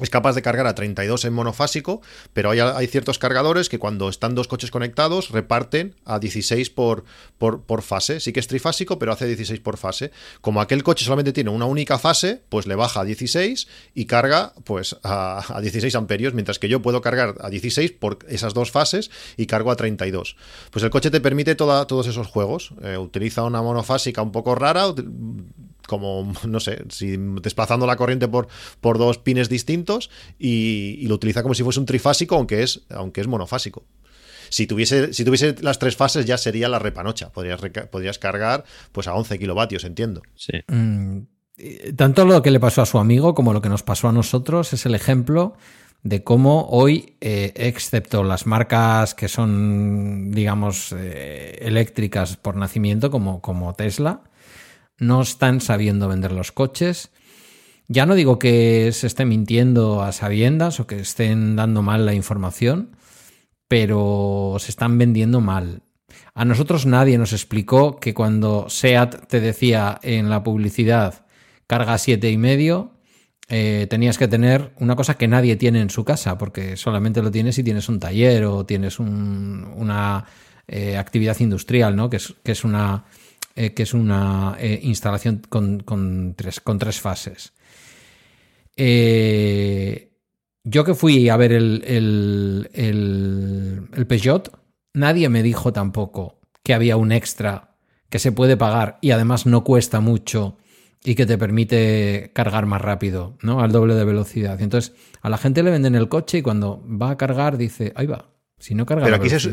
Speaker 2: es capaz de cargar a 32 en monofásico, pero hay, hay ciertos cargadores que cuando están dos coches conectados reparten a 16 por, por, fase. Sí que es trifásico, pero hace 16 por fase. Como aquel coche solamente tiene una única fase, pues le baja a 16 y carga pues a, a 16 amperios, mientras que yo puedo cargar a 16 por esas dos fases y cargo a 32. Pues el coche te permite toda- todos esos juegos. Eh, utiliza una monofásica un poco rara, como, no sé, si desplazando la corriente por, por dos pines distintos y, y lo utiliza como si fuese un trifásico, aunque es, aunque es monofásico. Si tuviese, si tuviese las tres fases ya sería la repanocha. Podrías, podrías cargar pues a 11 kilovatios, entiendo.
Speaker 1: Sí.
Speaker 3: Mm, tanto lo que le pasó a su amigo como lo que nos pasó a nosotros es el ejemplo de cómo hoy, eh, excepto las marcas que son, digamos, eh, eléctricas por nacimiento, como, como Tesla, no están sabiendo vender los coches. Ya no digo que se esté mintiendo a sabiendas o que estén dando mal la información, pero se están vendiendo mal. A nosotros nadie nos explicó que cuando SEAT te decía en la publicidad carga siete y medio, eh, tenías que tener una cosa que nadie tiene en su casa, porque solamente lo tienes si tienes un taller o tienes una eh, actividad industrial, ¿no? Que es, que es una, eh, que es una instalación con, tres, con tres fases. yo que fui a ver el, el, el, el Peugeot, nadie me dijo tampoco que había un extra que se puede pagar y además no cuesta mucho y que te permite cargar más rápido, ¿no? Al doble de velocidad. Entonces, a la gente le venden el coche y cuando va a cargar dice, ahí va, si no carga
Speaker 2: Pero aquí se,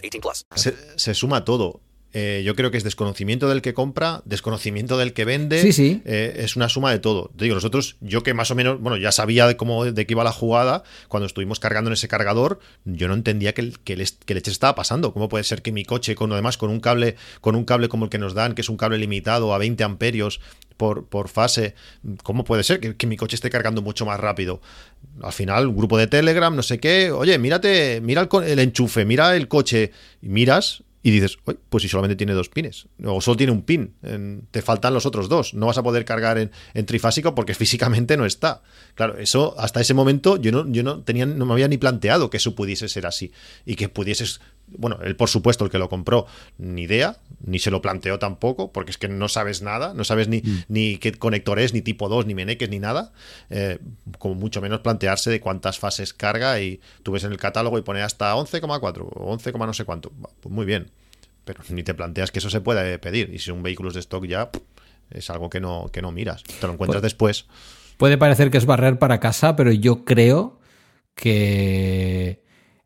Speaker 5: 18 plus.
Speaker 2: se, se suma todo. Eh, yo creo que es desconocimiento del que compra, desconocimiento del que vende.
Speaker 3: Sí, sí.
Speaker 2: Eh, es una suma de todo. Te digo, nosotros, yo que más o menos, bueno, ya sabía de cómo de qué iba la jugada, cuando estuvimos cargando en ese cargador, yo no entendía que, que, que leche estaba pasando. ¿Cómo puede ser que mi coche, con además con un cable, con un cable como el que nos dan, que es un cable limitado a 20 amperios por, por fase, ¿cómo puede ser que, que mi coche esté cargando mucho más rápido? Al final, un grupo de Telegram, no sé qué, oye, mírate, mira el, el enchufe, mira el coche, y miras y dices, "Uy, pues si solamente tiene dos pines, o solo tiene un pin, te faltan los otros dos, no vas a poder cargar en, en trifásico porque físicamente no está. Claro, eso hasta ese momento yo no, yo no tenía, no me había ni planteado que eso pudiese ser así y que pudieses, bueno, él por supuesto el que lo compró, ni idea, ni se lo planteó tampoco, porque es que no sabes nada, no sabes ni, ni qué conector es, ni tipo 2, ni meneques, ni nada, eh, como mucho menos plantearse de cuántas fases carga y tú ves en el catálogo y pone hasta 11,4 o 11, no sé cuánto. Pues muy bien, pero ni te planteas que eso se puede pedir. Y si son vehículos de stock ya es algo que no, que no miras. Te lo encuentras después.
Speaker 3: Puede parecer que es barrer para casa, pero yo creo que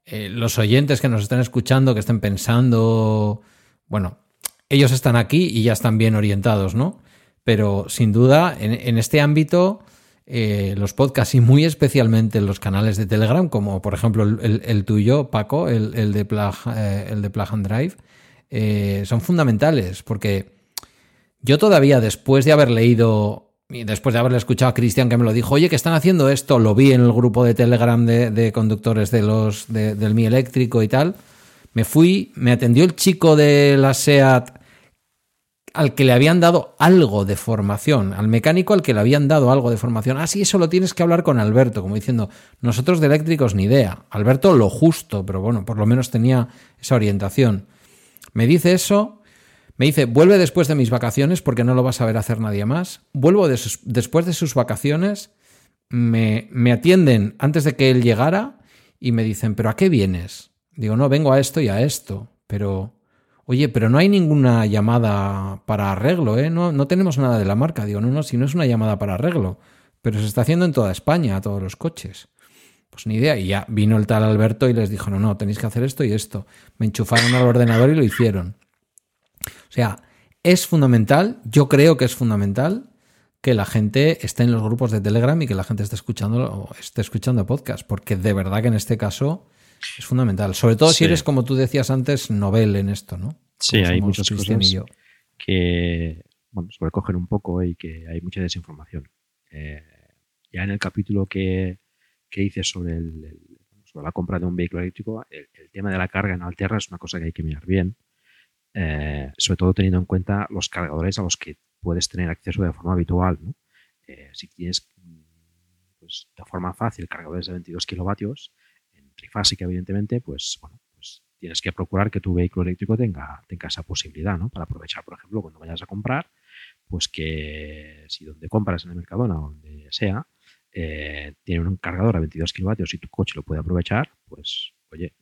Speaker 3: eh, los oyentes que nos están escuchando, que estén pensando, bueno, ellos están aquí y ya están bien orientados, ¿no? Pero sin duda, en, este ámbito, eh, los podcasts y muy especialmente los canales de Telegram, como por ejemplo el, tuyo, Paco, el, el de, Plug, eh, el de Plug and Drive, son fundamentales porque yo todavía después de haber leído después de haberle escuchado a Cristian que me lo dijo, oye, que están haciendo esto, lo vi en el grupo de Telegram de, de conductores de los de- del Mi Eléctrico y tal, me fui, me atendió el chico de la SEAT al que le habían dado algo de formación, al mecánico al que le habían dado algo de formación. Ah, sí, eso lo tienes que hablar con Alberto, como diciendo, nosotros de eléctricos ni idea. Alberto lo justo, pero bueno, por lo menos tenía esa orientación. Me dice eso, me dice, vuelve después de mis vacaciones porque no lo vas a ver hacer nadie más. Vuelvo después de sus vacaciones, me, me atienden antes de que él llegara y me dicen, ¿pero a qué vienes? Digo, no, vengo a esto y a esto, pero... Oye, pero no hay ninguna llamada para arreglo, ¿eh? No, no tenemos nada de la marca. Digo, no, no, si no es una llamada para arreglo. Pero se está haciendo en toda España, a todos los coches. Pues ni idea. Y ya vino el tal Alberto y les dijo, no, no, tenéis que hacer esto y esto. Me enchufaron al ordenador y lo hicieron. O sea, es fundamental, yo creo que es fundamental que la gente esté en los grupos de Telegram y que la gente esté escuchando, esté escuchando podcast, porque de verdad que en este caso Es fundamental. Sobre todo si eres, como tú decías antes, novel en esto, ¿no?
Speaker 1: Sí,
Speaker 3: Como
Speaker 1: hay muchas cosas
Speaker 3: yo.
Speaker 1: que bueno, sobrecogen un poco y que hay mucha desinformación. Eh, ya en el capítulo que, que hice sobre, el, el- sobre la compra de un vehículo eléctrico, el, el tema de la carga en Alterra es una cosa que hay que mirar bien, eh, sobre todo teniendo en cuenta los cargadores a los que puedes tener acceso de forma habitual. Eh, si tienes pues, de forma fácil cargadores de 22 kilovatios, en trifásica evidentemente, pues bueno, pues tienes que procurar que tu vehículo eléctrico tenga, tenga esa posibilidad. Para aprovechar, por ejemplo, cuando vayas a comprar, pues que si donde compras en el Mercadona o donde sea, eh, tiene un cargador a 22 kilovatios y tu coche lo puede aprovechar, pues oye,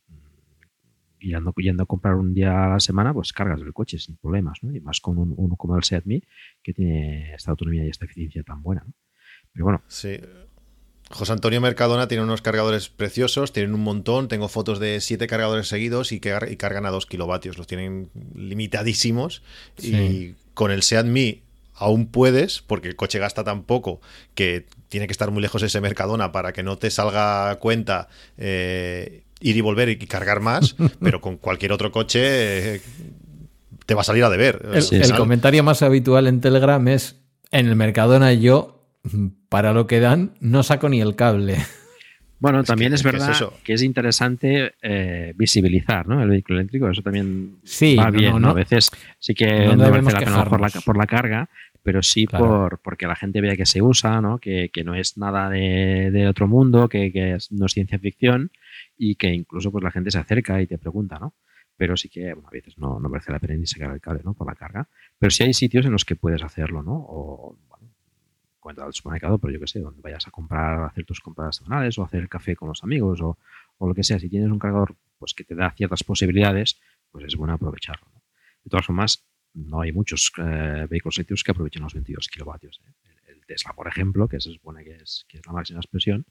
Speaker 1: yendo, yendo a comprar un día a la semana, pues cargas el coche sin problemas, ¿no? Y más con un, uno como el Seat Mii, que tiene esta autonomía y esta eficiencia tan buena, ¿no? Pero bueno,
Speaker 2: Sí. José Antonio Mercadona tiene unos cargadores preciosos, tienen un montón, tengo fotos de siete cargadores seguidos y, que, y cargan a dos kilovatios, los tienen limitadísimos y con el Seat Mii aún puedes, porque el coche gasta tan poco que tiene que estar muy lejos ese Mercadona para que no te salga cuenta eh, ir y volver y cargar más, pero con cualquier otro coche eh, te va a salir a deber.
Speaker 3: El, comentario más habitual en Telegram es: en el Mercadona yo, para lo que dan, no saco ni el cable.
Speaker 1: Bueno, también
Speaker 2: que-
Speaker 1: es
Speaker 2: es que es
Speaker 1: verdad
Speaker 2: eso.
Speaker 1: que es interesante eh, visibilizar ¿no? el vehículo eléctrico. Eso también
Speaker 3: Sí,
Speaker 1: va bien.
Speaker 3: no,
Speaker 1: ¿no?
Speaker 3: no.
Speaker 1: A veces sí que
Speaker 3: No
Speaker 1: merece la pena por la, por la carga, pero sí
Speaker 3: Claro.
Speaker 1: por porque la gente vea que se usa, ¿no? que, que no es nada de, de otro mundo, que, que no es ciencia ficción y que incluso pues la gente se acerca y te pregunta, ¿no? Pero sí que bueno, a veces no, no merece la pena ni sacar el cable ¿no? por la carga. Pero sí hay sitios en los que puedes hacerlo, ¿no? O bueno, cuenta del supermercado, pero yo que sé, donde vayas a comprar, hacer tus compras semanales o hacer el café con los amigos o, o lo que sea, si tienes un cargador pues que te da ciertas posibilidades, pues es bueno aprovecharlo. ¿no? De todas formas, no hay muchos eh, vehículos eléctricos que aprovechen los 22 kilovatios. ¿eh? El, el Tesla, por ejemplo, que se supone que es, que es la máxima expresión,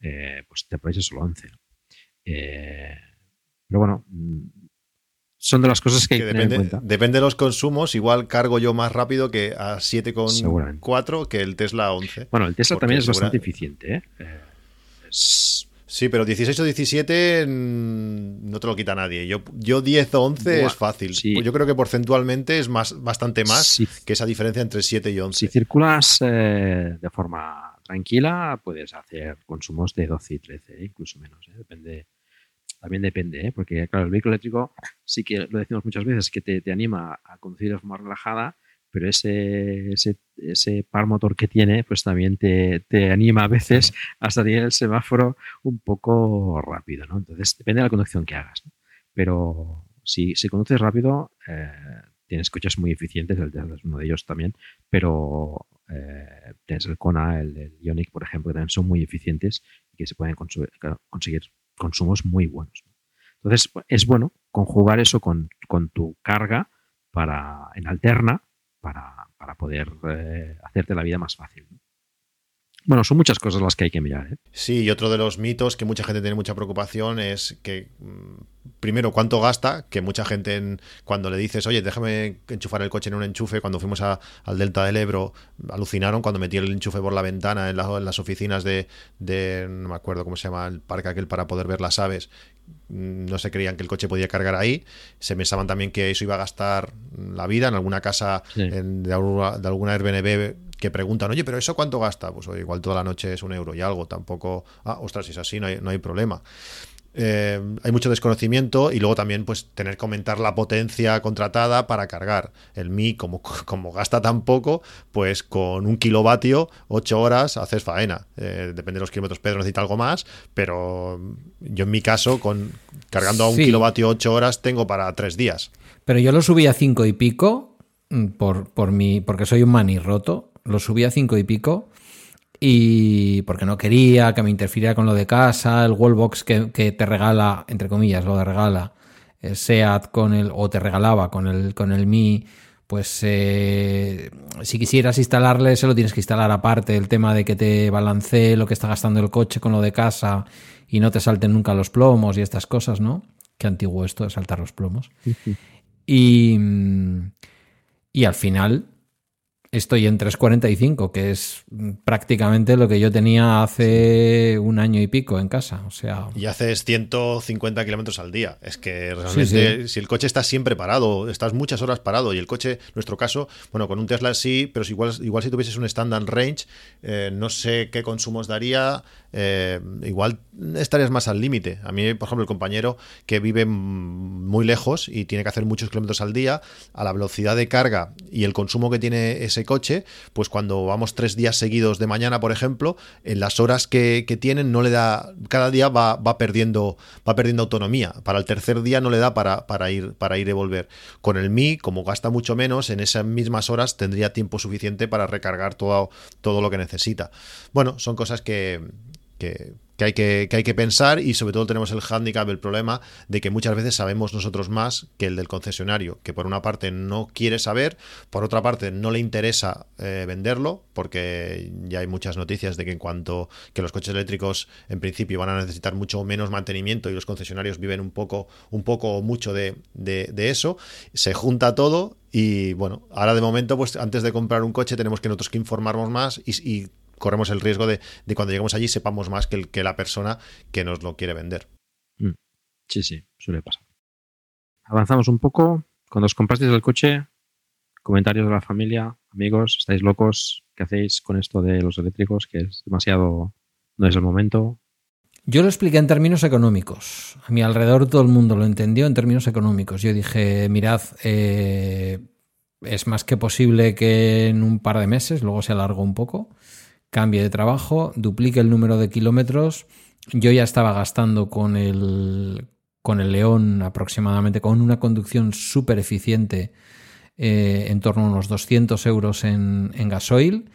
Speaker 1: eh, pues te aprovecha solo 11. ¿no? Eh, pero bueno, mm, son de las cosas que hay que,
Speaker 2: que
Speaker 1: tener en
Speaker 2: depende,
Speaker 1: cuenta.
Speaker 2: depende de los consumos, igual cargo yo más rápido que a
Speaker 1: Seguramente.
Speaker 2: 7,4 que el Tesla a 11.
Speaker 1: Bueno, el Tesla también es
Speaker 2: segura-
Speaker 1: bastante eficiente. ¿eh? Eh, es-
Speaker 2: Sí, pero 16 o 17 mm, no te lo quita nadie. Yo, yo 10 o 11
Speaker 1: Buah,
Speaker 2: es fácil.
Speaker 1: sí.
Speaker 2: Yo creo que porcentualmente es más, bastante más
Speaker 1: Sí.
Speaker 2: que esa diferencia entre 7 y 11.
Speaker 1: Si circulas eh, de forma tranquila, puedes hacer consumos de 12 y 13, ¿eh? incluso menos. ¿eh? Depende, también depende, ¿eh? porque claro, el vehículo eléctrico sí que lo decimos muchas veces, que te, te anima a conducir de forma relajada, pero ese, ese, ese par motor que tiene, pues también te, te anima a veces a salir el semáforo un poco rápido, ¿no? Entonces, depende de la conducción que hagas. ¿no? Pero si, si conduces rápido, eh, tienes coches muy eficientes, el Tesla es uno de ellos también, pero eh, tienes el Kona, el, Ioniq, por ejemplo, que también son muy eficientes y que se pueden conseguir consumos muy buenos. ¿no? Entonces, es bueno conjugar eso con, tu carga para, en alterna para, poder eh, hacerte la vida más fácil. Bueno, son muchas cosas las que hay que mirar. ¿eh?
Speaker 2: Sí, y otro de los mitos que mucha gente tiene mucha preocupación es que, mm, primero, cuánto gasta, que mucha gente en- cuando le dices, oye, déjame enchufar el coche en un enchufe, cuando fuimos a- al Delta del Ebro, alucinaron cuando metí el enchufe por la ventana en, la- en las oficinas de, de, no me acuerdo cómo se llama, el parque aquel para poder ver las aves, Mm, no se creían que el coche podía cargar ahí, se pensaban también que eso iba a gastar la vida en alguna casa
Speaker 1: Sí.
Speaker 2: en- de, alguna, de alguna Airbnb que preguntan, oye, pero ¿eso cuánto gasta? Pues oye, igual toda la noche es un euro y algo, tampoco, ah, ostras, si es así, no hay, no hay problema. Eh, hay mucho desconocimiento y luego también pues tener que comentar la potencia contratada para cargar. El Mi, como, como gasta tan poco, pues con un kilovatio, 8 horas, haces faena. Eh, depende de los kilómetros, Pedro necesita algo más, pero yo en mi caso, con cargando a un
Speaker 3: Sí.
Speaker 2: kilovatio 8 horas, tengo para 3 días.
Speaker 3: Pero yo lo subí a cinco y pico mm, por, por mi, porque soy un manirroto. Lo subí a cinco y pico y porque no quería que me interfiriera con lo de casa, el wallbox que, que te regala, entre comillas, lo de regala, SEAT con el, o te regalaba con el, con el Mi, pues eh, si quisieras instalarle, se lo tienes que instalar aparte, el tema de que te balancee lo que está gastando el coche con lo de casa y no te salten nunca los plomos y estas cosas, ¿no? Qué antiguo esto de saltar los plomos. Y, mm, y al final estoy en 3.45, que es prácticamente lo que yo tenía hace un año y pico en casa. O sea.
Speaker 2: Y haces 150 kilómetros al día. Es que realmente, si el coche está siempre parado, estás muchas horas parado, y el coche, nuestro caso, bueno, con un Tesla sí, pero igual, igual si tuvieses un standard range, eh, no sé qué consumos daría, eh, igual estarías más al límite. A mí, por ejemplo, el compañero que vive muy lejos y tiene que hacer muchos kilómetros al día, a la velocidad de carga y el consumo que tiene ese coche, pues cuando vamos tres días seguidos de mañana, por ejemplo, en las horas que, tienen no le da, cada día va, va, perdiendo, va perdiendo autonomía. Para el tercer día no le da para, para, ir, para ir y volver. Con el Mi, como gasta mucho menos, en esas mismas horas tendría tiempo suficiente para recargar todo, todo lo que necesita. Bueno, son cosas que, que, hay que, hay que pensar y sobre todo tenemos el hándicap, el problema de que muchas veces sabemos nosotros más que el del concesionario, que por una parte no quiere saber, por otra parte no le interesa eh, venderlo, porque ya hay muchas noticias de que en cuanto que los coches eléctricos en principio van a necesitar mucho menos mantenimiento y los concesionarios viven un poco, un poco o mucho de, eso, se junta todo y bueno, ahora de momento, pues antes de comprar un coche tenemos que nosotros que informarnos más y corremos el riesgo de, cuando lleguemos allí sepamos más que, el, que la persona que nos lo quiere vender.
Speaker 1: Mm. Sí, sí, suele pasar. Avanzamos un poco. Cuando os comprasteis el coche, comentarios de la familia, amigos, estáis locos, ¿qué hacéis con esto de los eléctricos? Que es demasiado, no es el momento.
Speaker 3: Yo lo expliqué en términos económicos. A mi alrededor todo el mundo lo entendió en términos económicos. Yo dije, mirad, eh, es más que posible que en un par de meses, luego se alargó un poco, cambie de trabajo, duplique el número de kilómetros. Yo ya estaba gastando con el, con el León aproximadamente, con una conducción súper eficiente, eh, en torno a unos 200 euros en, en gasoil.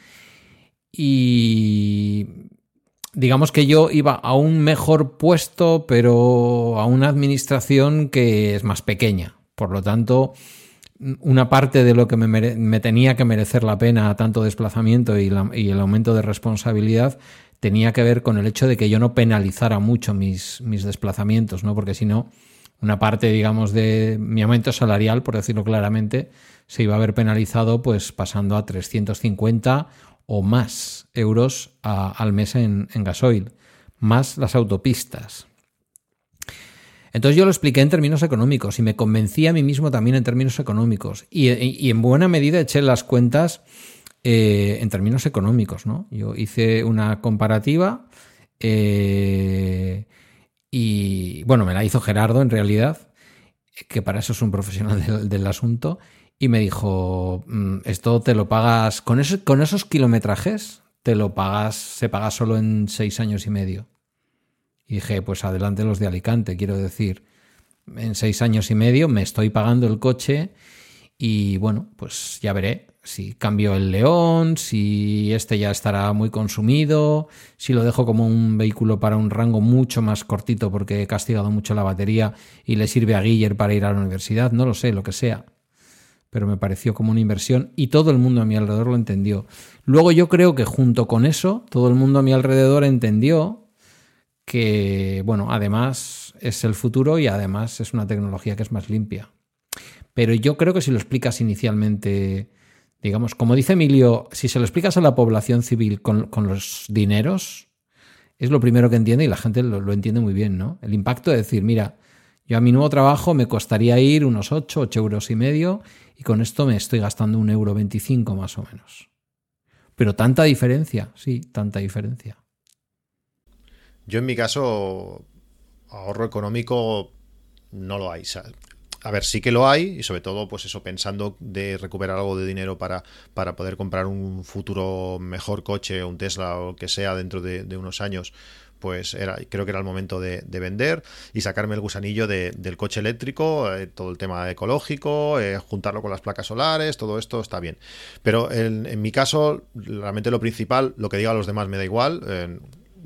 Speaker 3: Y digamos que yo iba a un mejor puesto, pero a una administración que es más pequeña. Por lo tanto, una parte de lo que me, tenía que merecer la pena tanto desplazamiento y, el aumento de responsabilidad tenía que ver con el hecho de que yo no penalizara mucho mis, mis desplazamientos, ¿no? Porque si no, una parte, digamos, de mi aumento salarial, por decirlo claramente, se iba a ver penalizado pues pasando a 350 o más euros al mes en gasoil, más las autopistas. Entonces yo lo expliqué en términos económicos y me convencí a mí mismo también en términos económicos. Y, en buena medida eché las cuentas eh, en términos económicos. ¿no? Yo hice una comparativa eh, y, bueno, me la hizo Gerardo en realidad, que para eso es un profesional del, asunto, y me dijo, mm, esto te lo pagas, con, con esos kilometrajes, te lo pagas, se paga solo en seis años y medio. Y dije, pues adelante los de Alicante, quiero decir, en seis años y medio me estoy pagando el coche y bueno, pues ya veré si cambio el León, si este ya estará muy consumido, si lo dejo como un vehículo para un rango mucho más cortito porque he castigado mucho la batería y le sirve a Guiller para ir a la universidad, no lo sé, lo que sea. Pero me pareció como una inversión y todo el mundo a mi alrededor lo entendió. Luego yo creo que junto con eso, todo el mundo a mi alrededor entendió que, bueno, además es el futuro y además es una tecnología que es más limpia. Pero yo creo que si lo explicas inicialmente, digamos, como dice Emilio, si se lo explicas a la población civil con, los dineros, es lo primero que entiende y la gente lo, entiende muy bien, ¿no? El impacto de decir, mira, yo a mi nuevo trabajo me costaría ir unos 8, 8 euros y medio y con esto me estoy gastando un euro 25 más o menos. Pero tanta diferencia, sí, tanta diferencia.
Speaker 2: Yo en mi caso, ahorro económico no lo hay. A ver, sí que lo hay, y sobre todo, pues eso, pensando de recuperar algo de dinero para, para poder comprar un futuro mejor coche, un Tesla o que sea dentro de, unos años, pues era, creo que era el momento de, vender y sacarme el gusanillo del coche eléctrico, eh, todo el tema ecológico, eh, juntarlo con las placas solares, todo esto está bien. Pero en, mi caso, realmente lo principal, lo que diga a los demás me da igual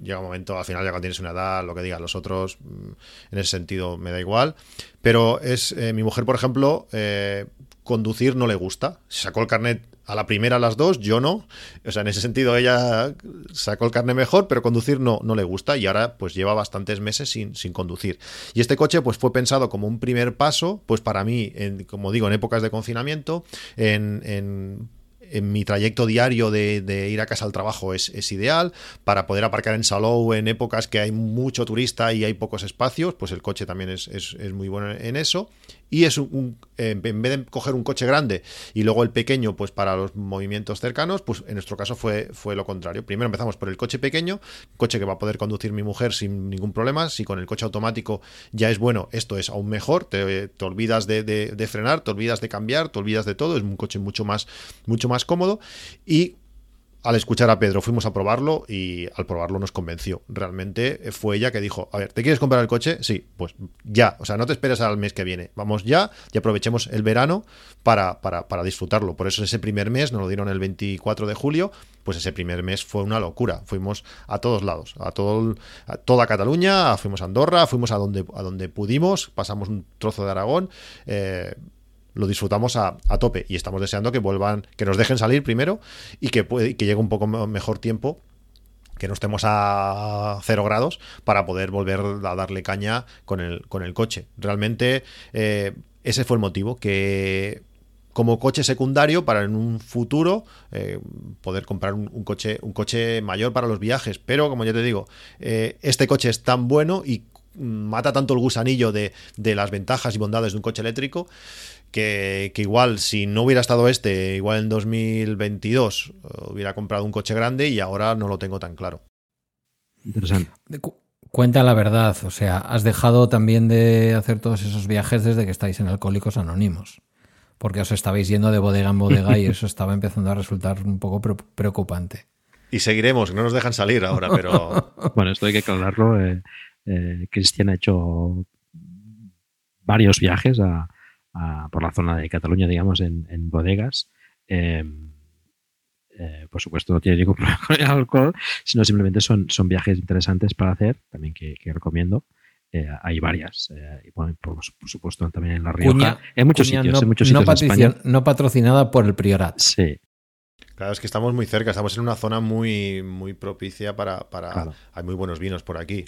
Speaker 2: llega un momento, al final ya cuando tienes una edad, lo que digan los otros, mm, en ese sentido me da igual. Pero es, eh, mi mujer, por ejemplo, eh, conducir no le gusta. Sacó el carnet a la primera a las dos, yo no. O sea, en ese sentido ella sacó el carnet mejor, pero conducir no, no le gusta y ahora pues lleva bastantes meses sin, sin conducir. Y este coche pues fue pensado como un primer paso, pues para mí, en, como digo, en épocas de confinamiento, en en mi trayecto diario de, de, ir a casa al trabajo es, es, ideal. Para poder aparcar en Salou en épocas que hay mucho turista y hay pocos espacios, pues el coche también es, es, es muy bueno en eso. Y es un, en vez de coger un coche grande y luego el pequeño, pues para los movimientos cercanos, pues en nuestro caso fue, fue lo contrario. Primero empezamos por el coche pequeño, coche que va a poder conducir mi mujer sin ningún problema. Si con el coche automático ya es bueno, esto es aún mejor. Te, olvidas de, de, de frenar, te olvidas de cambiar, te olvidas de todo. Es un coche mucho más, mucho más cómodo. Y al escuchar a Pedro fuimos a probarlo y al probarlo nos convenció. Realmente fue ella que dijo, a ver, ¿te quieres comprar el coche? Sí, pues ya, o sea, no te esperes al mes que viene, vamos ya y aprovechemos el verano para, para, para disfrutarlo. Por eso ese primer mes, nos lo dieron el 24 de julio, pues ese primer mes fue una locura. Fuimos a todos lados, a, todo, a toda Cataluña, fuimos a Andorra, fuimos a donde, a donde pudimos, pasamos un trozo de Aragón. Eh, lo disfrutamos a, tope y estamos deseando que vuelvan, que nos dejen salir primero y que, puede, que llegue un poco mejor tiempo que no estemos a cero grados para poder volver a darle caña con el, con el coche. Realmente eh, ese fue el motivo, que como coche secundario para en un futuro eh, poder comprar un, coche, un coche mayor para los viajes. Pero como ya te digo, eh, este coche es tan bueno y mata tanto el gusanillo de, de las ventajas y bondades de un coche eléctrico que, que, igual si no hubiera estado este, igual en 2022 hubiera comprado un coche grande y ahora no lo tengo tan claro.
Speaker 1: Interesante.
Speaker 3: Cuenta la verdad, o sea, has dejado también de hacer todos esos viajes desde que estáis en Alcohólicos Anónimos, porque os estabais yendo de bodega en bodega y eso estaba empezando a resultar un poco preocupante.
Speaker 2: Y seguiremos, no nos dejan salir ahora, pero...
Speaker 1: bueno, esto hay que aclararlo. Eh, eh, Cristian ha hecho varios viajes a, a, por la zona de Cataluña, digamos, en, en bodegas. Eh, eh, por supuesto, no tiene ningún problema con el alcohol, sino simplemente son, son viajes interesantes para hacer, también que, que recomiendo. Eh, hay varias, y bueno, por, por, supuesto también en La Rioja. Cuña, en, muchos
Speaker 3: Cuña
Speaker 1: sitios,
Speaker 3: no,
Speaker 1: en muchos sitios,
Speaker 3: no,
Speaker 1: en España.
Speaker 3: no patrocinada por el Priorat.
Speaker 1: Sí.
Speaker 2: Claro, es que estamos muy cerca, estamos en una zona muy, muy propicia para... para
Speaker 1: Claro.
Speaker 2: Hay muy buenos vinos por aquí.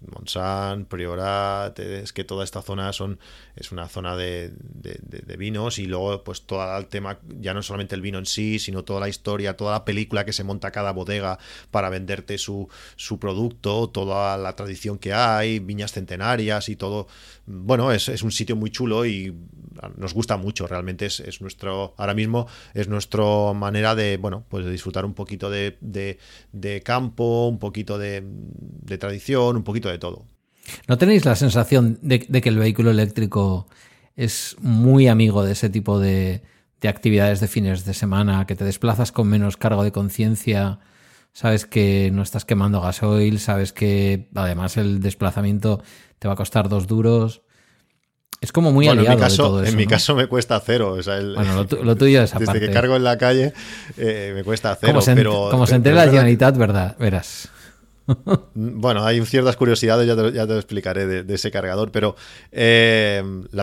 Speaker 2: Montsant, Priorat, es que toda esta zona son es una zona de, de, de, de, vinos y luego pues todo el tema, ya no solamente el vino en sí, sino toda la historia, toda la película que se monta cada bodega para venderte su, su producto, toda la tradición que hay, viñas centenarias y todo. Bueno, es, es un sitio muy chulo y nos gusta mucho, realmente es, es nuestro, ahora mismo es nuestra manera de, bueno, pues de disfrutar un poquito de, campo, un poquito de, tradición, un poquito de todo.
Speaker 3: ¿No tenéis la sensación de, que el vehículo eléctrico es muy amigo de ese tipo de, actividades de fines de semana, que te desplazas con menos cargo de conciencia, sabes que no estás quemando gasoil, sabes que además el desplazamiento te va a costar dos duros? Es como muy
Speaker 2: bueno,
Speaker 3: aliado
Speaker 2: en mi caso,
Speaker 3: de todo eso.
Speaker 2: En mi
Speaker 3: ¿no?
Speaker 2: caso me cuesta cero. O sea, el,
Speaker 3: bueno, lo, tu, lo, tuyo es
Speaker 2: Desde
Speaker 3: aparte.
Speaker 2: que cargo en la calle eh, me cuesta cero.
Speaker 3: Como se,
Speaker 2: pero,
Speaker 3: como se entere la Generalitat, verdad, verás.
Speaker 2: Bueno, hay ciertas curiosidades, ya te, ya te lo explicaré de, de, ese cargador, pero eh, la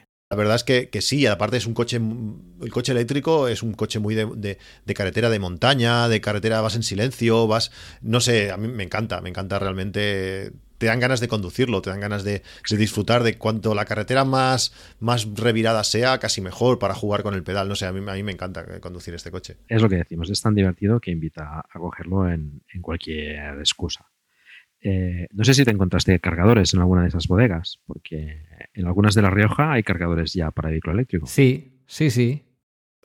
Speaker 2: La verdad es que, que, sí, aparte es un coche, el coche eléctrico es un coche muy de, de, carretera de montaña, de carretera vas en silencio, vas, no sé, a mí me encanta, me encanta realmente, te dan ganas de conducirlo, te dan ganas de, de disfrutar de cuanto la carretera más, más revirada sea, casi mejor para jugar con el pedal, no sé, a mí, a mí me encanta conducir este coche.
Speaker 1: Es lo que decimos, es tan divertido que invita a cogerlo en, en cualquier excusa. Eh, no sé si te encontraste cargadores en alguna de esas bodegas, porque en algunas de La Rioja hay cargadores ya para vehículo eléctrico.
Speaker 3: Sí, sí, sí.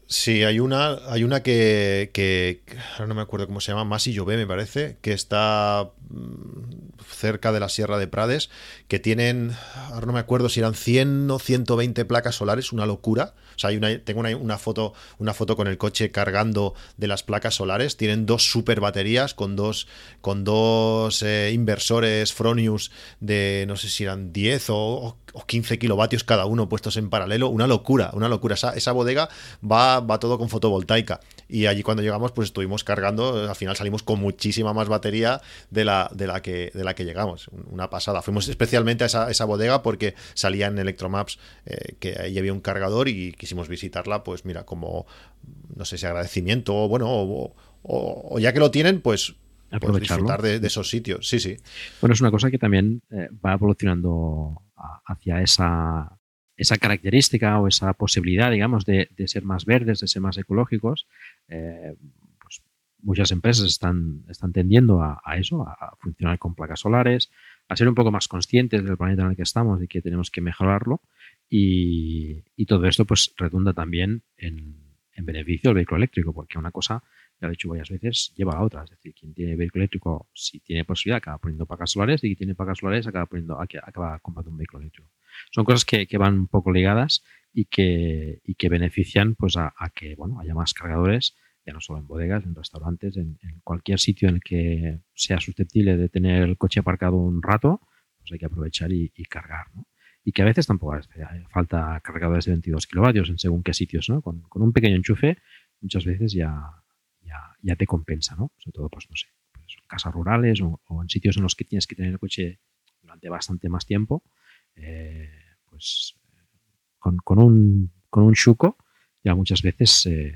Speaker 2: Sí, hay una, hay una que, que, ahora no me acuerdo cómo se llama, Masi Llové me parece, que está mm, cerca de la Sierra de Prades, que tienen, ahora no me acuerdo si eran 100 o 120 placas solares, una locura. O sea, hay una, tengo una, una, foto, una foto con el coche cargando de las placas solares. Tienen dos super baterías con dos, con dos eh, inversores Fronius de no sé si eran 10 o, o, 15 kilovatios cada uno puestos en paralelo. Una locura, una locura. Esa, esa bodega va, va todo con fotovoltaica. Y allí cuando llegamos, pues estuvimos cargando. Al final salimos con muchísima más batería de la, de la, que, de la que llegamos. Una pasada. Fuimos especialmente a esa, esa bodega porque salía en Electromaps eh, que ahí había un cargador y quisimos visitarla, pues mira, como, no sé si agradecimiento, o bueno, o, o, ya que lo tienen, pues, pues disfrutar de, de, esos sitios. Sí, sí.
Speaker 1: Bueno, es una cosa que también eh, va evolucionando hacia esa, esa característica o esa posibilidad, digamos, de, ser más verdes, de ser más ecológicos. Eh, pues muchas empresas están, están tendiendo a, eso, a funcionar con placas solares, a ser un poco más conscientes del planeta en el que estamos y que tenemos que mejorarlo. Y, y todo esto pues redunda también en, en, beneficio del vehículo eléctrico, porque una cosa, ya lo he dicho varias veces, lleva a otra. Es decir, quien tiene vehículo eléctrico, si tiene posibilidad, acaba poniendo placas solares y quien tiene placas solares acaba, poniendo, acaba comprando un vehículo eléctrico. Son cosas que, que van un poco ligadas y que, y que benefician pues a, a, que bueno, haya más cargadores, ya no solo en bodegas, en restaurantes, en, en cualquier sitio en el que sea susceptible de tener el coche aparcado un rato, pues hay que aprovechar y, y cargar. ¿no? y que a veces tampoco hace falta cargadores de 22 kilovatios en según qué sitios, ¿no? Con, con un pequeño enchufe muchas veces ya, ya, ya, te compensa, ¿no? Sobre todo, pues no sé, pues, en casas rurales o, o, en sitios en los que tienes que tener el coche durante bastante más tiempo, eh, pues con, con, un, con un chuco ya muchas veces eh,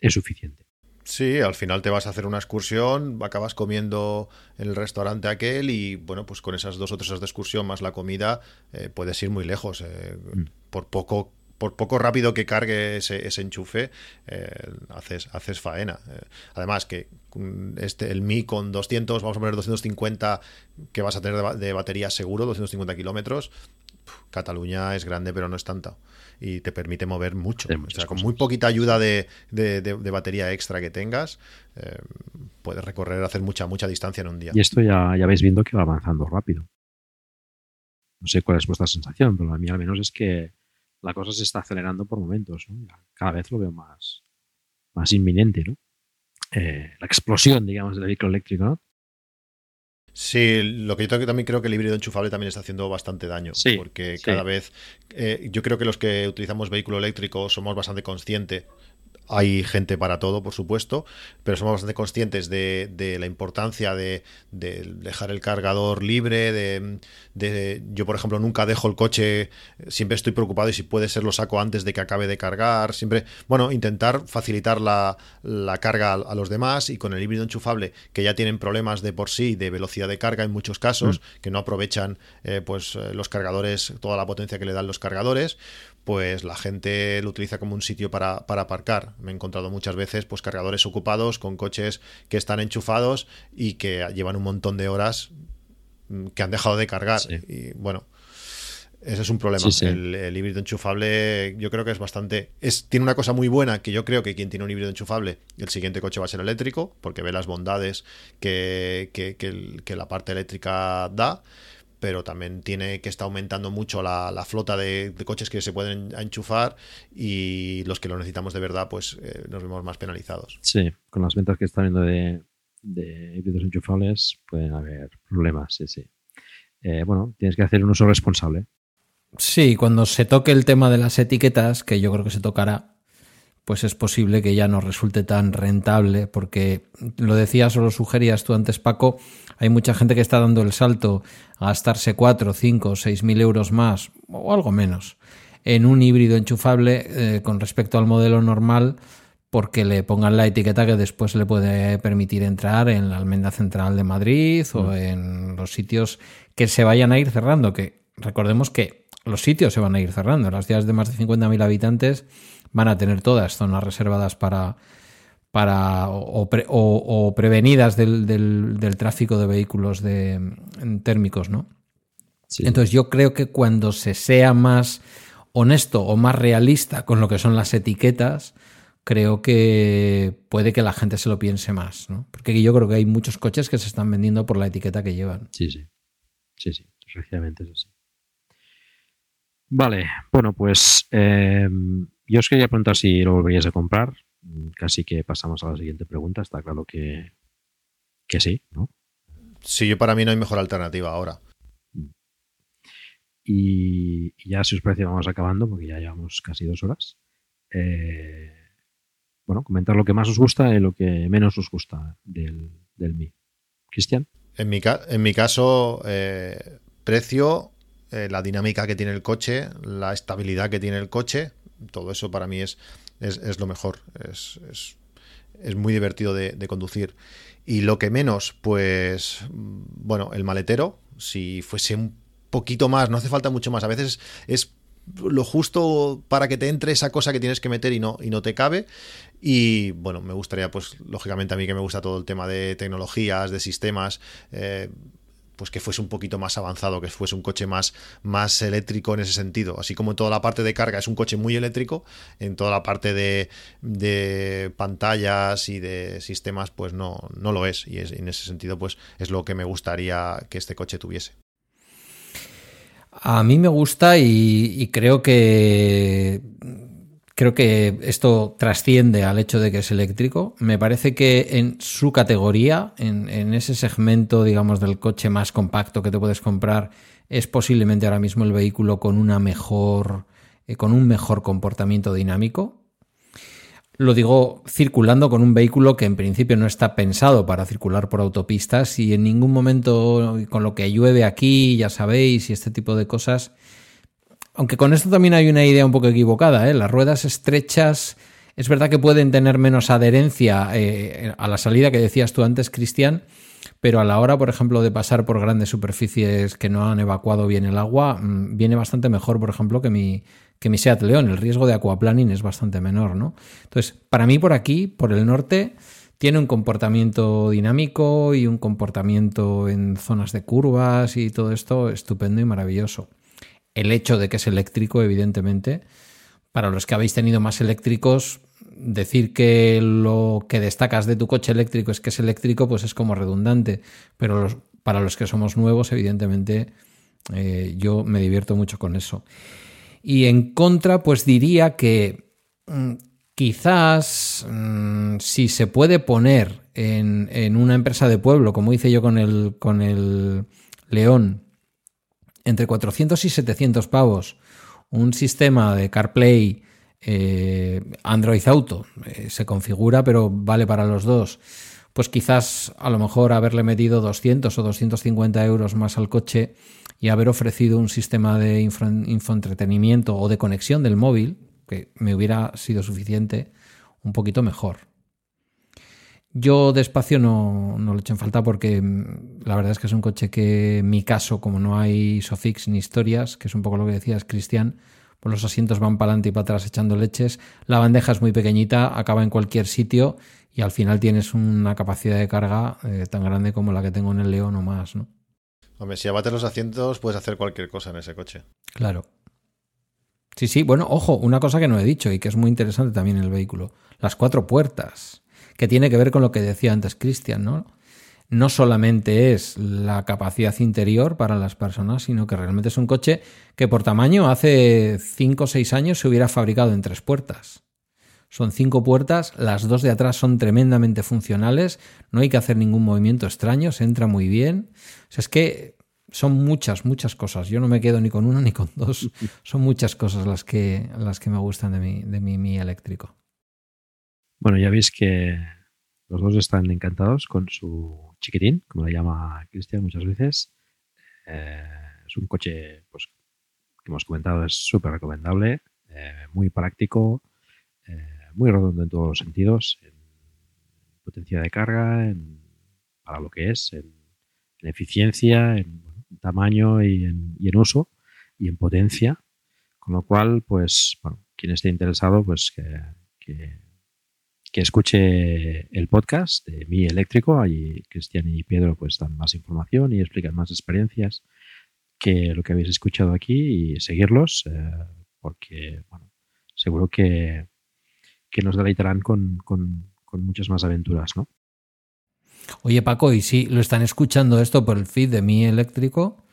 Speaker 1: es suficiente.
Speaker 2: Sí, al final te vas a hacer una excursión, acabas comiendo en el restaurante aquel y bueno, pues con esas dos o tres horas de excursión más la comida eh, puedes ir muy lejos. Eh, mm. Por poco por poco rápido que cargue ese, ese enchufe, eh, haces, haces faena. Eh, además que este, el Mi con 200, vamos a poner 250 que vas a tener de, de batería seguro, 250 kilómetros, Cataluña es grande pero no es tanta y te permite mover mucho. O sea, con muy poquita ayuda de, de, de, de batería extra que tengas, eh, puedes recorrer, hacer mucha, mucha distancia en un día.
Speaker 1: Y esto ya, ya vais viendo que va avanzando rápido. No sé cuál es vuestra sensación, pero a mí al menos es que la cosa se está acelerando por momentos. ¿no? Cada vez lo veo más, más inminente, ¿no? Eh, la explosión, digamos, del vehículo eléctrico, ¿no?
Speaker 2: Sí, lo que yo también creo que el híbrido enchufable también está haciendo bastante daño,
Speaker 1: sí,
Speaker 2: porque
Speaker 1: sí.
Speaker 2: cada vez eh, yo creo que los que utilizamos vehículo eléctrico somos bastante conscientes hay gente para todo, por supuesto, pero somos bastante conscientes de, de la importancia de, de, dejar el cargador libre, de, de, yo por ejemplo nunca dejo el coche, siempre estoy preocupado y si puede ser lo saco antes de que acabe de cargar, siempre, bueno, intentar facilitar la, la carga a, a, los demás y con el híbrido enchufable que ya tienen problemas de por sí de velocidad de carga en muchos casos, mm. que no aprovechan eh, pues los cargadores, toda la potencia que le dan los cargadores, pues la gente lo utiliza como un sitio para, para, aparcar. Me he encontrado muchas veces pues cargadores ocupados con coches que están enchufados y que llevan un montón de horas mm, que han dejado de cargar. Sí. Y bueno, ese es un problema.
Speaker 1: Sí, sí.
Speaker 2: El, el, híbrido enchufable yo creo que es bastante... Es, tiene una cosa muy buena que yo creo que quien tiene un híbrido enchufable, el siguiente coche va a ser eléctrico, porque ve las bondades que, que, que, el, que la parte eléctrica da pero también tiene que estar aumentando mucho la, la flota de, de, coches que se pueden enchufar y los que lo necesitamos de verdad, pues eh, nos vemos más penalizados.
Speaker 1: Sí, con las ventas que están viendo de, de híbridos enchufables pueden haber problemas, sí, sí. Eh, bueno, tienes que hacer un uso responsable.
Speaker 3: Sí, cuando se toque el tema de las etiquetas, que yo creo que se tocará, pues es posible que ya no resulte tan rentable, porque lo decías o lo sugerías tú antes, Paco, hay mucha gente que está dando el salto a gastarse 4, 5, 6 mil euros más o algo menos en un híbrido enchufable eh, con respecto al modelo normal porque le pongan la etiqueta que después le puede permitir entrar en la almenda central de Madrid o mm. en los sitios que se vayan a ir cerrando, que recordemos que los sitios se van a ir cerrando, las ciudades de más de 50.000 habitantes van a tener todas zonas reservadas para, para o, pre, o, o prevenidas del, del, del, tráfico de vehículos de, térmicos, ¿no? Sí. Entonces yo creo que cuando se sea más honesto o más realista con lo que son las etiquetas, creo que puede que la gente se lo piense más, ¿no? Porque yo creo que hay muchos coches que se están vendiendo por la etiqueta que llevan.
Speaker 1: Sí, sí. Sí, sí, efectivamente es así. Vale, bueno, pues eh, yo os quería preguntar si lo volveríais a comprar. Casi que pasamos a la siguiente pregunta. Está claro que, que sí, ¿no?
Speaker 2: Sí, yo para mí no hay mejor alternativa ahora.
Speaker 1: Y, y ya, si os parece, vamos acabando porque ya llevamos casi dos horas. Eh, bueno, comentar lo que más os gusta y lo que menos os gusta del, del Mi. Cristian.
Speaker 2: En mi, en mi caso, eh, precio, eh, la dinámica que tiene el coche, la estabilidad que tiene el coche, todo eso para mí es, es, es lo mejor. Es, es- es muy divertido de, conducir. Y lo que menos, pues, bueno, el maletero, si fuese un poquito más, no hace falta mucho más. A veces es lo justo para que te entre esa cosa que tienes que meter y no, y no te cabe. Y bueno, me gustaría, pues, lógicamente a mí que me gusta todo el tema de tecnologías, de sistemas, eh, pues que fuese un poquito más avanzado, que fuese un coche más, más eléctrico en ese sentido. Así como en toda la parte de carga es un coche muy eléctrico, en toda la parte de, de pantallas y de sistemas, pues no, no lo es. Y en ese sentido, pues es lo que me gustaría que este coche tuviese.
Speaker 3: A mí me gusta y creo que creo que esto trasciende al hecho de que es eléctrico. Me parece que en su categoría, en, ese segmento, digamos, del coche más compacto que te puedes comprar, es posiblemente ahora mismo el vehículo con una mejor, eh, con un mejor comportamiento dinámico. Lo digo circulando con un vehículo que en principio no está pensado para circular por autopistas y en ningún momento con lo que llueve aquí, ya sabéis, y este tipo de cosas. Aunque con esto también hay una idea un poco equivocada, ¿eh? las ruedas estrechas es verdad que pueden tener menos adherencia eh, a la salida que decías tú antes, Cristian, pero a la hora, por ejemplo, de pasar por grandes superficies que no han evacuado bien el agua, mmm, viene bastante mejor, por ejemplo, que mi, que mi Seat León. El riesgo de aquaplaning es bastante menor, ¿no? Entonces, para mí por aquí, por el norte, tiene un comportamiento dinámico y un comportamiento en zonas de curvas y todo esto estupendo y maravilloso. El hecho de que es eléctrico, evidentemente, para los que habéis tenido más eléctricos, decir que lo que destacas de tu coche eléctrico es que es eléctrico, pues es como redundante. Pero para los que somos nuevos, evidentemente, eh, yo me divierto mucho con eso. Y en contra, pues diría que mmm, quizás mmm, si se puede poner en, en, una empresa de pueblo, como hice yo con el, con el León, entre 400 y 700 pavos, un sistema de CarPlay eh, Android Auto, eh, se configura, pero vale para los dos. Pues quizás a lo mejor haberle metido 200 o 250 euros más al coche y haber ofrecido un sistema de info, infoentretenimiento o de conexión del móvil, que me hubiera sido suficiente, un poquito mejor. Yo despacio no, no lo echo en falta porque mm, la verdad es que es un coche que en mi caso, como no hay Sofix ni historias, que es un poco lo que decías, Cristian, pues los asientos van para adelante y para atrás echando leches, la bandeja es muy pequeñita, acaba en cualquier sitio y al final tienes una capacidad de carga eh, tan grande como la que tengo en el León o más, ¿no?
Speaker 2: Hombre, si abates los asientos puedes hacer cualquier cosa en ese coche.
Speaker 3: Claro. Sí, sí, bueno, ojo, una cosa que no he dicho y que es muy interesante también en el vehículo, las cuatro puertas, que tiene que ver con lo que decía antes Cristian, ¿no? No solamente es la capacidad interior para las personas, sino que realmente es un coche que por tamaño hace 5 o 6 años se hubiera fabricado en tres puertas. Son cinco puertas, las dos de atrás son tremendamente funcionales, no hay que hacer ningún movimiento extraño, se entra muy bien. O sea, es que son muchas, muchas cosas. Yo no me quedo ni con una ni con dos. Son muchas cosas las que, las que me gustan de mi, de mi, mi eléctrico.
Speaker 1: Bueno, ya veis que los dos están encantados con su chiquitín, como le llama Cristian muchas veces. Eh, es un coche, pues, que hemos comentado, es súper recomendable, eh, muy práctico, eh, muy redondo en todos los sentidos, en potencia de carga, en, para lo que es, en, en eficiencia, en, tamaño y en, y en, uso y en potencia. Con lo cual, pues, bueno, quien esté interesado, pues que, que escuche el podcast de Mi Eléctrico. Allí Cristian y Pedro pues dan más información y explican más experiencias que lo que habéis escuchado aquí y seguirlos, eh, porque, bueno, seguro que que nos deleitarán con, con, con muchas más aventuras, ¿no?
Speaker 3: Oye, Paco, y si lo están escuchando esto por el feed de mi eléctrico,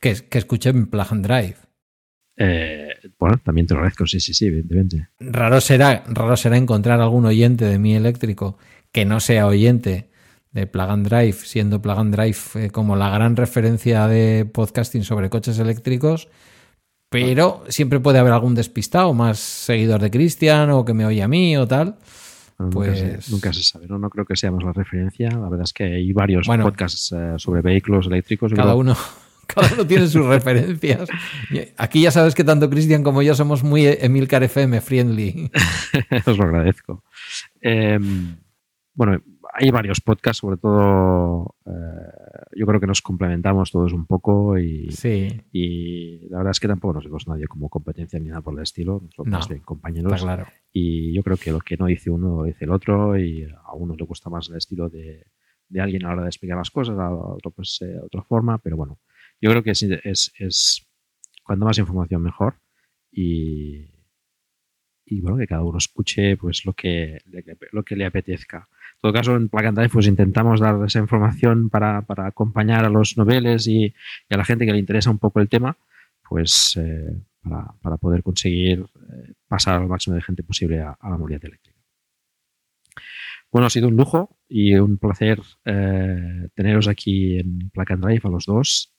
Speaker 3: que, que escuchen Plug and Drive.
Speaker 1: Eh, bueno, también te lo agradezco, sí, sí, sí, evidentemente.
Speaker 3: Raro será, raro será encontrar algún oyente de mi eléctrico que no sea oyente de Plug and Drive, siendo Plug and Drive eh, como la gran referencia de podcasting sobre coches eléctricos, pero siempre puede haber algún despistado, más seguidor de Cristian o que me oye a mí o tal.
Speaker 1: Bueno,
Speaker 3: Pues-
Speaker 1: nunca, se, nunca se sabe, ¿no? No creo que seamos la referencia. La verdad es que hay varios podcasts eh, sobre vehículos eléctricos.
Speaker 3: Cada uno, cada uno tiene sus referencias. Aquí ya sabes que tanto Cristian como yo somos muy Emilcar FM friendly.
Speaker 1: Os lo agradezco. Eh, bueno, hay varios podcasts, sobre todo eh, yo creo que nos complementamos todos un poco y,
Speaker 3: Sí.
Speaker 1: y la verdad es que tampoco nos vemos nadie como competencia ni nada por el estilo, somos
Speaker 3: No,
Speaker 1: bien compañeros.
Speaker 3: claro.
Speaker 1: Y yo creo que lo que no dice uno lo dice el otro y a uno le gusta más el estilo de, de alguien a la hora de explicar las cosas, a otro pues eh, otra forma, pero bueno, yo creo que es, es, es cuanto más información mejor y, bueno, que cada uno escuche pues lo que, lo que le apetezca. En todo caso, en Plug and Drive pues intentamos dar esa información para, acompañar a los noveles y, a la gente que le interesa un poco el tema, pues eh, para, poder conseguir eh, pasar al máximo de gente posible a, a la movilidad eléctrica. Bueno, ha sido un lujo y un placer eh, teneros aquí en Plug and Drive a los dos.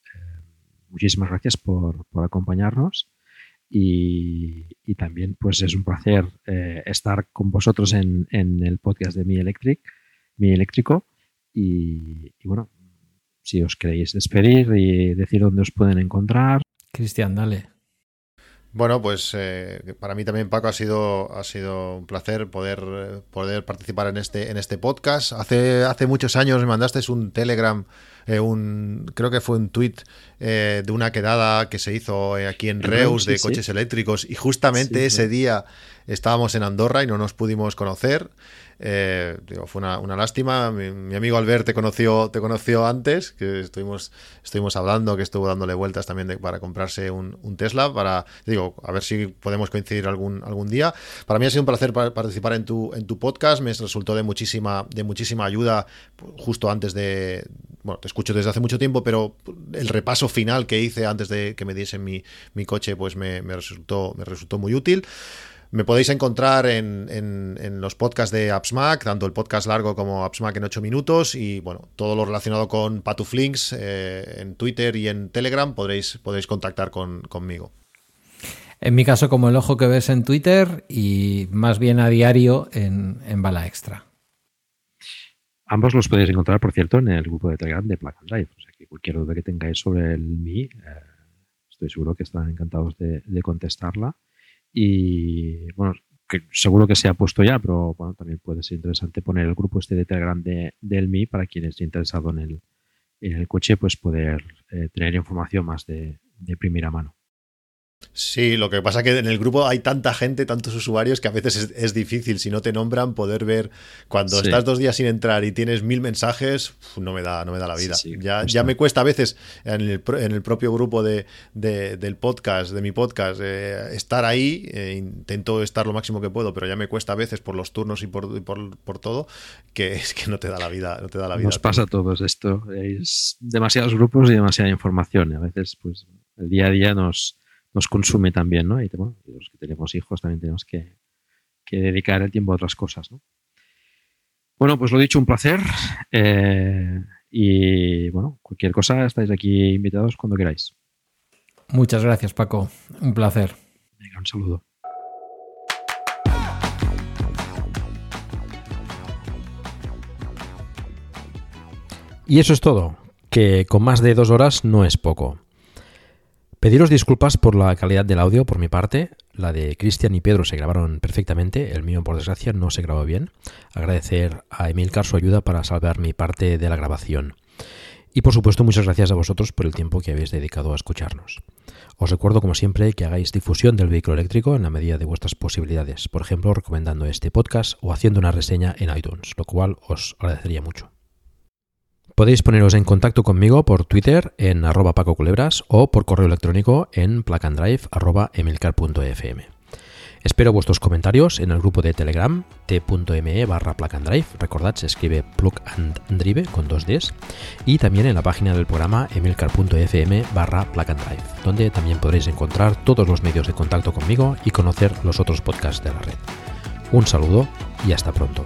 Speaker 1: Muchísimas gracias por, por acompañarnos y, y también pues es un placer eh, estar con vosotros en, en el podcast de Mi Electric, Mi Eléctrico y, y bueno, si os queréis despedir y decir dónde os pueden encontrar.
Speaker 3: Cristian, dale.
Speaker 2: Bueno, pues eh, para mí también, Paco, ha sido, ha sido un placer poder, poder participar en este, en este podcast. Hace, hace muchos años me mandaste un Telegram, eh, un, creo que fue un tweet eh, de una quedada que se hizo eh, aquí en Reus de coches eléctricos y justamente
Speaker 1: Sí,
Speaker 2: ese día estábamos en Andorra y no nos pudimos conocer. Eh, digo, fue una, una lástima. Mi, mi amigo Albert te conoció, te conoció antes, que estuvimos, estuvimos hablando, que estuvo dándole vueltas también de- para comprarse un, un Tesla, para, digo, a ver si podemos coincidir algún, algún día. Para mí ha sido un placer pa- participar en tu, en tu podcast, me resultó de muchísima, de muchísima ayuda pues, justo antes de, bueno, te escucho desde hace mucho tiempo, pero el repaso final que hice antes de que me diesen mi, mi coche, pues me, me resultó, me resultó muy útil. Me podéis encontrar en, en- los podcasts de AppsMac, tanto el podcast largo como AppsMac en 8 minutos y bueno, todo lo relacionado con Patuflinks eh, en Twitter y en Telegram podréis, podréis contactar con, conmigo.
Speaker 3: En mi caso, como el ojo que ves en Twitter y más bien a diario en, en Bala Extra.
Speaker 1: Ambos los podéis encontrar, por cierto, en el grupo de Telegram de Plug and Drive. O sea que cualquier duda que tengáis sobre el Mi, eh, estoy seguro que estarán encantados de, de contestarla. Y bueno, que seguro que se ha puesto ya, pero bueno, también puede ser interesante poner el grupo este de Telegram de, del Mi para quien esté interesado en el, en el coche, pues poder eh, tener información más de, de primera mano.
Speaker 2: Sí, lo que pasa que en el grupo hay tanta gente, tantos usuarios, que a veces es, es difícil, si no te nombran, poder ver cuando
Speaker 1: Sí.
Speaker 2: estás dos días sin entrar y tienes mil mensajes, no me da, no me da la vida.
Speaker 1: Sí, sí,
Speaker 2: ya, ya me cuesta a veces en el, en el propio grupo de, de- del podcast, de mi podcast, eh, estar ahí, eh, intento estar lo máximo que puedo, pero ya me cuesta a veces por los turnos y por, y por, por todo, que es que no te da la vida, no te da la vida.
Speaker 1: Nos pasa a todos esto. Es demasiados grupos y demasiada información. Y a veces, pues, el día a día nos, nos consume también, ¿no? Y bueno, los que tenemos hijos también tenemos que, que dedicar el tiempo a otras cosas, ¿no? Bueno, pues lo dicho, un placer. Eh, y bueno, cualquier cosa, estáis aquí invitados cuando queráis.
Speaker 3: Muchas gracias, Paco. Un placer.
Speaker 1: Venga, un saludo.
Speaker 6: Y eso es todo, que con más de dos horas no es poco. Pediros disculpas por la calidad del audio por mi parte. La de Cristian y Pedro se grabaron perfectamente, el mío por desgracia no se grabó bien. Agradecer a Emilcar su ayuda para salvar mi parte de la grabación. Y por supuesto muchas gracias a vosotros por el tiempo que habéis dedicado a escucharnos. Os recuerdo como siempre que hagáis difusión del vehículo eléctrico en la medida de vuestras posibilidades, por ejemplo recomendando este podcast o haciendo una reseña en iTunes, lo cual os agradecería mucho. Podéis poneros en contacto conmigo por Twitter en arroba Paco Culebras o por correo electrónico en placandrive arroba emilcar.fm.
Speaker 1: Espero vuestros comentarios en el grupo de Telegram t.me barra plug and drive, recordad se escribe plug and drive con dos Ds, y también en la página del programa emilcar.fm barra plug and drive, donde también podréis encontrar todos los medios de contacto conmigo y conocer los otros podcasts de la red. Un saludo y hasta pronto.